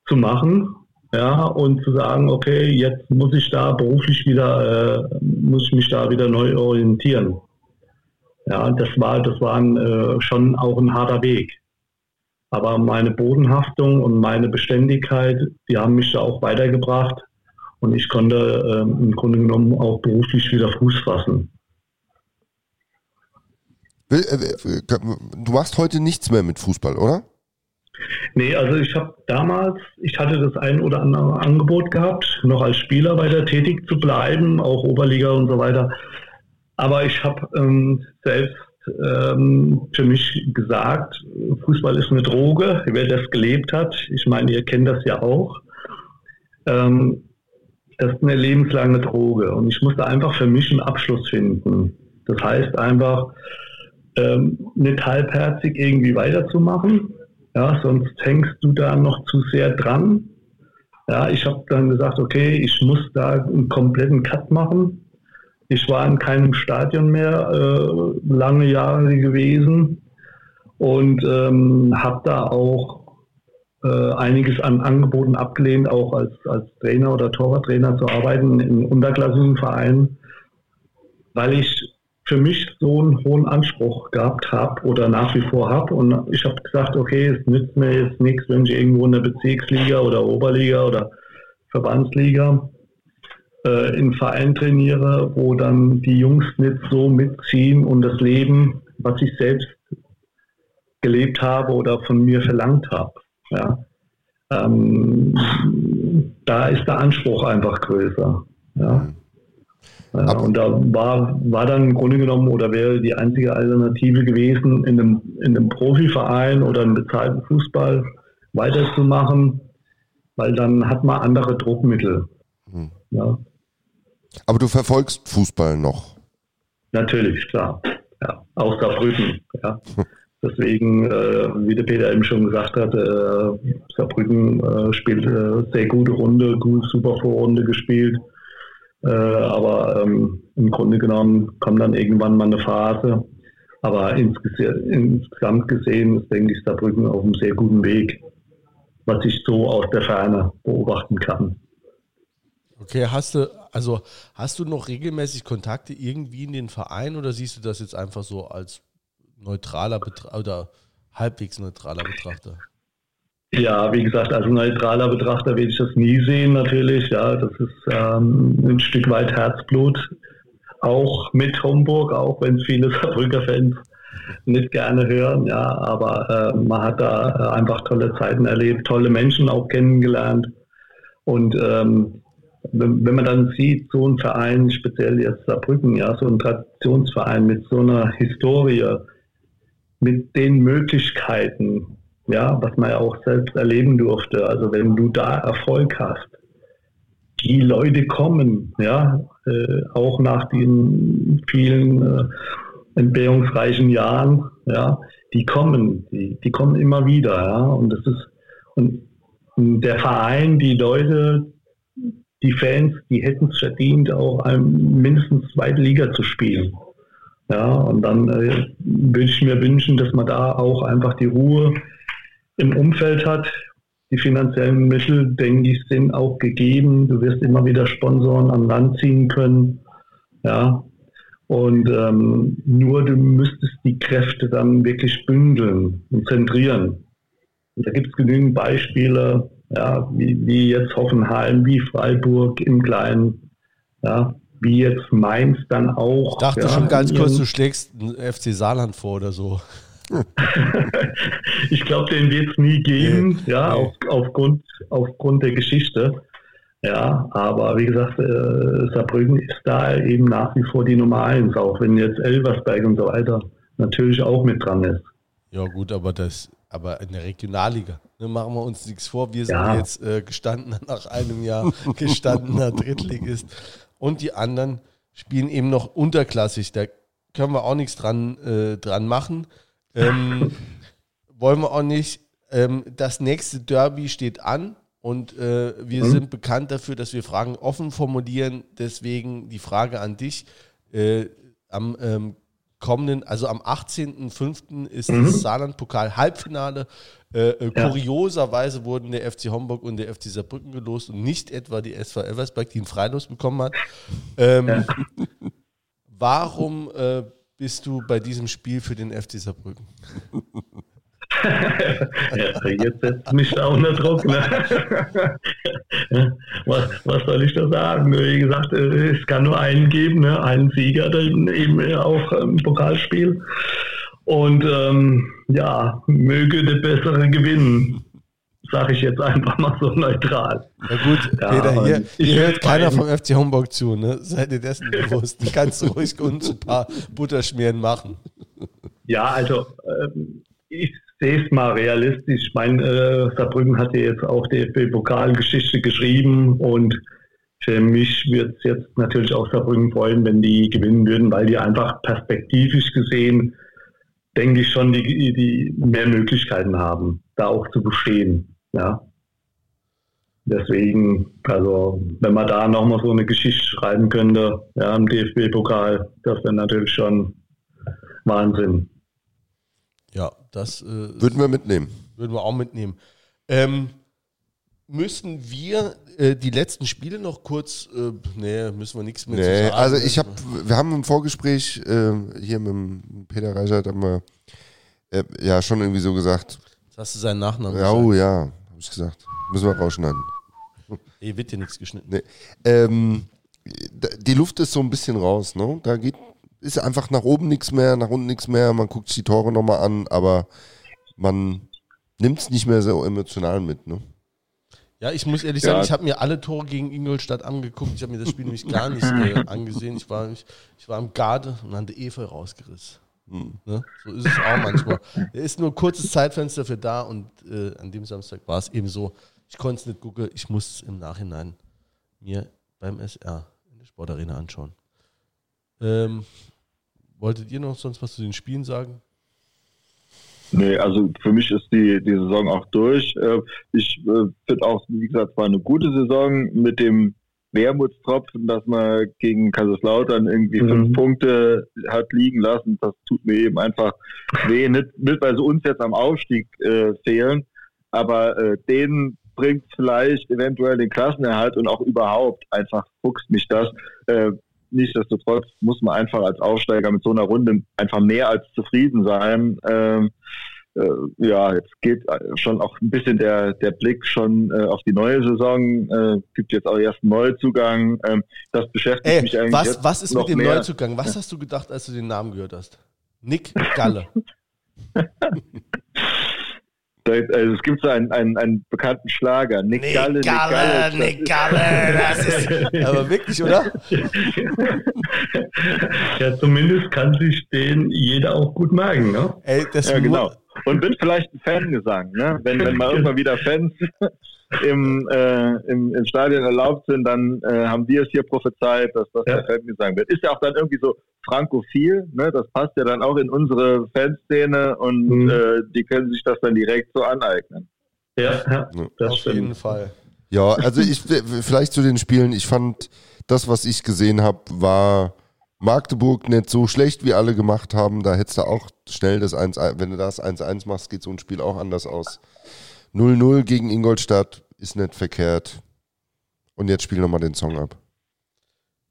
zu machen. ja, und zu sagen, okay, jetzt muss ich da beruflich wieder, äh, muss ich mich da wieder neu orientieren. Ja, das war, das war ein, äh, schon auch ein harter Weg. Aber meine Bodenhaftung und meine Beständigkeit, die haben mich da auch weitergebracht und ich konnte äh, im Grunde genommen auch beruflich wieder Fuß fassen. Äh, du machst heute nichts mehr mit Fußball, oder? Nee, also ich habe damals, ich hatte das ein oder andere Angebot gehabt, noch als Spieler weiter tätig zu bleiben, auch Oberliga und so weiter. Aber ich habe ähm, selbst ähm, für mich gesagt, Fußball ist eine Droge. Wer das gelebt hat, ich meine, ihr kennt das ja auch. Ähm, das ist eine lebenslange Droge. Und ich musste einfach für mich einen Abschluss finden. Das heißt einfach, ähm, nicht halbherzig irgendwie weiterzumachen. Ja, sonst hängst du da noch zu sehr dran. Ja, ich habe dann gesagt, okay, ich muss da einen kompletten Cut machen. Ich war in keinem Stadion mehr äh, lange Jahre gewesen und ähm, habe da auch äh, einiges an Angeboten abgelehnt, auch als, als Trainer oder Torwarttrainer zu arbeiten in unterklassigen Vereinen, weil ich für mich so einen hohen Anspruch gehabt habe oder nach wie vor habe. Und ich habe gesagt, okay, es nützt mir jetzt nichts, wenn ich irgendwo in der Bezirksliga oder Oberliga oder Verbandsliga äh, in Verein trainiere, wo dann die Jungs nicht so mitziehen und das Leben, was ich selbst gelebt habe oder von mir verlangt habe. Ja. Ähm, da ist der Anspruch einfach größer. Ja. Ja, und da war, war dann im Grunde genommen oder wäre die einzige Alternative gewesen, in einem, in einem Profiverein oder einem bezahlten Fußball weiterzumachen, weil dann hat man andere Druckmittel. Ja. Aber du verfolgst Fußball noch? Natürlich, klar. Ja, aus Saarbrücken. Ja. Deswegen, äh, wie der Peter eben schon gesagt hat, äh, Saarbrücken äh, spielt äh, sehr gute Runde, gut, super Vorrunde gespielt. Äh, aber ähm, im Grunde genommen kommt dann irgendwann mal eine Phase. Aber insgesamt gesehen ist, denke ich, Saarbrücken auf einem sehr guten Weg, was ich so aus der Ferne beobachten kann. Okay, hast du, also hast du noch regelmäßig Kontakte irgendwie in den Verein oder siehst du das jetzt einfach so als neutraler Betrachter oder halbwegs neutraler Betrachter? Ja, wie gesagt, als neutraler Betrachter will ich das nie sehen, natürlich. Ja, das ist ähm, ein Stück weit Herzblut. Auch mit Homburg, auch wenn es viele Saarbrücker Fans nicht gerne hören. Ja, aber äh, man hat da äh, einfach tolle Zeiten erlebt, tolle Menschen auch kennengelernt. Und ähm, wenn, man dann sieht, so ein Verein, speziell jetzt Saarbrücken, ja, so ein Traditionsverein mit so einer Historie, mit den Möglichkeiten, ja, was man ja auch selbst erleben durfte. Also wenn du da Erfolg hast, die Leute kommen, ja, äh, auch nach den vielen äh, entbehrungsreichen Jahren, ja, die kommen, die, die kommen immer wieder, ja, und das ist, und der Verein, die Leute, die Fans, die hätten es verdient, auch einem mindestens zweite Liga zu spielen. Ja, und dann äh, würde ich mir wünschen, dass man da auch einfach die Ruhe im Umfeld hat. Die finanziellen Mittel, denke ich, sind auch gegeben. Du wirst immer wieder Sponsoren an Land ziehen können. Ja. Und ähm, nur du müsstest die Kräfte dann wirklich bündeln und zentrieren. Und da gibt es genügend Beispiele, ja, wie, wie jetzt Hoffenheim, wie Freiburg im Kleinen, ja, wie jetzt Mainz dann auch. Ich dachte ja, schon ganz kurz, du schlägst FC Saarland vor oder so. ich glaube, den wird es nie geben, nee, ja, nee. Auf, aufgrund, aufgrund der Geschichte. Ja, aber wie gesagt, äh, Saarbrücken ist da eben nach wie vor die Nummer eins, auch wenn jetzt Elversberg und so weiter natürlich auch mit dran ist. Ja, gut, aber das, aber in der Regionalliga, ne, machen wir uns nichts vor. Wir sind ja. jetzt äh, gestandener nach einem Jahr gestandener Drittligist und die anderen spielen eben noch unterklassig. Da können wir auch nichts dran, äh, dran machen. Ähm, wollen wir auch nicht. Ähm, das nächste Derby steht an und äh, wir mhm. sind bekannt dafür, dass wir Fragen offen formulieren. Deswegen die Frage an dich. Äh, am ähm, kommenden, also am 18.05. ist mhm. das Saarland-Pokal-Halbfinale. Äh, äh, ja. Kurioserweise wurden der FC Homburg und der FC Saarbrücken gelost und nicht etwa die SV Eversberg, die einen Freilos bekommen hat. Ähm, ja. Warum äh, bist du bei diesem Spiel für den FC Saarbrücken? ja, jetzt setzt mich auch unter Druck. Ne? was, was soll ich da sagen? Wie gesagt, es kann nur einen geben, ne? einen Sieger dann eben auch im Pokalspiel. Und ähm, ja, möge der Bessere gewinnen sage ich jetzt einfach mal so neutral. Na gut, ja, Peter, hier, hier hört keiner vom FC Homburg zu, ne? Seid ihr dessen bewusst? Du kannst du ruhig uns ein paar Butterschmieren machen. Ja, also ähm, ich sehe es mal realistisch. Ich meine, äh, Saarbrücken hat ja jetzt auch DFB-Pokalgeschichte geschrieben und für mich wird es jetzt natürlich auch Saarbrücken freuen, wenn die gewinnen würden, weil die einfach perspektivisch gesehen, denke ich schon, die, die mehr Möglichkeiten haben, da auch zu bestehen. Ja. Deswegen, also wenn man da nochmal so eine Geschichte schreiben könnte, ja, im DFB-Pokal, das wäre natürlich schon Wahnsinn. Ja, das äh, würden wir mitnehmen. Würden wir auch mitnehmen. Ähm, müssen wir äh, die letzten Spiele noch kurz, äh, nee, müssen wir nichts mehr nee, sagen. Also ich habe, wir haben im Vorgespräch äh, hier mit Peter Reichert haben wir äh, ja schon irgendwie so gesagt. Jetzt hast du seinen Nachnamen Ja, oh ja, habe ich gesagt. Müssen wir rausschneiden. Ey, wird dir nichts geschnitten. Nee. Ähm, die Luft ist so ein bisschen raus, ne? Da geht, ist einfach nach oben nichts mehr, nach unten nichts mehr. Man guckt sich die Tore nochmal an, aber man nimmt es nicht mehr so emotional mit, ne? Ja, ich muss ehrlich sagen, ja. ich habe mir alle Tore gegen Ingolstadt angeguckt. Ich habe mir das Spiel nämlich gar nicht äh, angesehen. Ich war, ich, ich war im Garde und hatte Efeu rausgerissen. Hm. Ne? So ist es auch manchmal. Es ist nur ein kurzes Zeitfenster für da und äh, an dem Samstag war es eben so. Ich konnte es nicht gucken, ich muss es im Nachhinein mir beim SR in der Sportarena anschauen. Ähm, wolltet ihr noch sonst was zu den Spielen sagen? Nee, also für mich ist die, die Saison auch durch. Äh, ich äh, finde auch, wie gesagt, es war eine gute Saison mit dem Wermutstropfen, dass man gegen Kaiserslautern irgendwie mhm. fünf Punkte hat liegen lassen. Das tut mir eben einfach weh. Nicht, nicht weil sie uns jetzt am Aufstieg äh, fehlen, aber äh, denen bringt vielleicht eventuell den Klassenerhalt und auch überhaupt einfach fuchst mich das. Äh, nichtsdestotrotz muss man einfach als Aufsteiger mit so einer Runde einfach mehr als zufrieden sein. Ähm, äh, ja, jetzt geht schon auch ein bisschen der, der Blick schon äh, auf die neue Saison. Äh, gibt jetzt auch erst einen Neuzugang. Ähm, das beschäftigt Ey, mich eigentlich. Was, jetzt was ist mit dem mehr. Neuzugang? Was hast du gedacht, als du den Namen gehört hast? Nick Galle. Also es gibt so einen, einen, einen bekannten Schlager. Nick, Nick Galle, Galle, Nick Galle. Das ist, aber wirklich, oder? ja, zumindest kann sich den jeder auch gut merken, ne? Ey, das ja, genau. Und wird vielleicht ein Fangesang, ne? Wenn, wenn mal irgendwann wieder Fans im, äh, im, im Stadion erlaubt sind, dann äh, haben wir es hier prophezeit, dass das ja. der Fangesang wird. Ist ja auch dann irgendwie so frankophil, ne? Das passt ja dann auch in unsere Fanszene und mhm. äh, die können sich das dann direkt so aneignen. Ja, ja das auf stimmt. jeden Fall. Ja, also ich vielleicht zu den Spielen, ich fand das, was ich gesehen habe, war Magdeburg nicht so schlecht, wie alle gemacht haben. Da hättest du auch schnell das 1-1, wenn du das 1-1 machst, geht so ein Spiel auch anders aus. 0-0 gegen Ingolstadt ist nicht verkehrt. Und jetzt spiel nochmal den Song ab.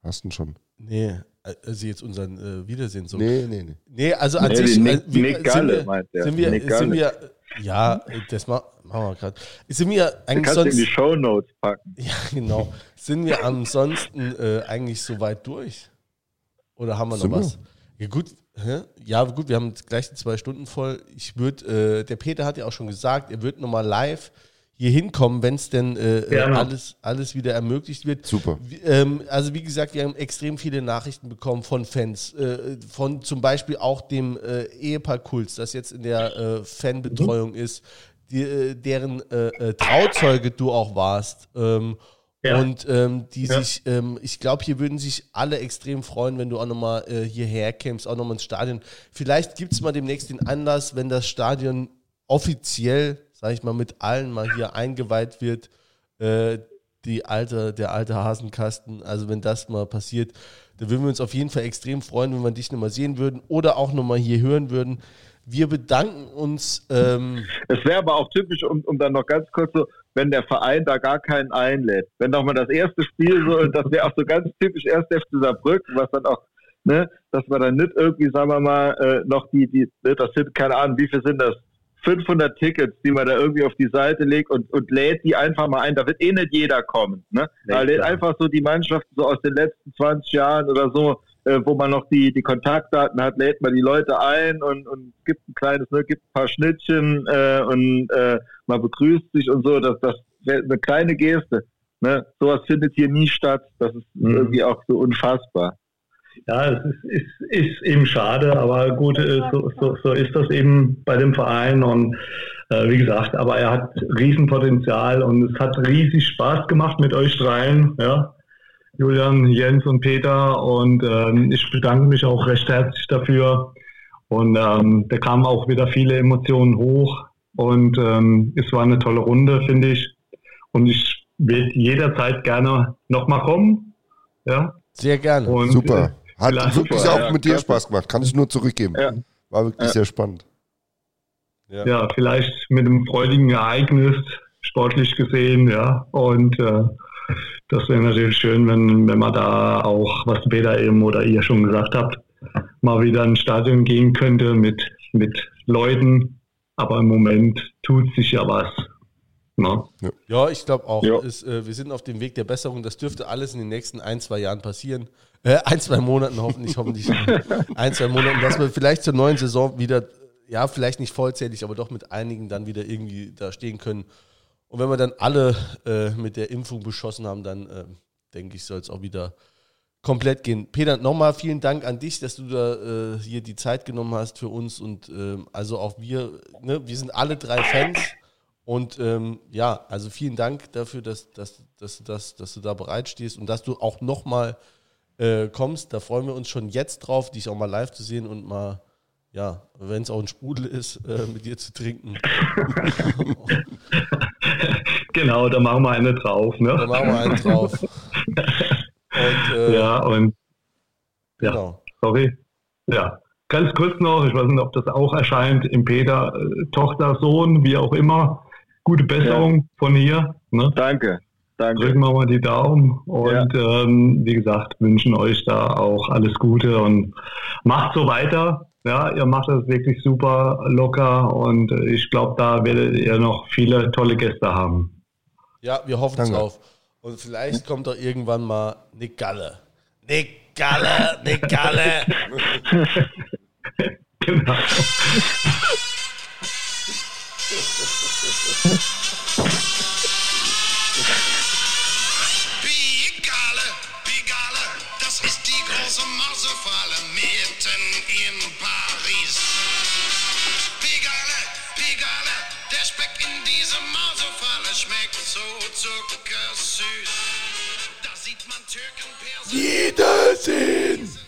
Hast du ihn schon? Nee, also jetzt unseren äh, Wiedersehen so. Nee, nee, nee. Nee, also an nee, sich Nick, äh, Nick Galle, sind, wir, sind, wir, sind wir, ja, das machen wir gerade. Sind wir eigentlich sonst in die Show Notes packen. Ja, genau. Sind wir ansonsten äh, eigentlich so weit durch? Oder haben wir noch was? Ja gut, hä? ja gut, wir haben gleich die zwei Stunden voll. Ich würde, äh, der Peter hat ja auch schon gesagt, er wird nochmal live hier hinkommen, wenn es denn äh, äh alles, alles wieder ermöglicht wird. Super. Ähm, also wie gesagt, wir haben extrem viele Nachrichten bekommen von Fans, äh, von zum Beispiel auch dem äh, Ehepaar Kulz, das jetzt in der äh, Fanbetreuung mhm. ist, die, äh, deren Trauzeuge du auch warst. Ähm, ja. Und ähm, die ja. sich, ähm, ich glaube, hier würden sich alle extrem freuen, wenn du auch nochmal äh, hierher kämst, auch nochmal ins Stadion. Vielleicht gibt es mal demnächst den Anlass, wenn das Stadion offiziell, sage ich mal, mit allen mal hier eingeweiht wird, äh, die alte, der alte Hasenkasten. Also wenn das mal passiert, da würden wir uns auf jeden Fall extrem freuen, wenn wir dich nochmal sehen würden oder auch nochmal hier hören würden. Wir bedanken uns. Ähm es wäre aber auch typisch, um, um dann noch ganz kurz so, wenn der Verein da gar keinen einlädt. Wenn doch mal das erste Spiel so, und das wäre auch so ganz typisch erst FC Saarbrücken, was dann auch, ne, dass man dann nicht irgendwie, sagen wir mal, äh, noch die, die, ne, das sind, keine Ahnung, wie viel sind das? 500 Tickets, die man da irgendwie auf die Seite legt und, und lädt die einfach mal ein. Da wird eh nicht jeder kommen. Ne? Da lädt einfach so die Mannschaften so aus den letzten 20 Jahren oder so, äh, wo man noch die, die Kontaktdaten hat, lädt man die Leute ein und, und gibt ein kleines, ne, gibt ein paar Schnittchen äh, und äh, man begrüßt sich und so. Das, das wäre eine kleine Geste. Ne? Sowas findet hier nie statt. Das ist mhm. irgendwie auch so unfassbar. Ja, es ist, ist, ist eben schade, aber gut, äh, so, so, so ist das eben bei dem Verein und äh, wie gesagt, aber er hat Riesenpotenzial und es hat riesig Spaß gemacht mit euch dreien, ja. Julian, Jens und Peter und ähm, ich bedanke mich auch recht herzlich dafür und ähm, da kamen auch wieder viele Emotionen hoch und ähm, es war eine tolle Runde, finde ich und ich will jederzeit gerne nochmal kommen, ja. Sehr gerne. Und, Super. Äh, hat wirklich super, auch ja, mit dir Spaß gemacht. Kann ich nur zurückgeben. Ja. War wirklich sehr spannend. Ja. vielleicht mit einem freudigen Ereignis, sportlich gesehen, ja. Und äh, das wäre natürlich schön, wenn, wenn man da auch, was Peter eben oder ihr schon gesagt habt, mal wieder ins Stadion gehen könnte mit, mit Leuten. Aber im Moment tut sich ja was. Na? Ja. ja, ich glaube auch. Ja. Ist, äh, wir sind auf dem Weg der Besserung. Das dürfte alles in den nächsten ein, zwei Jahren passieren. Äh, ein, zwei Monaten hoffentlich, hoffentlich. ein, zwei Monaten, dass wir vielleicht zur neuen Saison wieder, ja, vielleicht nicht vollzählig, aber doch mit einigen dann wieder irgendwie da stehen können. Und wenn wir dann alle äh, mit der Impfung beschossen haben, dann äh, denke ich, soll es auch wieder komplett gehen. Peter, nochmal vielen Dank an dich, dass du da äh, hier die Zeit genommen hast für uns und ähm, also auch wir, ne, wir sind alle drei Fans und ähm, ja, also vielen Dank dafür, dass, dass, dass, dass, dass du da bereit stehst und dass du auch nochmal äh, kommst. Da freuen wir uns schon jetzt drauf, dich auch mal live zu sehen und mal, ja, wenn es auch ein Sprudel ist, äh, mit dir zu trinken. genau, da machen wir eine drauf. Ne? Da machen wir eine drauf. und, äh, ja, und ja, genau. sorry. Ja, ganz kurz noch, ich weiß nicht, ob das auch erscheint, im Peter, äh, Tochter, Sohn, wie auch immer gute Besserung ja. von hier. Ne? Danke. Danke. Drücken wir mal die Daumen und ja. ähm, wie gesagt, wünschen euch da auch alles Gute und macht so weiter. Ja, ihr macht das wirklich super locker und ich glaube, da werdet ihr noch viele tolle Gäste haben. Ja, wir hoffen es drauf. Und vielleicht kommt doch irgendwann mal Nick Galle. Nick Galle, Nick Galle. genau. Zucker süß. Da sieht man Türken Piercing. Jeder sehen.